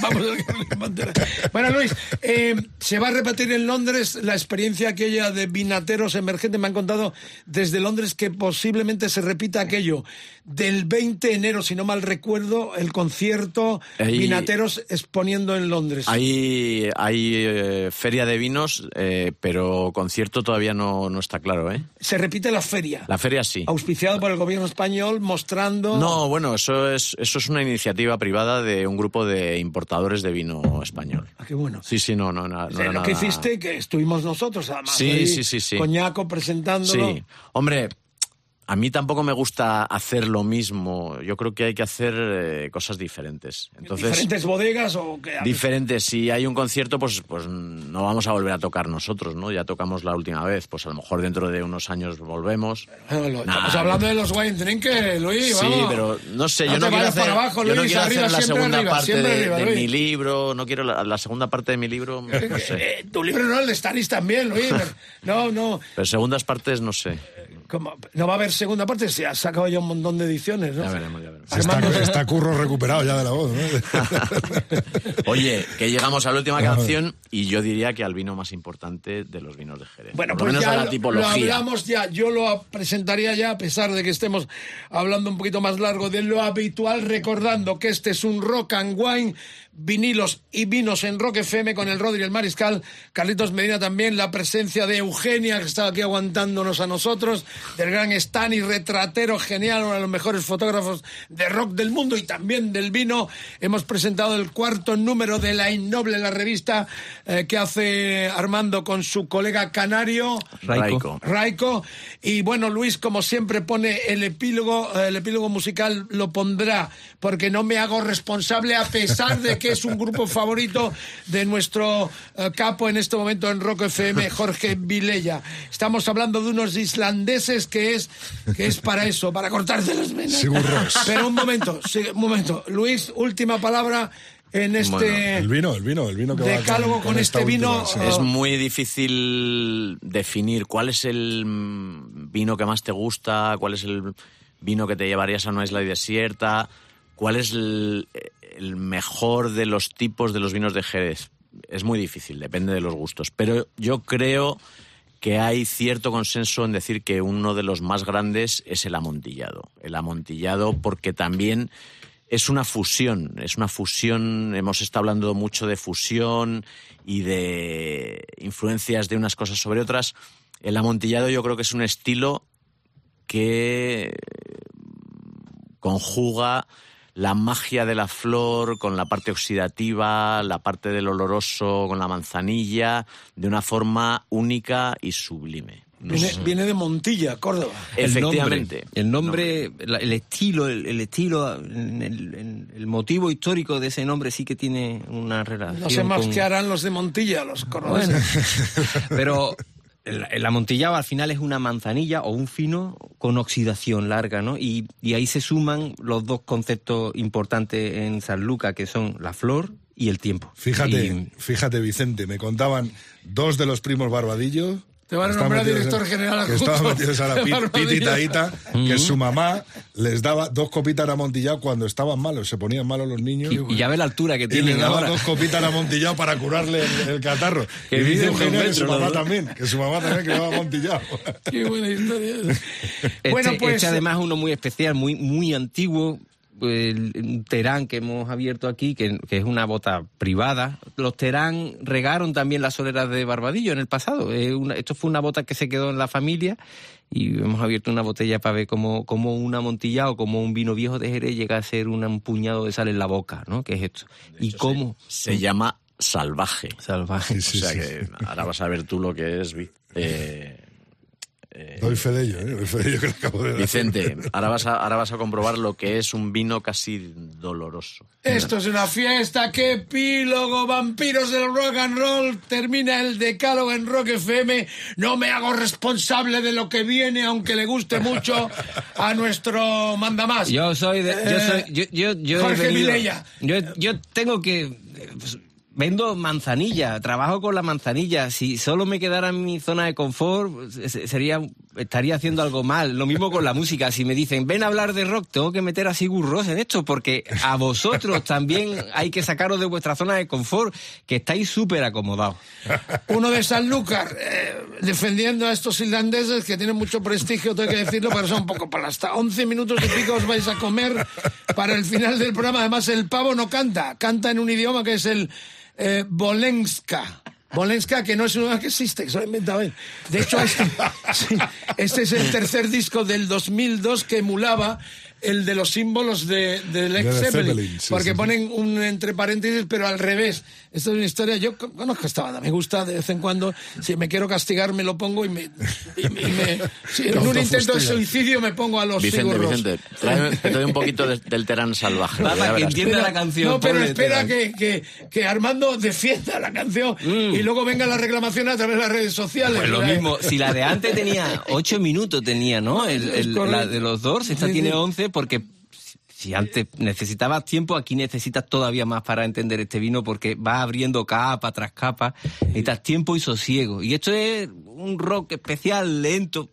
Speaker 1: Vamos al galgo y el pantera. Bueno, Luis, eh, se va a repetir en Londres la experiencia aquella de vinateros emergentes. Me han contado desde Londres que posiblemente se aquello del 20 de enero, si no mal recuerdo, el concierto
Speaker 2: Ahí-
Speaker 1: Vinateros exponiendo en Londres.
Speaker 2: Hay, hay eh, feria de vinos, eh, pero concierto todavía no, no está claro, ¿eh?
Speaker 1: Se repite la feria.
Speaker 2: La feria sí.
Speaker 1: Auspiciado por el gobierno español, mostrando...
Speaker 2: No, bueno, eso es, eso es una iniciativa privada de un grupo de importadores de vino español.
Speaker 1: Ah, qué bueno.
Speaker 2: Sí, sí, no, no, no,
Speaker 1: O sea,
Speaker 2: era
Speaker 1: lo que
Speaker 2: nada-
Speaker 1: hiciste, que estuvimos nosotros, además.
Speaker 2: Sí,
Speaker 1: ahí,
Speaker 2: sí, sí, sí.
Speaker 1: Coñaco presentándolo.
Speaker 2: Sí, hombre, a mí tampoco me gusta hacer lo mismo. Yo creo que hay que hacer eh, cosas diferentes. Entonces,
Speaker 1: ¿Diferentes bodegas o qué?
Speaker 2: diferentes. Si hay un concierto, pues, pues no vamos a volver a tocar nosotros, ¿no? Ya tocamos la última vez. Pues a lo mejor dentro de unos años volvemos.
Speaker 1: Bueno, lo-
Speaker 2: Nah.
Speaker 1: Estamos hablando de los wine drinkers, Luis.
Speaker 2: Sí,
Speaker 1: vamos.
Speaker 2: pero no sé,
Speaker 1: No
Speaker 2: yo no quiero hacer,
Speaker 1: para abajo,
Speaker 2: yo no
Speaker 1: Luis,
Speaker 2: quiero
Speaker 1: arriba,
Speaker 2: hacer la segunda
Speaker 1: arriba,
Speaker 2: parte de,
Speaker 1: arriba,
Speaker 2: de
Speaker 1: Luis.
Speaker 2: mi libro, no quiero la, la segunda parte de mi libro, no sé.
Speaker 1: Tu libro no, el de Stanis también, Luis. No, no.
Speaker 2: Pero segundas partes no sé.
Speaker 1: ¿Cómo? No va a haber segunda parte, se ha sacado ya un montón de ediciones, ¿no?
Speaker 2: Ya veremos, ya veremos.
Speaker 3: Está, está curro recuperado ya de la voz, ¿no?
Speaker 2: Oye, que llegamos a la última canción y yo diría que al vino más importante de los vinos de Jerez.
Speaker 1: Bueno,
Speaker 2: Por lo
Speaker 1: pues
Speaker 2: menos
Speaker 1: ya
Speaker 2: a la
Speaker 1: lo-
Speaker 2: tipología.
Speaker 1: lo hablamos ya. Yo lo presentaría ya, a pesar de que estemos hablando un poquito más largo de lo habitual, recordando que este es un Rock and Wine, vinilos y vinos en Rock FM con el Rodri y el Mariscal, Carlitos Medina también, la presencia de Eugenia, que está aquí aguantándonos a nosotros, del gran Stani, retratero genial, uno de los mejores fotógrafos de rock del mundo y también del vino. Hemos presentado el cuarto número de La Innoble, la revista eh, que hace Armando con su colega canario.
Speaker 2: Raico.
Speaker 1: Raico. Y bueno, Luis, como siempre, pone el epílogo, eh, el epílogo musical lo pondrá, porque no me hago responsable, a pesar de que es un grupo favorito de nuestro eh, capo en este momento en Rock FM, Jorge Vilella. Estamos hablando de unos islandeses que es, que es para eso, para cortarte las venas.
Speaker 3: Sigurros.
Speaker 1: Pero un momento, sí, un momento. Luis, última palabra en este...
Speaker 2: Bueno,
Speaker 3: El vino, el vino, el vino que va
Speaker 1: Decálogo con este vino,
Speaker 3: última, sí.
Speaker 2: Es muy difícil definir cuál es el vino que más te gusta, cuál es el vino que te llevarías a una isla desierta, cuál es el, el mejor de los tipos de los vinos de Jerez. Es muy difícil, depende de los gustos. Pero yo creo que hay cierto consenso en decir que uno de los más grandes es el amontillado. El amontillado porque también es una fusión, es una fusión, hemos estado hablando mucho de fusión y de influencias de unas cosas sobre otras. El amontillado yo creo que es un estilo que conjuga la magia de la flor con la parte oxidativa, la parte del oloroso con la manzanilla, de una forma única y sublime. No
Speaker 1: Viene, de Montilla, Córdoba.
Speaker 2: Efectivamente.
Speaker 4: El nombre, el, nombre, la- el estilo, el, el estilo, el, el- el motivo histórico de ese nombre sí que tiene una relación.
Speaker 1: No sé más
Speaker 4: con-
Speaker 1: qué harán los de Montilla, los cordobeses.
Speaker 4: Pero el, el amontillado al final es una manzanilla o un fino con oxidación larga, ¿no? Y, y ahí se suman los dos conceptos importantes en San Luca, que son la flor y el tiempo.
Speaker 3: Fíjate,
Speaker 4: Y-
Speaker 3: fíjate, Vicente, me contaban dos de los primos Barbadillo.
Speaker 1: Te van a nombrar director general
Speaker 3: Que estaban
Speaker 1: adjunto
Speaker 3: metidos a la
Speaker 1: de
Speaker 3: pi-
Speaker 1: Barbadillo.
Speaker 3: pititaíta, que su mamá les daba dos copitas de amontillado cuando estaban malos, se ponían malos los niños.
Speaker 4: y, y ya ve la altura que
Speaker 3: Y le
Speaker 4: tienen
Speaker 3: daba
Speaker 4: ahora.
Speaker 3: dos copitas de amontillado para curarle el, el catarro.
Speaker 4: Que
Speaker 3: y dice Eugenia que su mamá también, que su mamá también que daba amontillado.
Speaker 1: Qué buena historia.
Speaker 4: Este,
Speaker 1: bueno, pues.
Speaker 4: este además uno muy especial, muy, muy antiguo. El, un terán que hemos abierto aquí, que, que es una bota privada. Los terán regaron también las soleras de Barbadillo en el pasado. Es una- esto fue una bota que se quedó en la familia y hemos abierto una botella para ver cómo, cómo un amontillado, como un vino viejo de Jerez llega a ser un puñado de sal en la boca, ¿no? Que es esto. Y cómo...
Speaker 2: Se llama salvaje.
Speaker 4: Salvaje.
Speaker 2: o sea que ahora vas a ver tú lo que es. Vi- eh, eh,
Speaker 3: Doy fe de ello, ¿eh? Doy fe de ello que le acabo de dar.
Speaker 2: Vicente, ahora vas, a, ahora vas a comprobar lo que es un vino casi doloroso.
Speaker 1: Esto es una fiesta, qué epílogo, vampiros del rock and roll, termina el decálogo en Rock FM, no me hago responsable de lo que viene, aunque le guste mucho a nuestro mandamás.
Speaker 4: Yo soy de. Yo soy. Yo, yo,
Speaker 1: Jorge Vilella.
Speaker 4: Yo, yo tengo que. Vendo manzanilla, trabajo con la manzanilla. Si solo me quedara en mi zona de confort, se- sería, estaría haciendo algo mal. Lo mismo con la música. Si me dicen, ven a hablar de rock, tengo que meter a Sigur en esto, porque a vosotros también hay que sacaros de vuestra zona de confort, que estáis súper acomodados.
Speaker 1: Uno de Sanlúcar, eh, defendiendo a estos irlandeses que tienen mucho prestigio, tengo que decirlo, pero son un poco para hasta 11 minutos y pico os vais a comer para el final del programa. Además, el pavo no canta, canta en un idioma que es el eh, Bolenska. Bolenska, que no es un idioma que existe, que se lo ha inventado él. De hecho, este, este es el tercer disco del 2002 que emulaba el de los símbolos de, de Led
Speaker 3: De
Speaker 1: Zeppelin,
Speaker 3: Zeppelin, sí,
Speaker 1: porque
Speaker 3: sí, sí.
Speaker 1: ponen un entre paréntesis, pero al revés. Esto es una historia, yo con- conozco esta banda, me gusta de vez en cuando, si me quiero castigar me lo pongo y me... y me- y me- si en un intento de suicidio me pongo a los
Speaker 2: Vicente. Vicente, tráeme- te doy un poquito de- del terán salvaje.
Speaker 4: Para que entienda la canción.
Speaker 1: No, pero espera que, que, que Armando defienda la canción
Speaker 4: Mm.
Speaker 1: y luego venga la reclamación a través de las redes sociales.
Speaker 4: Pues lo
Speaker 1: ¿verdad?
Speaker 4: mismo, si la de antes tenía ocho minutos, tenía, ¿no? El- la de los dos, esta
Speaker 1: Sí,
Speaker 4: tiene
Speaker 1: sí.
Speaker 4: 11 porque si- antes necesitabas tiempo, aquí necesitas todavía más para entender este vino porque va abriendo capa tras capa, necesitas tiempo y sosiego. Y esto es un rock especial, lento,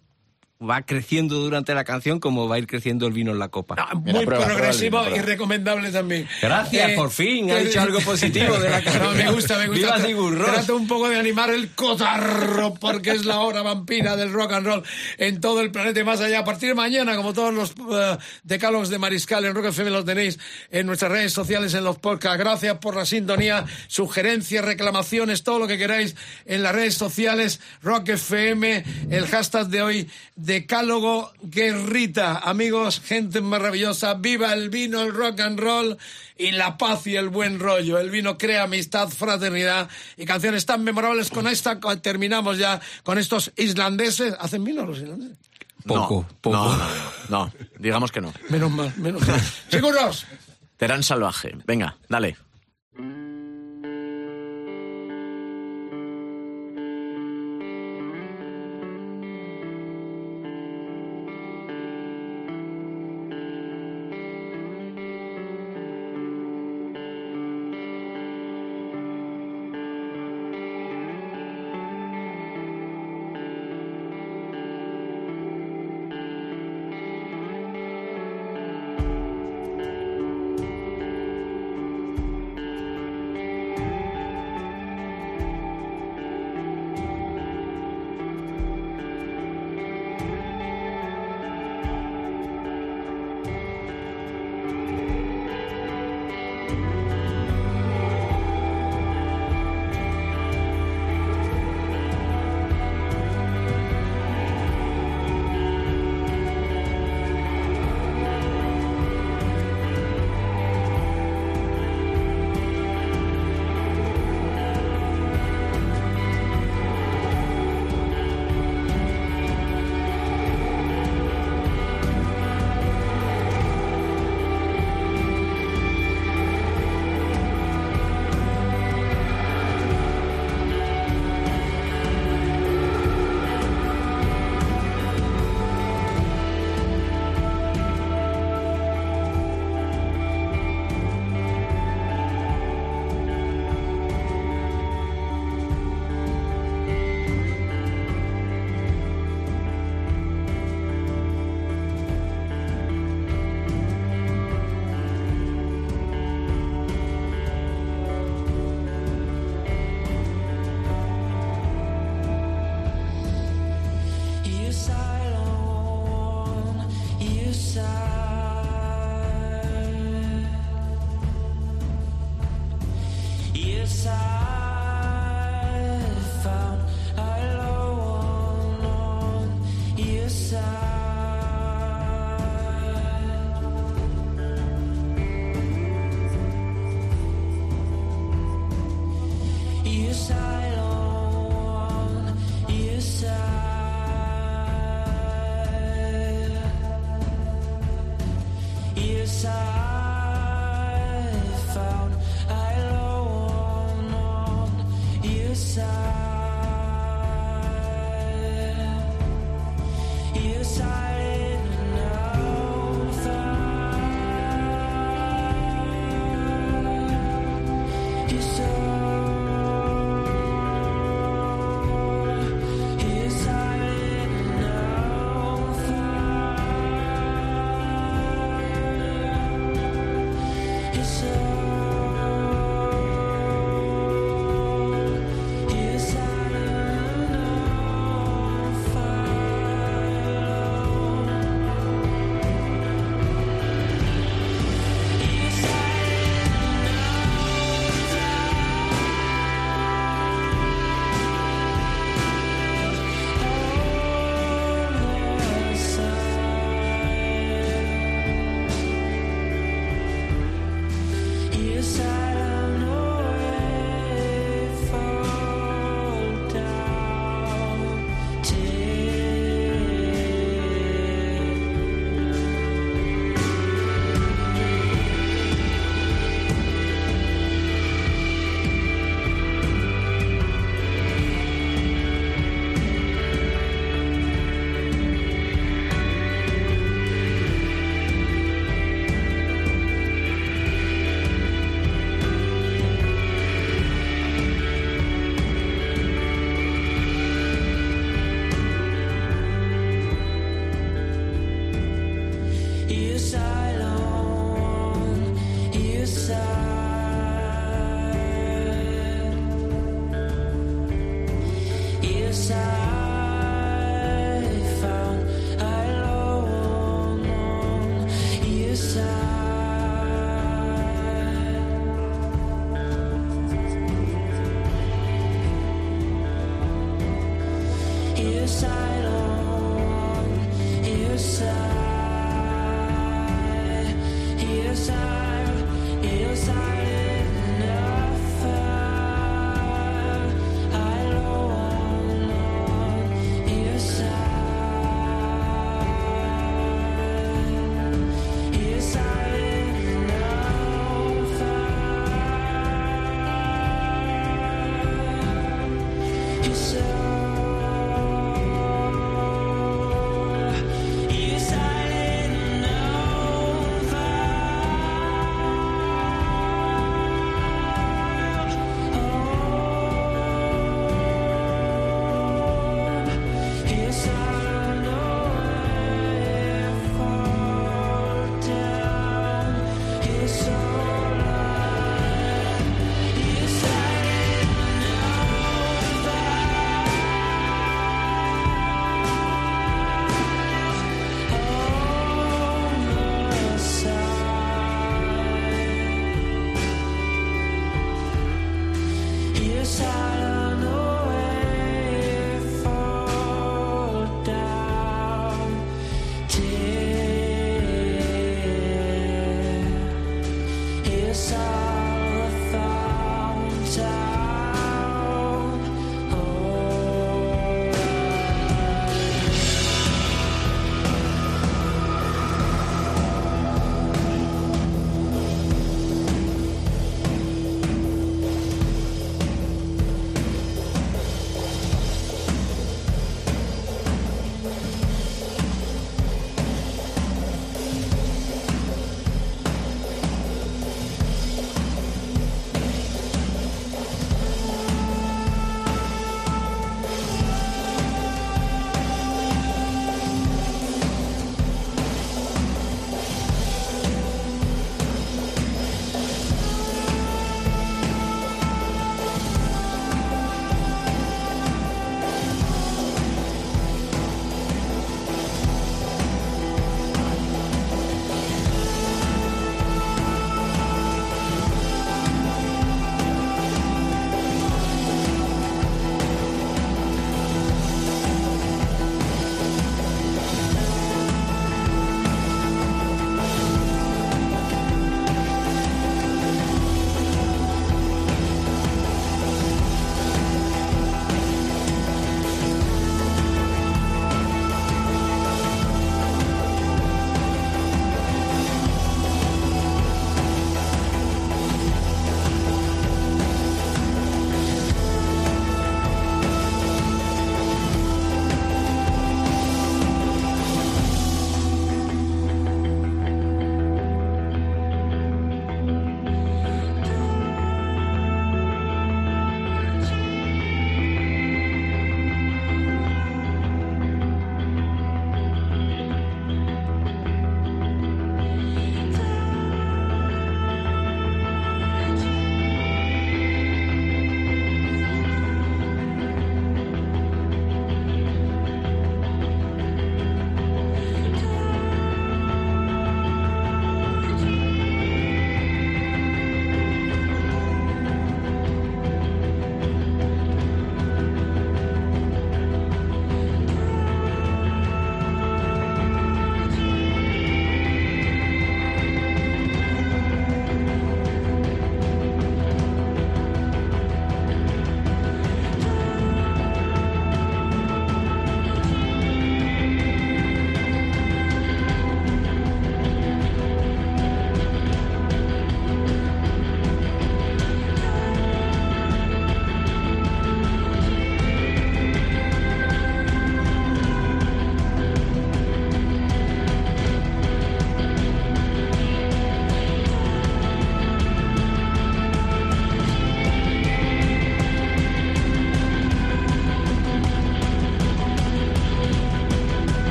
Speaker 4: va creciendo durante la canción como va a ir creciendo el vino en la copa.
Speaker 1: Muy progresivo y recomendable también.
Speaker 4: Gracias,
Speaker 1: Eh,
Speaker 4: por fin, ha
Speaker 1: te-
Speaker 4: dicho algo positivo de la canción.
Speaker 1: No, me gusta, me gusta.
Speaker 4: Viva.
Speaker 1: Trato un poco de animar el cotarro porque es la hora vampira del rock and roll en todo el planeta y más allá. A partir de mañana, como todos los eh, decálogos de Mariscal en Rock FM los tenéis en nuestras redes sociales, en los podcasts. Gracias por la sintonía, sugerencias, reclamaciones, todo lo que queráis en las redes sociales. Rock FM, el hashtag de hoy, Decálogo Guerrita. Amigos, gente maravillosa, viva el vino, el rock and roll y la paz y el buen rollo. El vino crea amistad, fraternidad y canciones tan memorables. Con esta terminamos ya con estos islandeses. ¿Hacen vino los islandeses?
Speaker 4: Poco,
Speaker 2: no,
Speaker 4: poco.
Speaker 2: No, no, digamos que no.
Speaker 1: Menos mal, menos mal. ¿Seguros?
Speaker 2: Terán salvaje. Venga, dale.